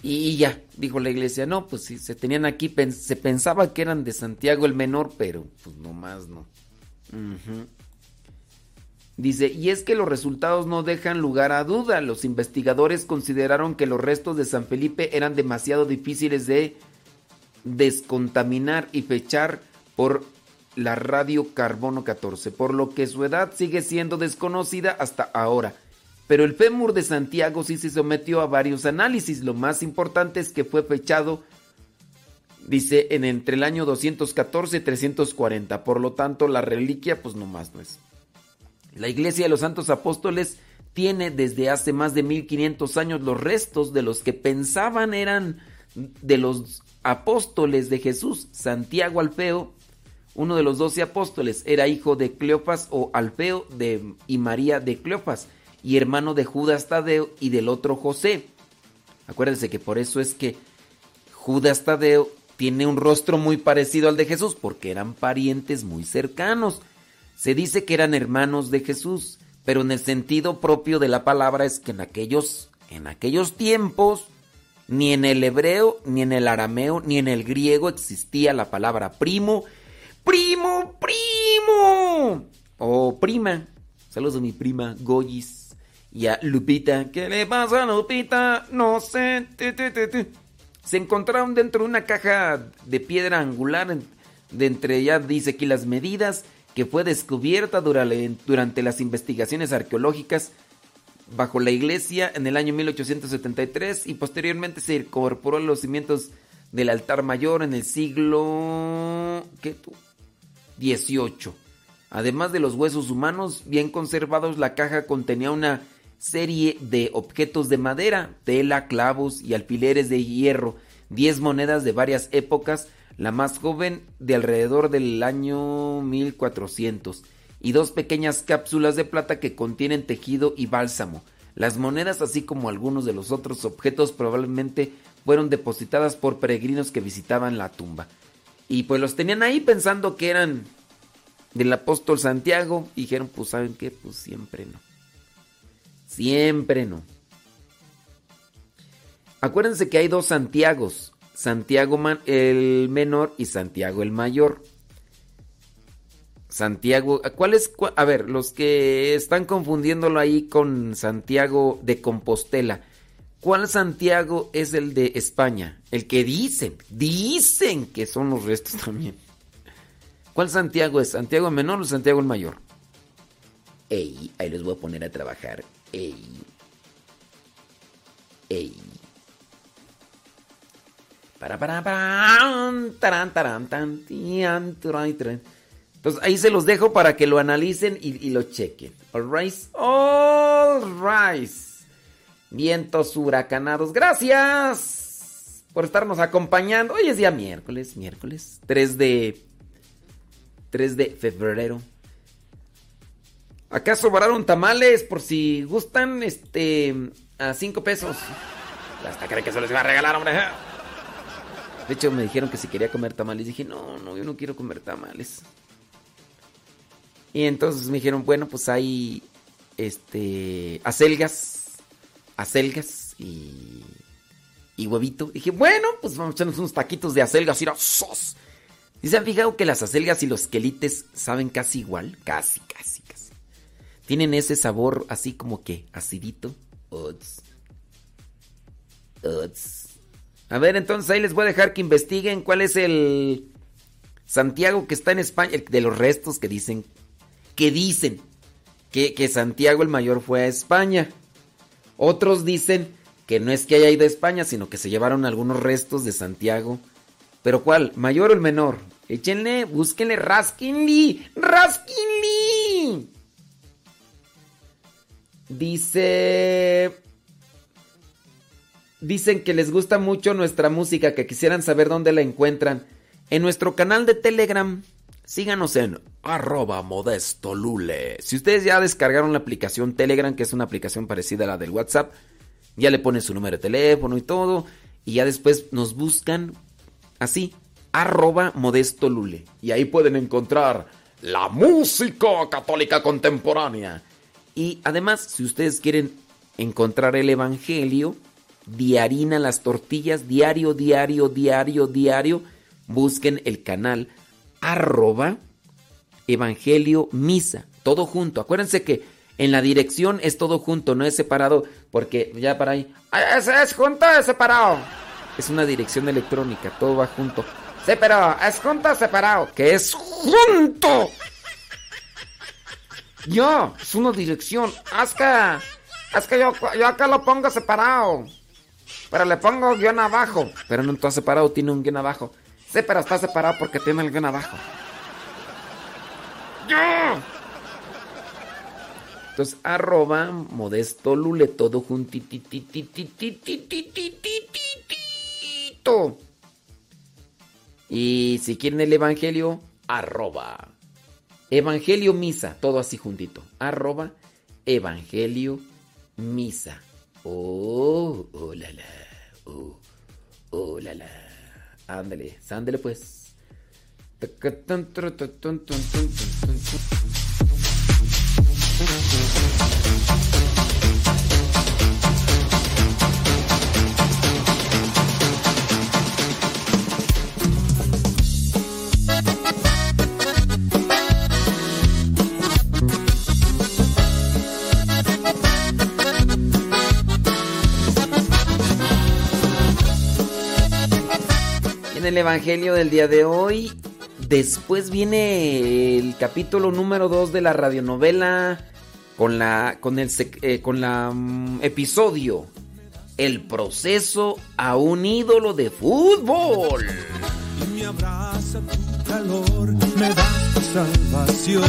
Y ya, dijo la iglesia, no, pues sí, se tenían aquí, se pensaba que eran de Santiago el Menor, pero pues no más, no. Dice, y es que los resultados no dejan lugar a duda. Los investigadores consideraron que los restos de San Felipe eran demasiado difíciles de descontaminar y fechar por la radiocarbono 14, por lo que su edad sigue siendo desconocida hasta ahora. Pero el fémur de Santiago sí se sometió a varios análisis. Lo más importante es que fue fechado, dice, en entre el año 214 y 340. Por lo tanto, la reliquia, pues nomás no es. La Iglesia de los Santos Apóstoles tiene desde hace más de 1500 años los restos de los que pensaban eran de los apóstoles de Jesús. Santiago Alfeo, uno de los doce apóstoles, era hijo de Cleofas o Alfeo de, y María de Cleofas y hermano de Judas Tadeo y del otro José. Acuérdense que por eso es que Judas Tadeo tiene un rostro muy parecido al de Jesús, porque eran parientes muy cercanos. Se dice que eran hermanos de Jesús, pero en el sentido propio de la palabra es que en aquellos, en aquellos tiempos, ni en el hebreo, ni en el arameo, ni en el griego existía la palabra primo. ¡Primo, primo! O prima. Saludos a mi prima Goyis y a Lupita. ¿Qué le pasa Lupita? No sé. Se encontraron dentro de una caja de piedra angular. De entre ya dice aquí las medidas que fue descubierta durante las investigaciones arqueológicas bajo la iglesia en el año 1873 y posteriormente se incorporó a los cimientos del altar mayor en el siglo XVIII. Además de los huesos humanos bien conservados, la caja contenía una serie de objetos de madera, tela, clavos y alfileres de hierro, 10 monedas de varias épocas, la más joven de alrededor del año 1400, y dos pequeñas cápsulas de plata que contienen tejido y bálsamo. Las monedas, así como algunos de los otros objetos, probablemente fueron depositadas por peregrinos que visitaban la tumba. Y pues los tenían ahí pensando que eran del apóstol Santiago. Y dijeron, pues saben qué, pues siempre no. Siempre no. Acuérdense que hay dos Santiagos. Santiago el menor y Santiago el mayor. Santiago, ¿cuál es? A ver, los que están confundiéndolo ahí con Santiago de Compostela. ¿Cuál Santiago es el de España? El que dicen, dicen que son los restos también. ¿Cuál Santiago es? ¿Santiago el menor o Santiago el mayor? Ey, ahí les voy a poner a trabajar. Ey. Ey. Entonces ahí se los dejo para que lo analicen y, lo chequen. All right. All right. Vientos huracanados. Gracias por estarnos acompañando. Hoy es día miércoles, miércoles 3 de 3 de febrero. Acá sobraron tamales por si gustan este a 5 pesos. Hasta creen que se les iba a regalar, hombre. De hecho, me dijeron que si quería comer tamales. Dije, no, no, yo no quiero comer tamales. Y entonces me dijeron, bueno, pues hay este acelgas, acelgas y, y huevito. Dije, bueno, pues vamos a echarnos unos taquitos de acelgas y sos. ¿Y se han fijado que las acelgas y los quelites saben casi igual? Casi, casi. Tienen ese sabor así como que acidito. Uts. Uts. A ver, entonces ahí les voy a dejar que investiguen cuál es el Santiago que está en España, de los restos que dicen, que dicen que, que Santiago el mayor fue a España. Otros dicen que no es que haya ido a España, sino que se llevaron algunos restos de Santiago. Pero ¿cuál? ¿Mayor o el menor? Échenle, búsquenle, rasquenle, rasquenle. Dice... Dicen que les gusta mucho nuestra música, que quisieran saber dónde la encuentran. En nuestro canal de Telegram, síganos en arroba modesto lule. Si ustedes ya descargaron la aplicación Telegram, que es una aplicación parecida a la del WhatsApp, ya le ponen su número de teléfono y todo, y ya después nos buscan así, arroba modesto lule. Y ahí pueden encontrar la música católica contemporánea. Y además, si ustedes quieren encontrar el Evangelio, diarina las tortillas, diario, diario, diario, diario, busquen el canal arroba Evangelio Misa, todo junto. Acuérdense que en la dirección es todo junto, no es separado, porque ya para ahí, es, es junto, es separado. Es una dirección electrónica, todo va junto. Sí, pero es junto separado, que es junto. Yo, es una dirección. Es que, es que yo, yo acá lo pongo separado. Pero le pongo guion abajo. Pero no está separado, tiene un guion abajo. Sí, pero está separado porque tiene el guion abajo. ¡Yo! Entonces, arroba modesto lule, todo juntitititititititititito. Y si quieren el evangelio, arroba. Evangelio misa, todo así juntito. Arroba evangelio misa. Oh, oh la la. Oh, oh la la. Ándale, ándale pues. En el Evangelio del día de hoy, después viene el capítulo número 2 de la radionovela con la con el eh, con la mm, episodio El proceso a un ídolo de fútbol. Y me abraza tu calor, me da tu salvación.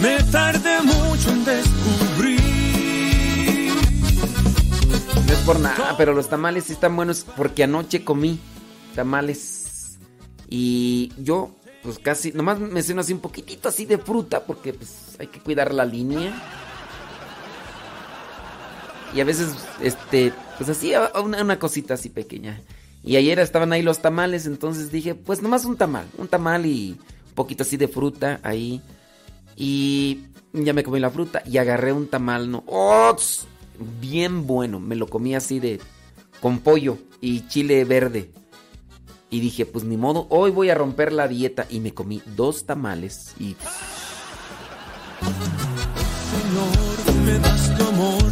Me tardé mucho en descubrir. Por nada, pero los tamales están buenos porque anoche comí tamales y yo pues casi, nomás me ceno así un poquitito así de fruta porque pues hay que cuidar la línea. Y a veces, este, pues así, una, una cosita así pequeña. Y ayer estaban ahí los tamales, entonces dije, pues nomás un tamal, un tamal y un poquito así de fruta ahí. Y ya me comí la fruta y agarré un tamal, ¿no? ¡Oh! Bien bueno, me lo comí así de con pollo y chile verde. Y dije, pues ni modo, hoy voy a romper la dieta y me comí dos tamales y Señor, me das tu amor,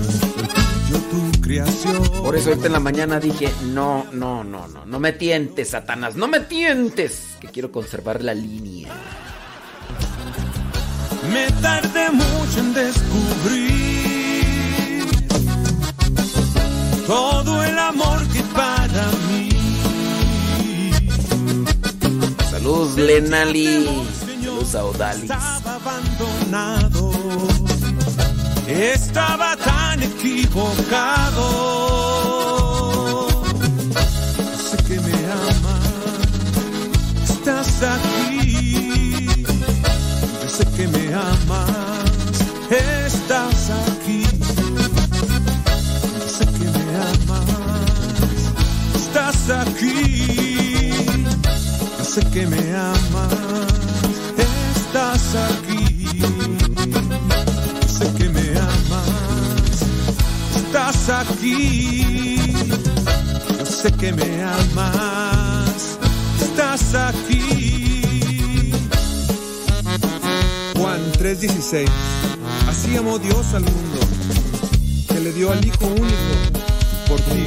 yo tu creación. Por eso ahorita en la mañana dije, no, no, no, no, no me tientes, Satanás, no me tientes, que quiero conservar la línea. Me tardé mucho en descubrir todo el amor que para mí. Saludos, Lenali. Saludos a Odalis. Estaba abandonado. estaba tan equivocado. Sé que me amas, estás aquí. Yo sé que me amas, estás sé que me amas, estás aquí. Sé que me amas, estás aquí. Sé que me amas, estás aquí. Juan 3:16 Así amó Dios al mundo, que le dio al Hijo único por ti,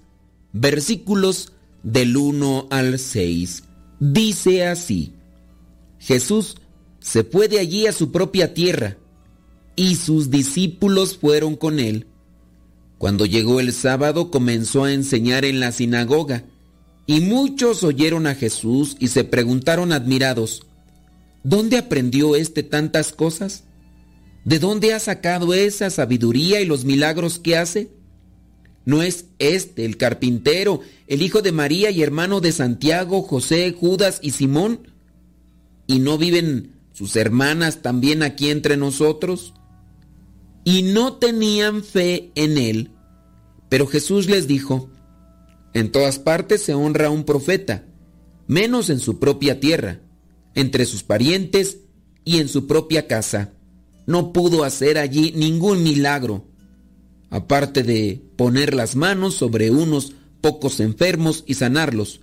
versículos del 1 al 6. Dice así, Jesús se fue de allí a su propia tierra y sus discípulos fueron con él. Cuando llegó el sábado comenzó a enseñar en la sinagoga y muchos oyeron a Jesús y se preguntaron admirados, ¿Dónde aprendió éste tantas cosas? ¿De dónde ha sacado esa sabiduría y los milagros que hace? ¿No es este el carpintero, el hijo de María y hermano de Santiago, José, Judas y Simón? ¿Y no viven sus hermanas también aquí entre nosotros? Y no tenían fe en él. Pero Jesús les dijo, en todas partes se honra a un profeta, menos en su propia tierra entre sus parientes y en su propia casa. No pudo hacer allí ningún milagro, aparte de poner las manos sobre unos pocos enfermos y sanarlos.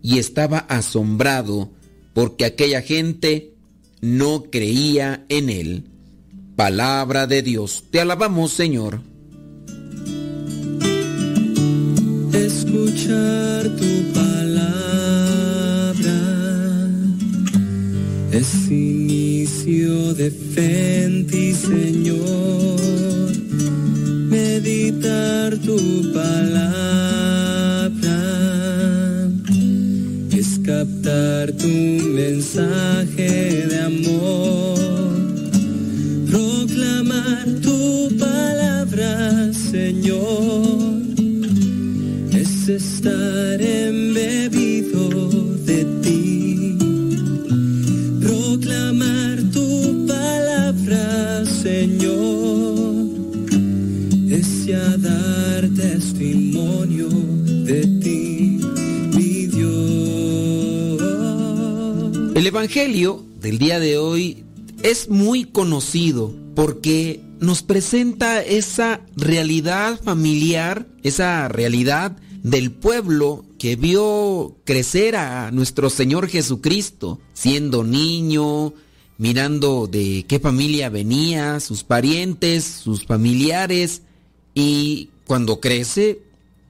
Y estaba asombrado porque aquella gente no creía en él. Palabra de Dios, te alabamos Señor. Escuchar tu palabra es inicio de fe Señor. Meditar tu palabra es captar tu mensaje de amor. Proclamar tu palabra, Señor, es estar embebido de ti. Dar testimonio de ti, mi Dios. El Evangelio del día de hoy es muy conocido porque nos presenta esa realidad familiar, esa realidad del pueblo que vio crecer a nuestro Señor Jesucristo, siendo niño, mirando de qué familia venía, sus parientes, sus familiares, y cuando crece,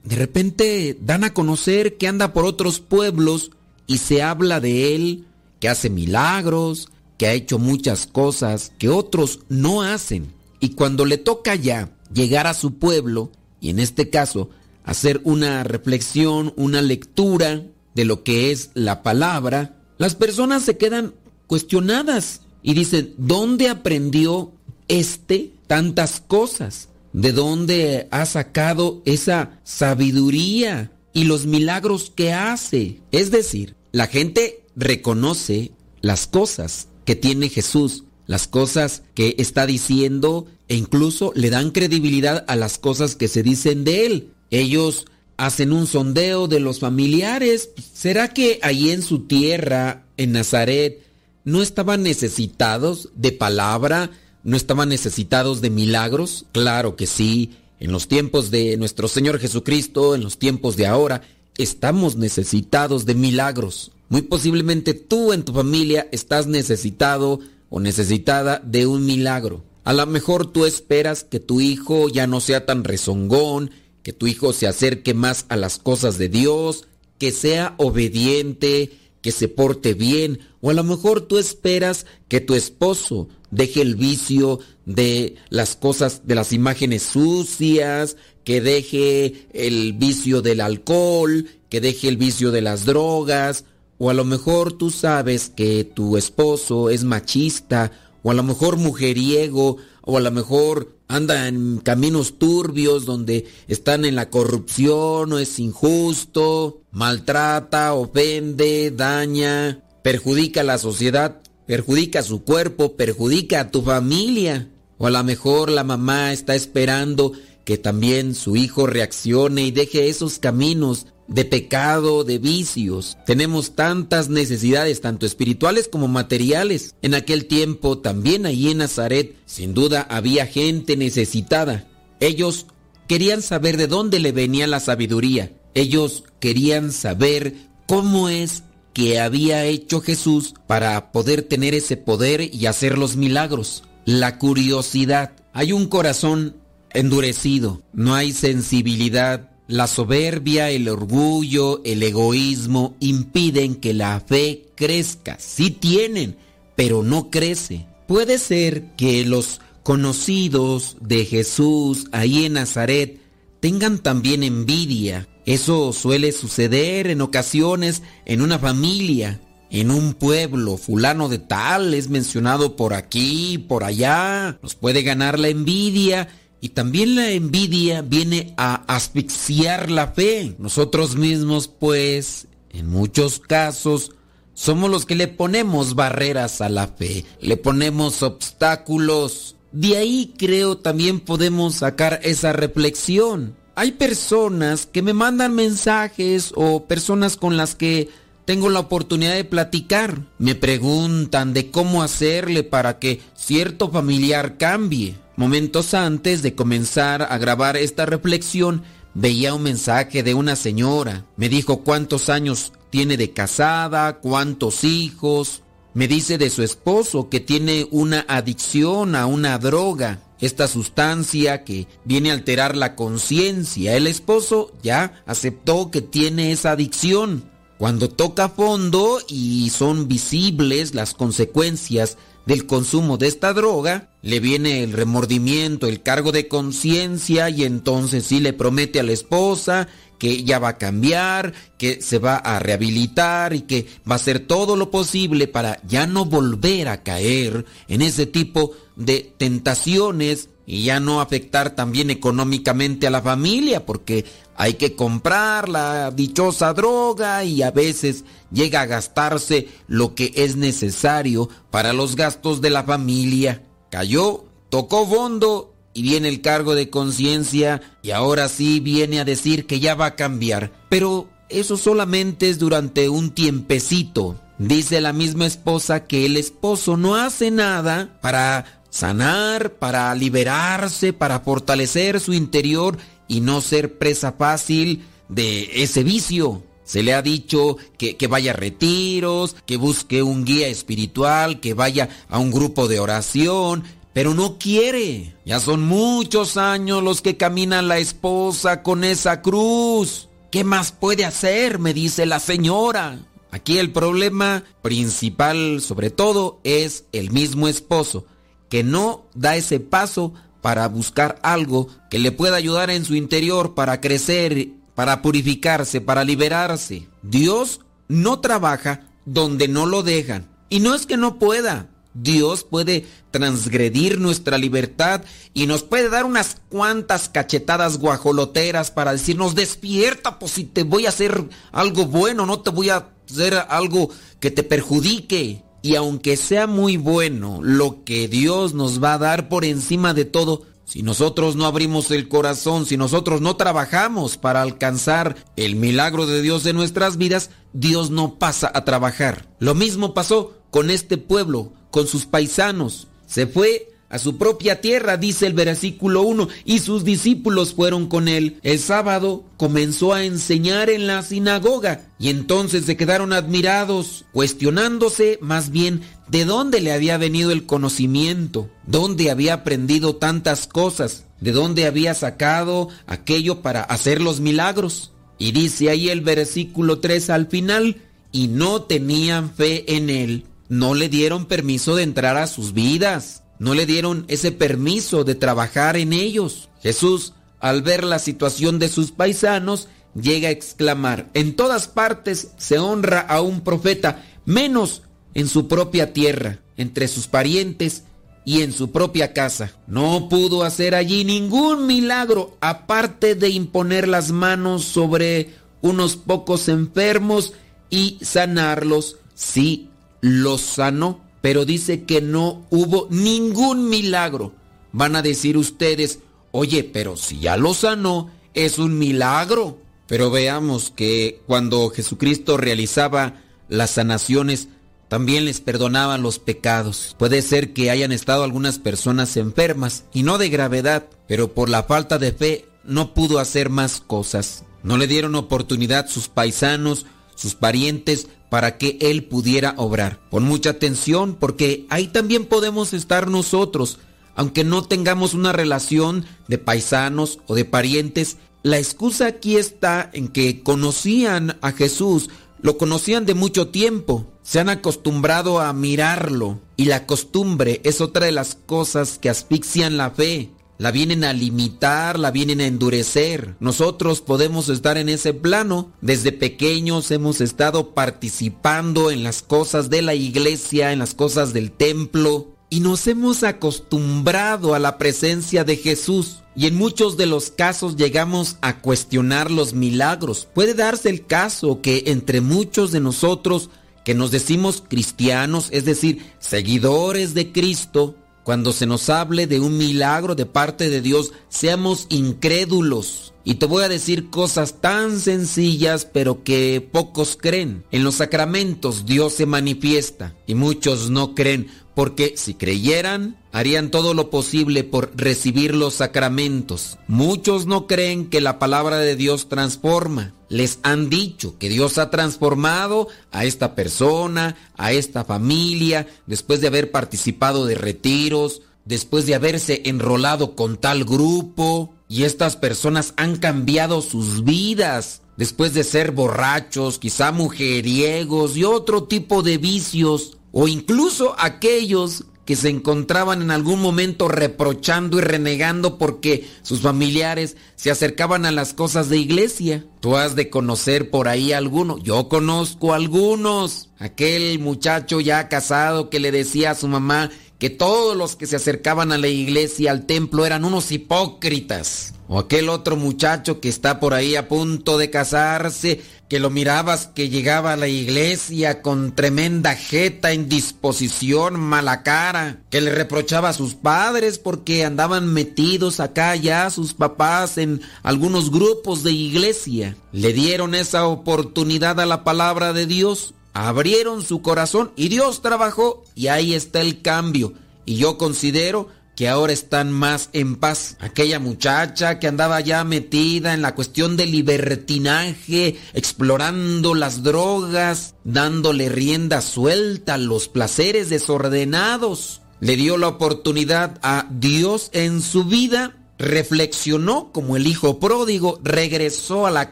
de repente dan a conocer que anda por otros pueblos y se habla de él, que hace milagros, que ha hecho muchas cosas que otros no hacen. Y cuando le toca ya llegar a su pueblo, y en este caso hacer una reflexión, una lectura de lo que es la palabra, las personas se quedan cuestionadas y dicen, ¿dónde aprendió este tantas cosas? ¿De dónde ha sacado esa sabiduría y los milagros que hace? Es decir, la gente reconoce las cosas que tiene Jesús, las cosas que está diciendo e incluso le dan credibilidad a las cosas que se dicen de él. Ellos hacen un sondeo de los familiares. ¿Será que ahí en su tierra, en Nazaret, no estaban necesitados de palabra? ¿No estaban necesitados de milagros? Claro que sí. En los tiempos de nuestro Señor Jesucristo, en los tiempos de ahora, estamos necesitados de milagros. Muy posiblemente tú en tu familia estás necesitado o necesitada de un milagro. A lo mejor tú esperas que tu hijo ya no sea tan rezongón, que tu hijo se acerque más a las cosas de Dios, que sea obediente, que se porte bien, o a lo mejor tú esperas que tu esposo deje el vicio de las cosas, de las imágenes sucias, que deje el vicio del alcohol, que deje el vicio de las drogas, o a lo mejor tú sabes que tu esposo es machista, o a lo mejor mujeriego, o a lo mejor anda en caminos turbios donde están en la corrupción o es injusto, maltrata, ofende, daña, perjudica a la sociedad, perjudica a su cuerpo, perjudica a tu familia. O a lo mejor la mamá está esperando que también su hijo reaccione y deje esos caminos de pecado, de vicios. Tenemos tantas necesidades, tanto espirituales como materiales. En aquel tiempo, también allí en Nazaret, sin duda había gente necesitada. Ellos querían saber de dónde le venía la sabiduría. Ellos querían saber cómo es que había hecho Jesús para poder tener ese poder y hacer los milagros. La curiosidad. Hay un corazón endurecido, no hay sensibilidad la soberbia, el orgullo, el egoísmo impiden que la fe crezca. Sí tienen, pero no crece. Puede ser que los conocidos de Jesús ahí en Nazaret tengan también envidia. Eso suele suceder en ocasiones en una familia, en un pueblo. Fulano de tal es mencionado por aquí, por allá. Nos puede ganar la envidia y también la envidia viene a asfixiar la fe. Nosotros mismos, pues, en muchos casos, somos los que le ponemos barreras a la fe, le ponemos obstáculos. De ahí creo también podemos sacar esa reflexión. Hay personas que me mandan mensajes o personas con las que tengo la oportunidad de platicar. Me preguntan de cómo hacerle para que cierto familiar cambie. Momentos antes de comenzar a grabar esta reflexión, veía un mensaje de una señora. Me dijo cuántos años tiene de casada, cuántos hijos. Me dice de su esposo que tiene una adicción a una droga, esta sustancia que viene a alterar la conciencia. El esposo ya aceptó que tiene esa adicción. Cuando toca fondo y son visibles las consecuencias del consumo de esta droga, le viene el remordimiento, el cargo de conciencia y entonces sí le promete a la esposa que ya va a cambiar, que se va a rehabilitar y que va a hacer todo lo posible para ya no volver a caer en ese tipo de tentaciones y ya no afectar también económicamente a la familia porque hay que comprar la dichosa droga y a veces llega a gastarse lo que es necesario para los gastos de la familia. Cayó, tocó fondo y viene el cargo de conciencia y ahora sí viene a decir que ya va a cambiar. Pero eso solamente es durante un tiempecito. Dice la misma esposa que el esposo no hace nada para sanar, para liberarse, para fortalecer su interior y no ser presa fácil de ese vicio. Se le ha dicho que, que, vaya a retiros, que busque un guía espiritual, que vaya a un grupo de oración, pero no quiere. Ya son muchos años los que camina la esposa con esa cruz. ¿Qué más puede hacer? me dice la señora. Aquí el problema principal, sobre todo, es el mismo esposo, que no da ese paso para buscar algo que le pueda ayudar en su interior para crecer, para purificarse, para liberarse. Dios no trabaja donde no lo dejan. Y no es que no pueda. Dios puede transgredir nuestra libertad y nos puede dar unas cuantas cachetadas guajoloteras para decirnos despierta, pues si te voy a hacer algo bueno, no te voy a hacer algo que te perjudique. Y aunque sea muy bueno lo que Dios nos va a dar por encima de todo, si nosotros no abrimos el corazón, si nosotros no trabajamos para alcanzar el milagro de Dios en nuestras vidas, Dios no pasa a trabajar. Lo mismo pasó con este pueblo, con sus paisanos. Se fue a su propia tierra, dice el versículo 1, y sus discípulos fueron con él. El sábado comenzó a enseñar en la sinagoga y entonces se quedaron admirados, cuestionándose más bien de dónde le había venido el conocimiento, dónde había aprendido tantas cosas, de dónde había sacado aquello para hacer los milagros. Y dice ahí el versículo 3 al final, y no tenían fe en él, no le dieron permiso de entrar a sus vidas no le dieron ese permiso de trabajar en ellos. Jesús, al ver la situación de sus paisanos, llega a exclamar, en todas partes se honra a un profeta, menos en su propia tierra, entre sus parientes y en su propia casa. No pudo hacer allí ningún milagro aparte de imponer las manos sobre unos pocos enfermos y sanarlos. Sí, los sanó pero dice que no hubo ningún milagro. Van a decir ustedes, oye, pero si ya lo sanó, es un milagro. Pero veamos que cuando Jesucristo realizaba las sanaciones, también les perdonaban los pecados. Puede ser que hayan estado algunas personas enfermas, y no de gravedad, pero por la falta de fe no pudo hacer más cosas. No le dieron oportunidad sus paisanos, sus parientes, para que Él pudiera obrar. Con mucha atención porque ahí también podemos estar nosotros, aunque no tengamos una relación de paisanos o de parientes. La excusa aquí está en que conocían a Jesús, lo conocían de mucho tiempo, se han acostumbrado a mirarlo y la costumbre es otra de las cosas que asfixian la fe la vienen a limitar, la vienen a endurecer. Nosotros podemos estar en ese plano. Desde pequeños hemos estado participando en las cosas de la iglesia, en las cosas del templo, y nos hemos acostumbrado a la presencia de Jesús. Y en muchos de los casos llegamos a cuestionar los milagros. Puede darse el caso que entre muchos de nosotros que nos decimos cristianos, es decir, seguidores de Cristo, cuando se nos hable de un milagro de parte de Dios, seamos incrédulos. Y te voy a decir cosas tan sencillas pero que pocos creen. En los sacramentos Dios se manifiesta y muchos no creen porque si creyeran, harían todo lo posible por recibir los sacramentos. Muchos no creen que la palabra de Dios transforma. Les han dicho que Dios ha transformado a esta persona, a esta familia, después de haber participado de retiros, después de haberse enrolado con tal grupo, y estas personas han cambiado sus vidas después de ser borrachos, quizá mujeriegos y otro tipo de vicios o incluso aquellos que se encontraban en algún momento reprochando y renegando porque sus familiares se acercaban a las cosas de iglesia. Tú has de conocer por ahí alguno. Yo conozco algunos. Aquel muchacho ya casado que le decía a su mamá que todos los que se acercaban a la iglesia, al templo, eran unos hipócritas. O aquel otro muchacho que está por ahí a punto de casarse, que lo mirabas que llegaba a la iglesia con tremenda jeta, indisposición, mala cara, que le reprochaba a sus padres porque andaban metidos acá ya sus papás en algunos grupos de iglesia. Le dieron esa oportunidad a la palabra de Dios abrieron su corazón y Dios trabajó y ahí está el cambio. Y yo considero que ahora están más en paz. Aquella muchacha que andaba ya metida en la cuestión del libertinaje, explorando las drogas, dándole rienda suelta a los placeres desordenados, le dio la oportunidad a Dios en su vida reflexionó como el hijo pródigo, regresó a la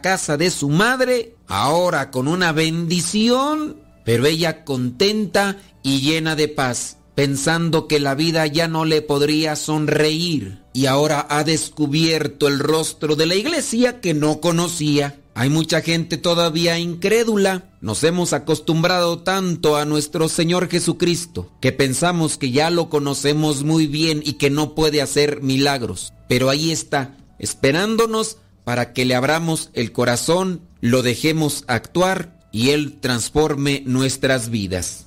casa de su madre, ahora con una bendición, pero ella contenta y llena de paz, pensando que la vida ya no le podría sonreír, y ahora ha descubierto el rostro de la iglesia que no conocía. Hay mucha gente todavía incrédula. Nos hemos acostumbrado tanto a nuestro Señor Jesucristo que pensamos que ya lo conocemos muy bien y que no puede hacer milagros. Pero ahí está, esperándonos para que le abramos el corazón, lo dejemos actuar y Él transforme nuestras vidas.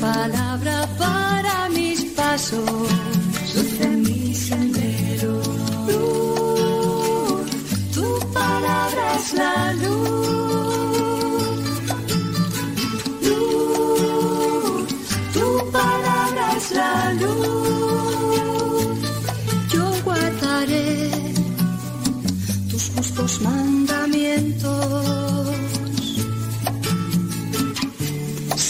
palabra para mis pasos, luz en mi sendero. Luz, tu palabra es la luz. Luz, tu palabra es la luz. Yo guardaré tus justos mandamientos.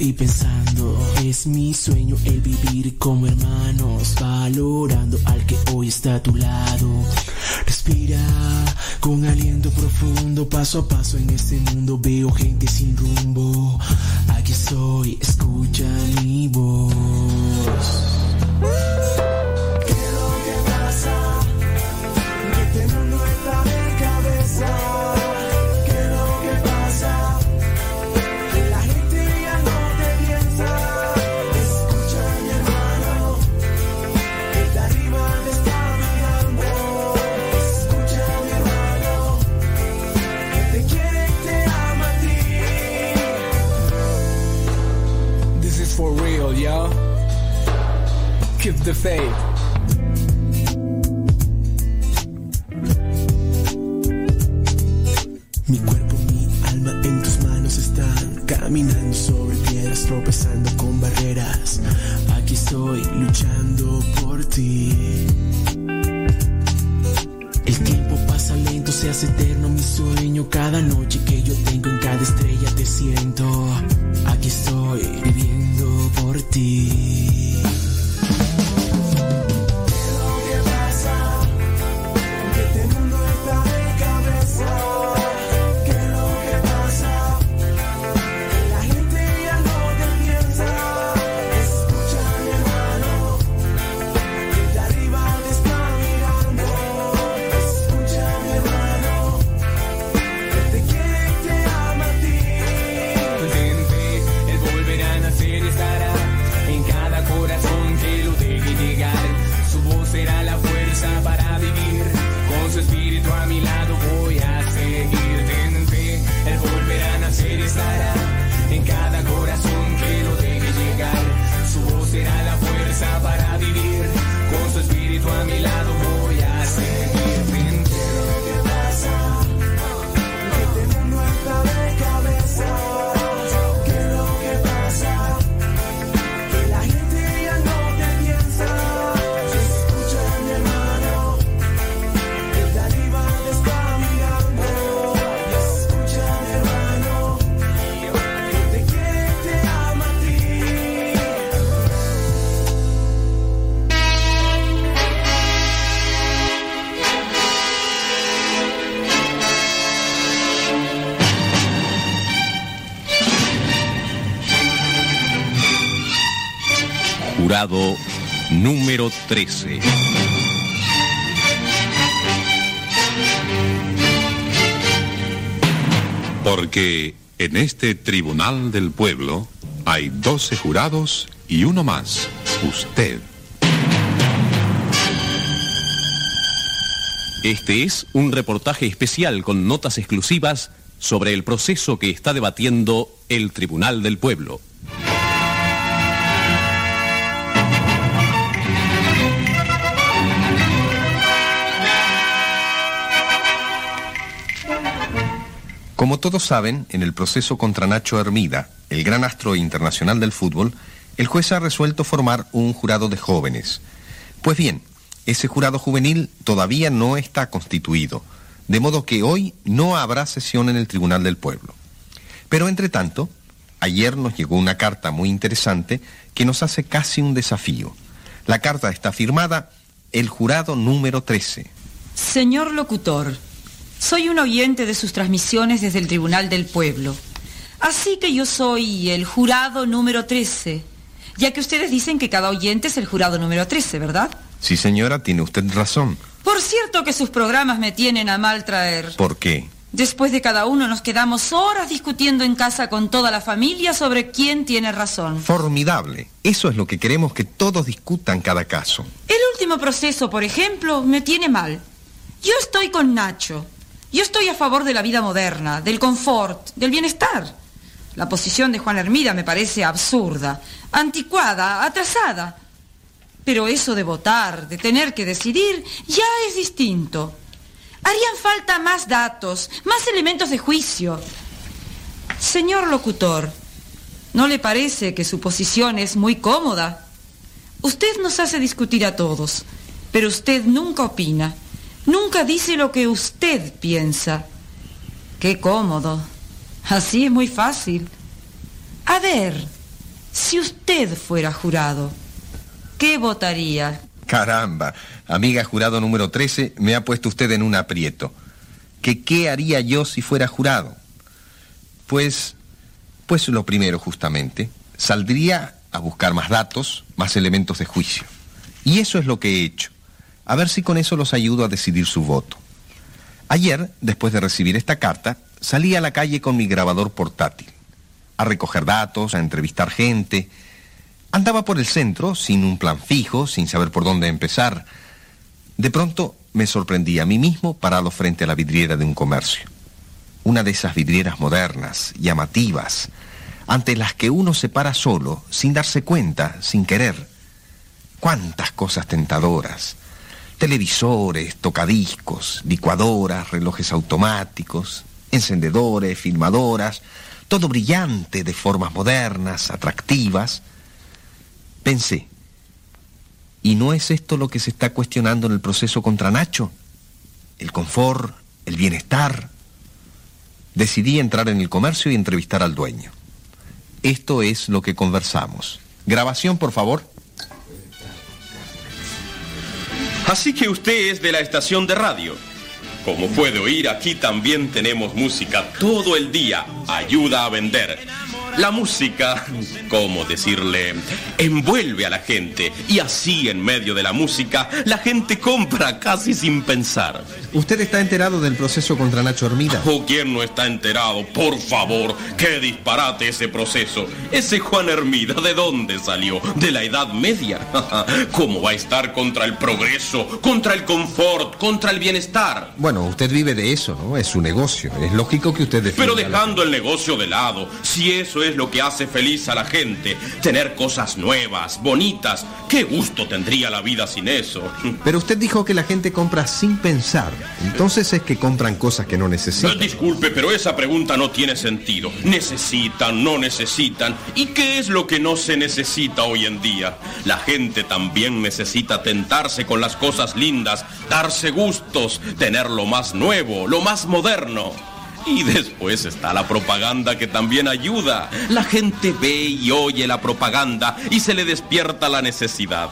y pensando. Es mi sueño el vivir como hermanos, valorando al que hoy está a tu lado. Respira con aliento profundo, paso a paso en este mundo veo gente sin rumbo. Aquí estoy, escucha mi voz. The. Mi cuerpo, mi alma en tus manos están caminando sobre piedras, tropezando con barreras. Aquí estoy luchando por ti. El tiempo pasa lento, se hace eterno mi sueño. Cada noche que yo tengo en cada estrella te siento. Aquí estoy viviendo por ti. 13. Porque en este tribunal del pueblo hay 12 jurados y uno más, usted. Este es un reportaje especial con notas exclusivas sobre el proceso que está debatiendo el Tribunal del Pueblo. Como todos saben, en el proceso contra Nacho Hermida, el gran astro internacional del fútbol, el juez ha resuelto formar un jurado de jóvenes. Pues bien, ese jurado juvenil todavía no está constituido, de modo que hoy no habrá sesión en el Tribunal del Pueblo. Pero entre tanto, ayer nos llegó una carta muy interesante que nos hace casi un desafío. La carta está firmada el jurado número 13. Señor locutor, soy un oyente de sus transmisiones desde el Tribunal del Pueblo. Así que yo soy el jurado número 13, ya que ustedes dicen que cada oyente es el jurado número 13, ¿verdad? Sí, señora, tiene usted razón. Por cierto que sus programas me tienen a mal traer. ¿Por qué? Después de cada uno nos quedamos horas discutiendo en casa con toda la familia sobre quién tiene razón. Formidable. Eso es lo que queremos que todos discutan cada caso. El último proceso, por ejemplo, me tiene mal. Yo estoy con Nacho. Yo estoy a favor de la vida moderna, del confort, del bienestar. La posición de Juan Hermida me parece absurda, anticuada, atrasada. Pero eso de votar, de tener que decidir, ya es distinto. Harían falta más datos, más elementos de juicio. Señor locutor, ¿no le parece que su posición es muy cómoda? Usted nos hace discutir a todos, pero usted nunca opina, nunca dice lo que usted piensa. Qué cómodo. Así es muy fácil. A ver, si usted fuera jurado, ¿qué votaría? Caramba, amiga jurado número 13, me ha puesto usted en un aprieto. ¿Que qué haría yo si fuera jurado? Pues, pues lo primero justamente, saldría a buscar más datos, más elementos de juicio. Y eso es lo que he hecho. A ver si con eso los ayudo a decidir su voto. Ayer, después de recibir esta carta, salí a la calle con mi grabador portátil, a recoger datos, a entrevistar gente, Andaba por el centro, sin un plan fijo, sin saber por dónde empezar. De pronto me sorprendí a mí mismo parado frente a la vidriera de un comercio. Una de esas vidrieras modernas, llamativas, ante las que uno se para solo, sin darse cuenta, sin querer. Cuántas cosas tentadoras. Televisores, tocadiscos, licuadoras, relojes automáticos, encendedores, filmadoras, todo brillante de formas modernas, atractivas. Pensé, ¿y no es esto lo que se está cuestionando en el proceso contra Nacho? El confort, el bienestar. Decidí entrar en el comercio y entrevistar al dueño. Esto es lo que conversamos. Grabación, por favor. Así que usted es de la estación de radio. Como puede oír, aquí también tenemos música todo el día. Ayuda a vender. La música, ¿cómo decirle? Envuelve a la gente y así en medio de la música la gente compra casi sin pensar. ¿Usted está enterado del proceso contra Nacho Hermida? ¿O quién no está enterado? Por favor, qué disparate ese proceso. Ese Juan Hermida, ¿de dónde salió? ¿De la Edad Media? ¿Cómo va a estar contra el progreso, contra el confort, contra el bienestar? Bueno, usted vive de eso, ¿no? Es su negocio. Es lógico que usted Pero dejando el negocio de lado, si eso es lo que hace feliz a la gente, tener cosas nuevas, bonitas, qué gusto tendría la vida sin eso. Pero usted dijo que la gente compra sin pensar. Entonces es que compran cosas que no necesitan. Disculpe, pero esa pregunta no tiene sentido. Necesitan, no necesitan. ¿Y qué es lo que no se necesita hoy en día? La gente también necesita tentarse con las cosas lindas, darse gustos, tener lo más nuevo, lo más moderno. Y después está la propaganda que también ayuda. La gente ve y oye la propaganda y se le despierta la necesidad.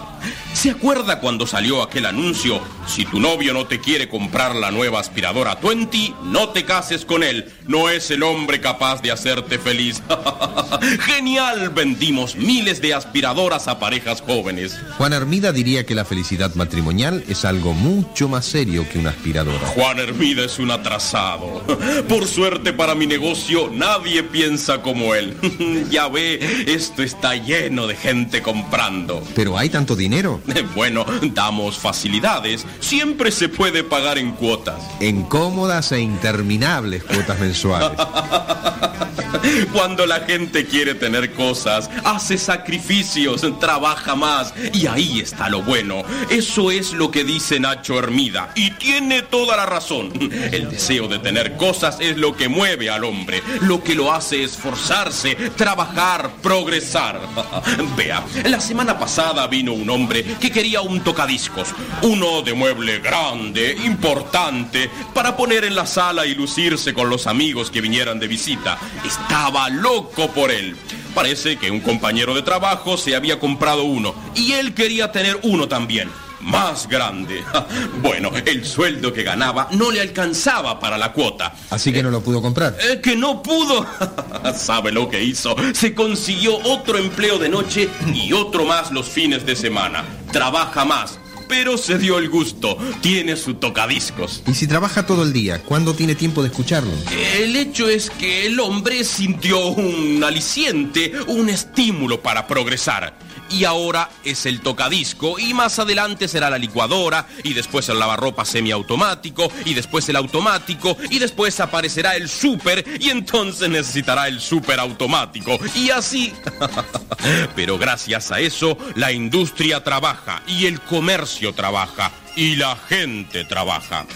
¿Se acuerda cuando salió aquel anuncio? Si tu novio no te quiere comprar la nueva aspiradora 20, no te cases con él. No es el hombre capaz de hacerte feliz. Genial, vendimos miles de aspiradoras a parejas jóvenes. Juan Hermida diría que la felicidad matrimonial es algo mucho más serio que una aspiradora. Juan Hermida es un atrasado. Por suerte para mi negocio, nadie piensa como él. ya ve, esto está lleno de gente comprando. Pero hay tanto dinero. Bueno, damos facilidades. Siempre se puede pagar en cuotas. En cómodas e interminables cuotas mensuales. Cuando la gente quiere tener cosas, hace sacrificios, trabaja más. Y ahí está lo bueno. Eso es lo que dice Nacho Hermida. Y tiene toda la razón. El deseo de tener cosas es lo que mueve al hombre. Lo que lo hace esforzarse, trabajar, progresar. Vea, la semana pasada vino un hombre que quería un tocadiscos. Uno de mueble grande, importante, para poner en la sala y lucirse con los amigos que vinieran de visita. Estaba loco por él. Parece que un compañero de trabajo se había comprado uno y él quería tener uno también. más grande. Bueno, el sueldo que ganaba no le alcanzaba para la cuota. Así que no lo pudo comprar. Eh, que no pudo. ¿Sabe lo que hizo? Se consiguió otro empleo de noche y otro más los fines de semana. Trabaja más, pero se dio el gusto. Tiene su tocadiscos. Y si trabaja todo el día, ¿cuándo tiene tiempo de escucharlo? El hecho es que el hombre sintió un aliciente, un estímulo para progresar. Y ahora es el tocadisco y más adelante será la licuadora y después el lavarropa semiautomático y después el automático y después aparecerá el súper y entonces necesitará el súper automático y así. Pero gracias a eso la industria trabaja y el comercio trabaja y la gente trabaja.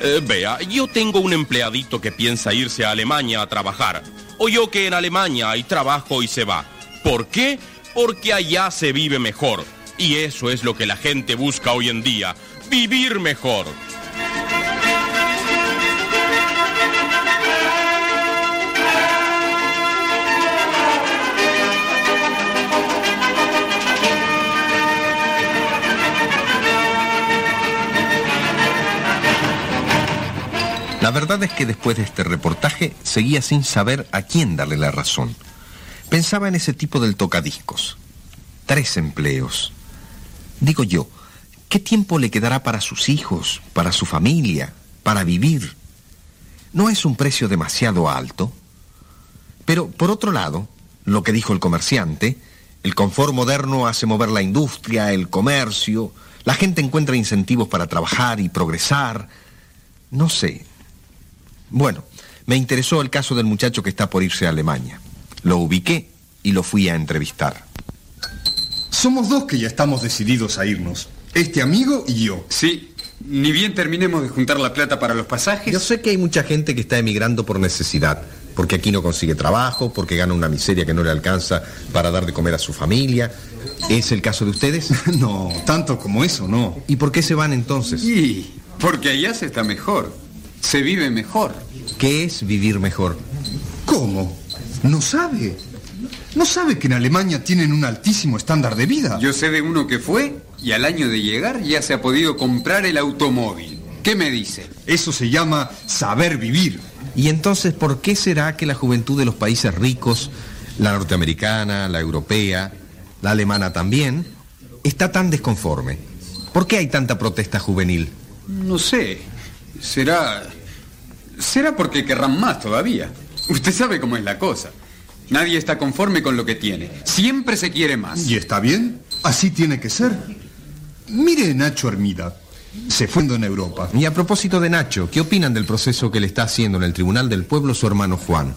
Eh, vea, yo tengo un empleadito que piensa irse a Alemania a trabajar. Oyó que en Alemania hay trabajo y se va. ¿Por qué? Porque allá se vive mejor. Y eso es lo que la gente busca hoy en día. Vivir mejor. La verdad es que después de este reportaje seguía sin saber a quién darle la razón. Pensaba en ese tipo del tocadiscos. Tres empleos. Digo yo, ¿qué tiempo le quedará para sus hijos, para su familia, para vivir? ¿No es un precio demasiado alto? Pero, por otro lado, lo que dijo el comerciante, el confort moderno hace mover la industria, el comercio, la gente encuentra incentivos para trabajar y progresar. No sé. Bueno, me interesó el caso del muchacho que está por irse a Alemania. Lo ubiqué y lo fui a entrevistar. Somos dos que ya estamos decididos a irnos. Este amigo y yo. Sí, ni bien terminemos de juntar la plata para los pasajes. Yo sé que hay mucha gente que está emigrando por necesidad, porque aquí no consigue trabajo, porque gana una miseria que no le alcanza para dar de comer a su familia. ¿Es el caso de ustedes? no, tanto como eso, no. ¿Y por qué se van entonces? Sí, porque allá se está mejor. Se vive mejor. ¿Qué es vivir mejor? ¿Cómo? ¿No sabe? ¿No sabe que en Alemania tienen un altísimo estándar de vida? Yo sé de uno que fue y al año de llegar ya se ha podido comprar el automóvil. ¿Qué me dice? Eso se llama saber vivir. ¿Y entonces por qué será que la juventud de los países ricos, la norteamericana, la europea, la alemana también, está tan desconforme? ¿Por qué hay tanta protesta juvenil? No sé. Será... Será porque querrán más todavía. Usted sabe cómo es la cosa. Nadie está conforme con lo que tiene. Siempre se quiere más. ¿Y está bien? Así tiene que ser. Mire Nacho Hermida. Se fue en Europa. Y a propósito de Nacho, ¿qué opinan del proceso que le está haciendo en el Tribunal del Pueblo su hermano Juan?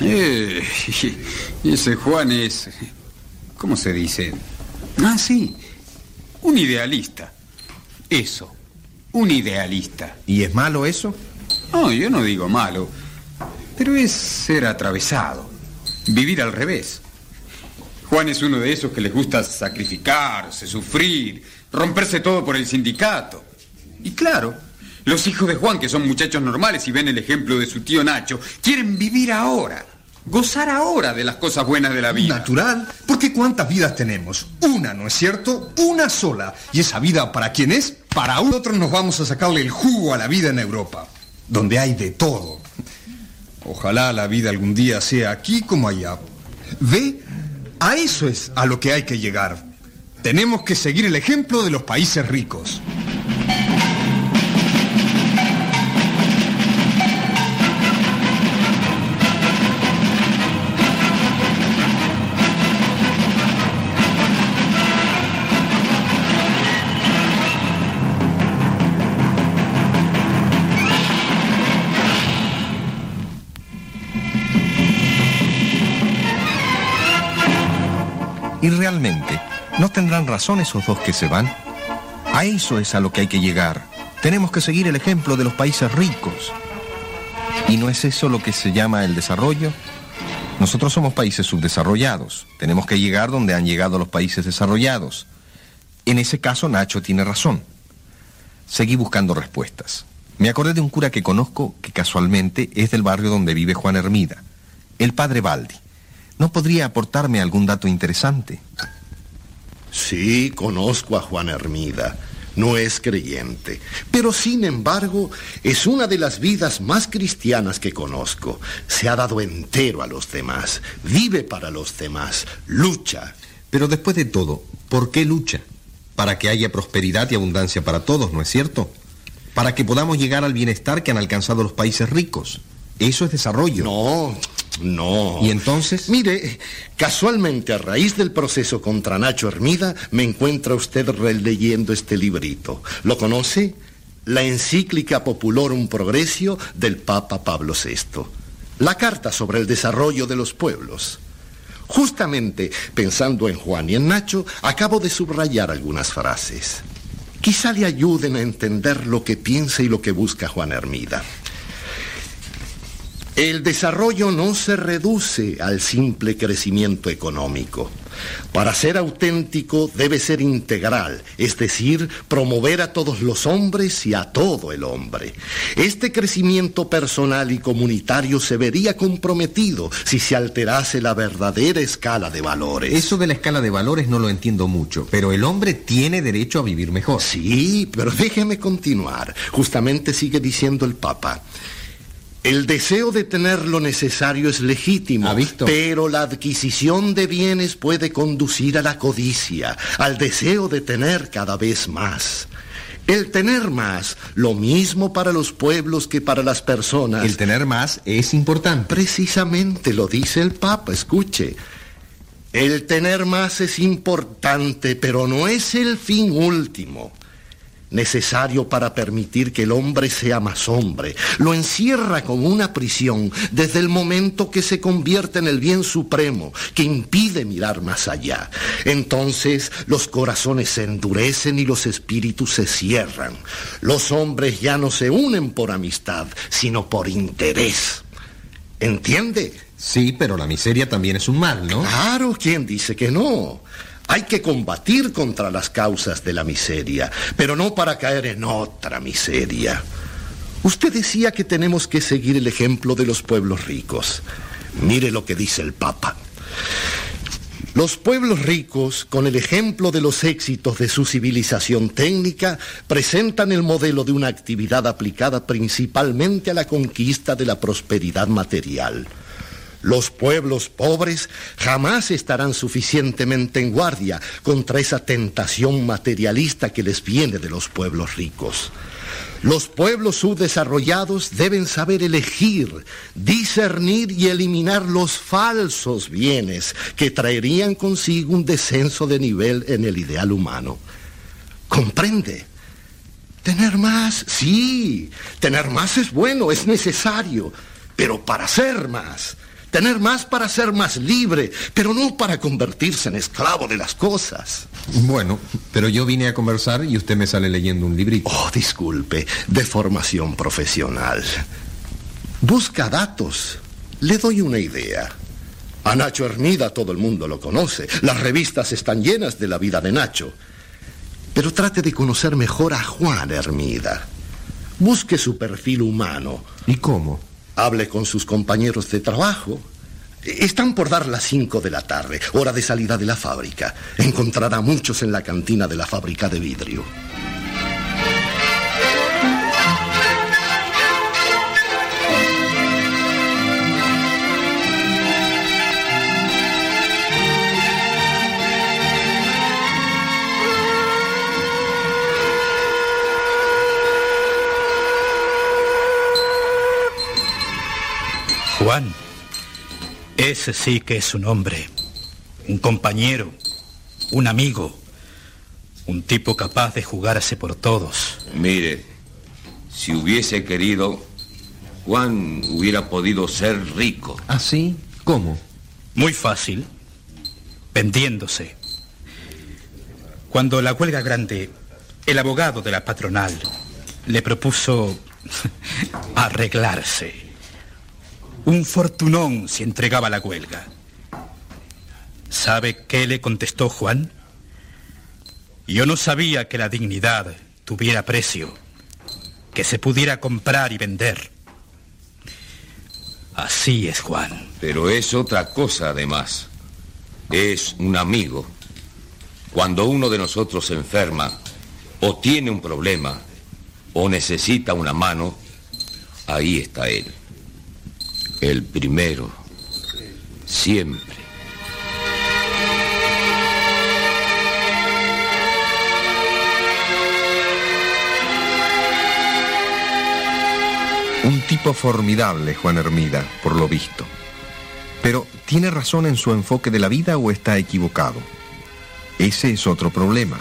Eh, ese Juan es... ¿Cómo se dice? Ah, sí. Un idealista. Eso. Un idealista. ¿Y es malo eso? No, yo no digo malo. Pero es ser atravesado. Vivir al revés. Juan es uno de esos que les gusta sacrificarse, sufrir, romperse todo por el sindicato. Y claro, los hijos de Juan, que son muchachos normales y ven el ejemplo de su tío Nacho, quieren vivir ahora, gozar ahora de las cosas buenas de la vida. Natural, porque ¿cuántas vidas tenemos? Una, ¿no es cierto? Una sola. ¿Y esa vida para quién es? Para nosotros nos vamos a sacarle el jugo a la vida en Europa, donde hay de todo. Ojalá la vida algún día sea aquí como allá. ¿Ve? A eso es a lo que hay que llegar. Tenemos que seguir el ejemplo de los países ricos. ¿Y realmente no tendrán razón esos dos que se van? A eso es a lo que hay que llegar. Tenemos que seguir el ejemplo de los países ricos. ¿Y no es eso lo que se llama el desarrollo? Nosotros somos países subdesarrollados. Tenemos que llegar donde han llegado los países desarrollados. En ese caso, Nacho tiene razón. Seguí buscando respuestas. Me acordé de un cura que conozco que casualmente es del barrio donde vive Juan Hermida, el padre Baldi. ¿No podría aportarme algún dato interesante? Sí, conozco a Juan Hermida. No es creyente, pero sin embargo es una de las vidas más cristianas que conozco. Se ha dado entero a los demás, vive para los demás, lucha. Pero después de todo, ¿por qué lucha? Para que haya prosperidad y abundancia para todos, ¿no es cierto? Para que podamos llegar al bienestar que han alcanzado los países ricos. Eso es desarrollo. No, no. ¿Y entonces? Mire, casualmente a raíz del proceso contra Nacho Hermida, me encuentra usted releyendo este librito. ¿Lo conoce? La encíclica Populorum Progressio del Papa Pablo VI. La carta sobre el desarrollo de los pueblos. Justamente pensando en Juan y en Nacho, acabo de subrayar algunas frases. Quizá le ayuden a entender lo que piensa y lo que busca Juan Hermida. El desarrollo no se reduce al simple crecimiento económico. Para ser auténtico debe ser integral, es decir, promover a todos los hombres y a todo el hombre. Este crecimiento personal y comunitario se vería comprometido si se alterase la verdadera escala de valores. Eso de la escala de valores no lo entiendo mucho, pero el hombre tiene derecho a vivir mejor. Sí, pero déjeme continuar. Justamente sigue diciendo el Papa. El deseo de tener lo necesario es legítimo, pero la adquisición de bienes puede conducir a la codicia, al deseo de tener cada vez más. El tener más, lo mismo para los pueblos que para las personas. El tener más es importante. Precisamente lo dice el Papa, escuche. El tener más es importante, pero no es el fin último necesario para permitir que el hombre sea más hombre. Lo encierra como una prisión desde el momento que se convierte en el bien supremo, que impide mirar más allá. Entonces los corazones se endurecen y los espíritus se cierran. Los hombres ya no se unen por amistad, sino por interés. ¿Entiende? Sí, pero la miseria también es un mal, ¿no? Claro, ¿quién dice que no? Hay que combatir contra las causas de la miseria, pero no para caer en otra miseria. Usted decía que tenemos que seguir el ejemplo de los pueblos ricos. Mire lo que dice el Papa. Los pueblos ricos, con el ejemplo de los éxitos de su civilización técnica, presentan el modelo de una actividad aplicada principalmente a la conquista de la prosperidad material. Los pueblos pobres jamás estarán suficientemente en guardia contra esa tentación materialista que les viene de los pueblos ricos. Los pueblos subdesarrollados deben saber elegir, discernir y eliminar los falsos bienes que traerían consigo un descenso de nivel en el ideal humano. ¿Comprende? Tener más, sí, tener más es bueno, es necesario, pero para ser más, tener más para ser más libre, pero no para convertirse en esclavo de las cosas. Bueno, pero yo vine a conversar y usted me sale leyendo un librito. Oh, disculpe, de formación profesional. Busca datos. Le doy una idea. A Nacho Hermida todo el mundo lo conoce. Las revistas están llenas de la vida de Nacho. Pero trate de conocer mejor a Juan Hermida. Busque su perfil humano. ¿Y cómo? Hable con sus compañeros de trabajo. Están por dar las 5 de la tarde, hora de salida de la fábrica. Encontrará muchos en la cantina de la fábrica de vidrio. Juan, ese sí que es un hombre, un compañero, un amigo, un tipo capaz de jugarse por todos. Mire, si hubiese querido, Juan hubiera podido ser rico. ¿Ah, sí? ¿Cómo? Muy fácil, vendiéndose. Cuando la huelga grande, el abogado de la patronal le propuso arreglarse un fortunón si entregaba la huelga. ¿Sabe qué le contestó Juan? Yo no sabía que la dignidad tuviera precio, que se pudiera comprar y vender. Así es Juan. Pero es otra cosa además. Es un amigo. Cuando uno de nosotros se enferma, o tiene un problema, o necesita una mano, ahí está él. El primero. Siempre. Un tipo formidable, Juan Hermida, por lo visto. Pero, ¿tiene razón en su enfoque de la vida o está equivocado? Ese es otro problema.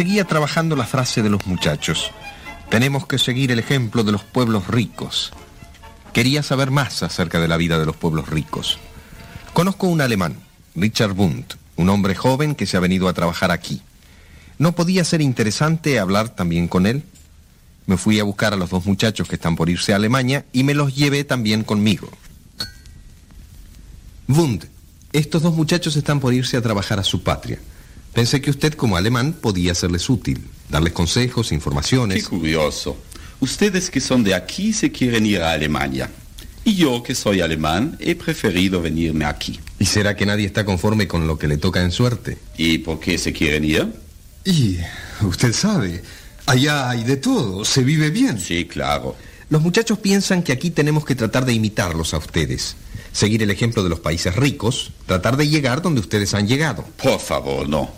Seguía trabajando la frase de los muchachos. Tenemos que seguir el ejemplo de los pueblos ricos. Quería saber más acerca de la vida de los pueblos ricos. Conozco un alemán, Richard Bundt, un hombre joven que se ha venido a trabajar aquí. ¿No podía ser interesante hablar también con él? Me fui a buscar a los dos muchachos que están por irse a Alemania y me los llevé también conmigo. Wund, estos dos muchachos están por irse a trabajar a su patria. Pensé que usted como alemán podía serles útil, darles consejos, informaciones. Qué curioso. Ustedes que son de aquí se quieren ir a Alemania. Y yo que soy alemán he preferido venirme aquí. ¿Y será que nadie está conforme con lo que le toca en suerte? ¿Y por qué se quieren ir? Y usted sabe, allá hay de todo, se vive bien. Sí, claro. Los muchachos piensan que aquí tenemos que tratar de imitarlos a ustedes. Seguir el ejemplo de los países ricos, tratar de llegar donde ustedes han llegado. Por favor, no.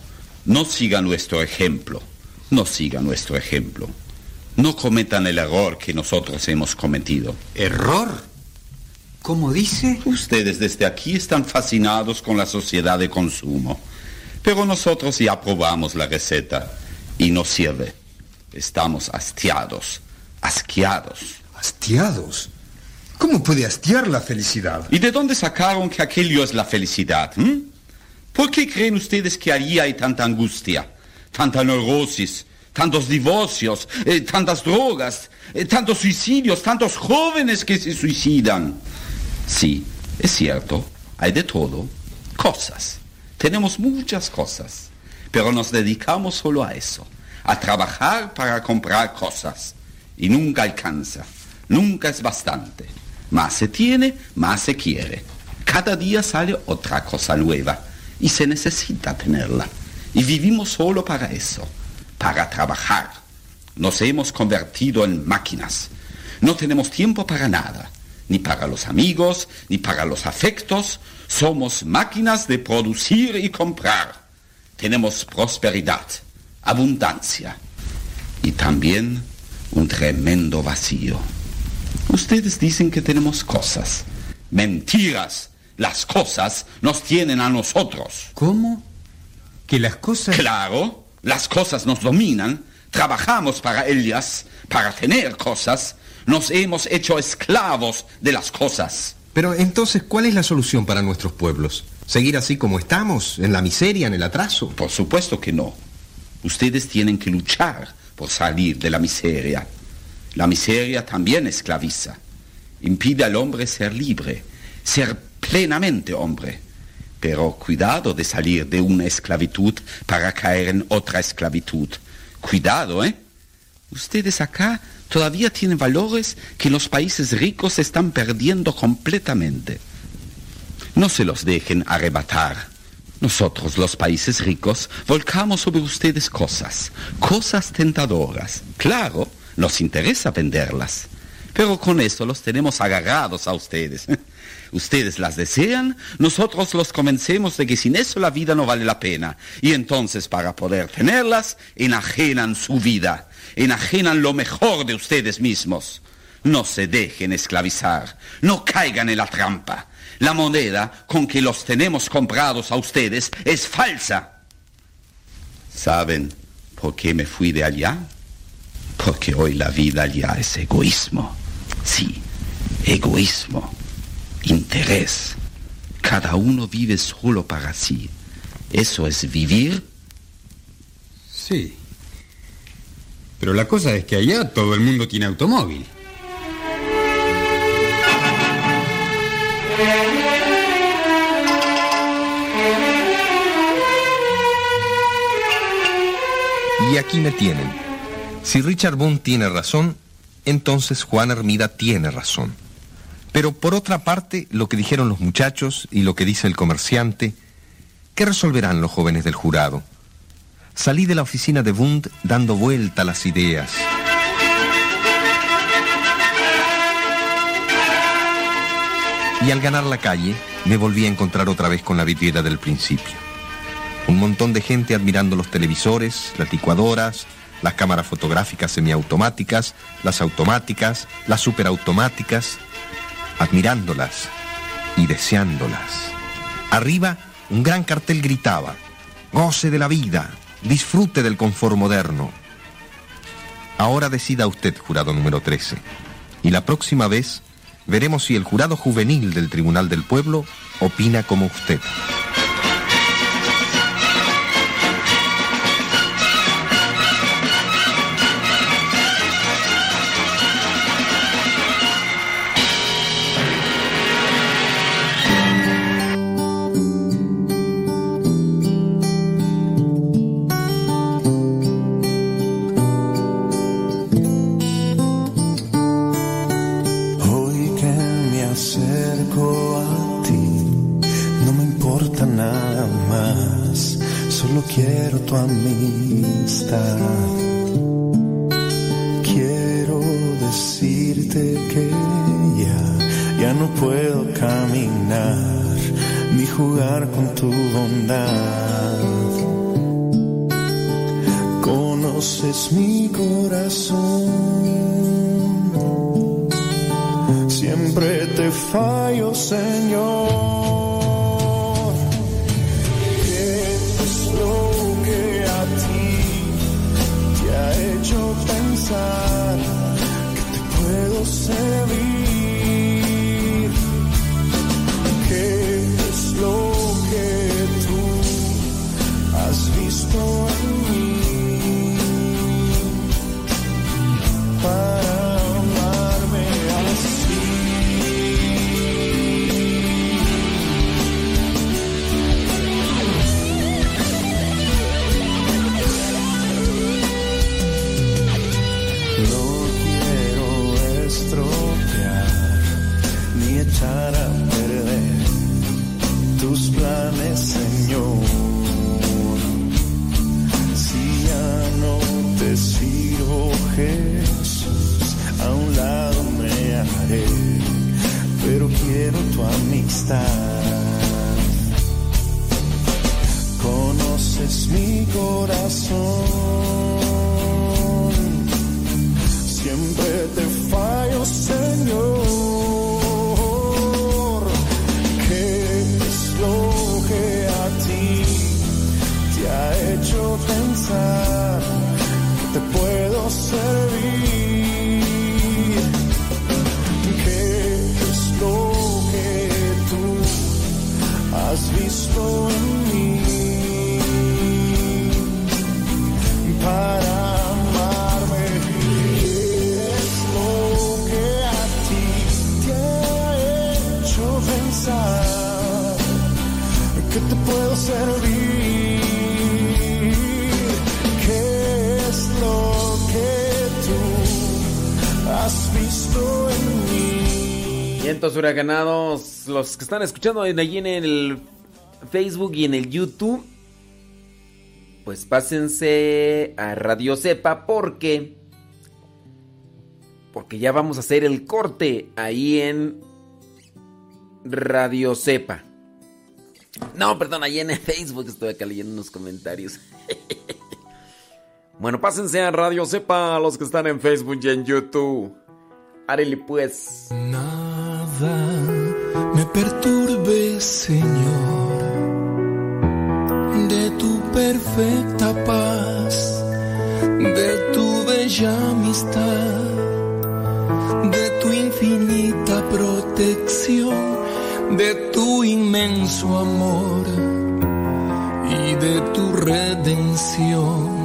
No siga nuestro ejemplo. No siga nuestro ejemplo. No cometan el error que nosotros hemos cometido. ¿Error? ¿Cómo dice? Ustedes desde aquí están fascinados con la sociedad de consumo. Pero nosotros ya probamos la receta y no sirve. Estamos hastiados, asqueados. ¿Hastiados? ¿Cómo puede hastiar la felicidad? ¿Y de dónde sacaron que aquello es la felicidad? hm? ¿Por qué creen ustedes que allí hay tanta angustia, tanta neurosis, tantos divorcios, eh, tantas drogas, eh, tantos suicidios, tantos jóvenes que se suicidan? Sí, es cierto, hay de todo, cosas. Tenemos muchas cosas, pero nos dedicamos solo a eso, a trabajar para comprar cosas. Y nunca alcanza, nunca es bastante. Más se tiene, más se quiere. Cada día sale otra cosa nueva y se necesita tenerla. Y vivimos solo para eso, para trabajar. Nos hemos convertido en máquinas. No tenemos tiempo para nada, ni para los amigos, ni para los afectos. Somos máquinas de producir y comprar. Tenemos prosperidad, abundancia y también un tremendo vacío. Ustedes dicen que tenemos cosas. Mentiras. Las cosas nos tienen a nosotros. ¿Cómo? ¿Que las cosas... Claro, las cosas nos dominan. Trabajamos para ellas, para tener cosas. Nos hemos hecho esclavos de las cosas. Pero entonces, ¿cuál es la solución para nuestros pueblos? ¿Seguir así como estamos, en la miseria, en el atraso? Por supuesto que no. Ustedes tienen que luchar por salir de la miseria. La miseria también esclaviza. Impide al hombre ser libre, ser plenamente hombre. Pero cuidado de salir de una esclavitud para caer en otra esclavitud. Cuidado, ¿eh? Ustedes acá todavía tienen valores que los países ricos están perdiendo completamente. No se los dejen arrebatar. Nosotros, los países ricos, volcamos sobre ustedes cosas, cosas tentadoras. Claro, nos interesa venderlas, pero con eso los tenemos agarrados a ustedes. Ustedes las desean, nosotros los convencemos de que sin eso la vida no vale la pena. Y entonces para poder tenerlas, enajenan su vida, enajenan lo mejor de ustedes mismos. No se dejen esclavizar, no caigan en la trampa. La moneda con que los tenemos comprados a ustedes es falsa. ¿Saben por qué me fui de allá? Porque hoy la vida allá es egoísmo. Sí, egoísmo, interés. Cada uno vive solo para sí. ¿Eso es vivir? Sí. Pero la cosa es que allá todo el mundo tiene automóvil. Y aquí me tienen. Si Richard Boone tiene razón, entonces Juan Hermida tiene razón. Pero por otra parte, lo que dijeron los muchachos y lo que dice el comerciante, ¿qué resolverán los jóvenes del jurado? Salí de la oficina de Bund dando vuelta a las ideas. Y al ganar la calle, me volví a encontrar otra vez con la vidriera del principio. Un montón de gente admirando los televisores, las licuadoras, las cámaras fotográficas semiautomáticas, las automáticas, las superautomáticas, admirándolas y deseándolas. Arriba, un gran cartel gritaba, goce de la vida, disfrute del confort moderno. Ahora decida usted, jurado número 13. Y la próxima vez veremos si el jurado juvenil del Tribunal del Pueblo opina como usted. Tu huracanados, los que están escuchando allí en el Facebook y en el YouTube, pues pásense a Radio Cepa porque porque ya vamos a hacer el corte ahí en Radio Cepa. No, perdón, ahí en el Facebook estoy acá leyendo unos comentarios. bueno, pásense a Radio Cepa los que están en Facebook y en YouTube. Árele pues. Me perturbe, Señor, de tu perfecta paz, de tu bella amistad, de tu infinita protección, de tu inmenso amor y de tu redención.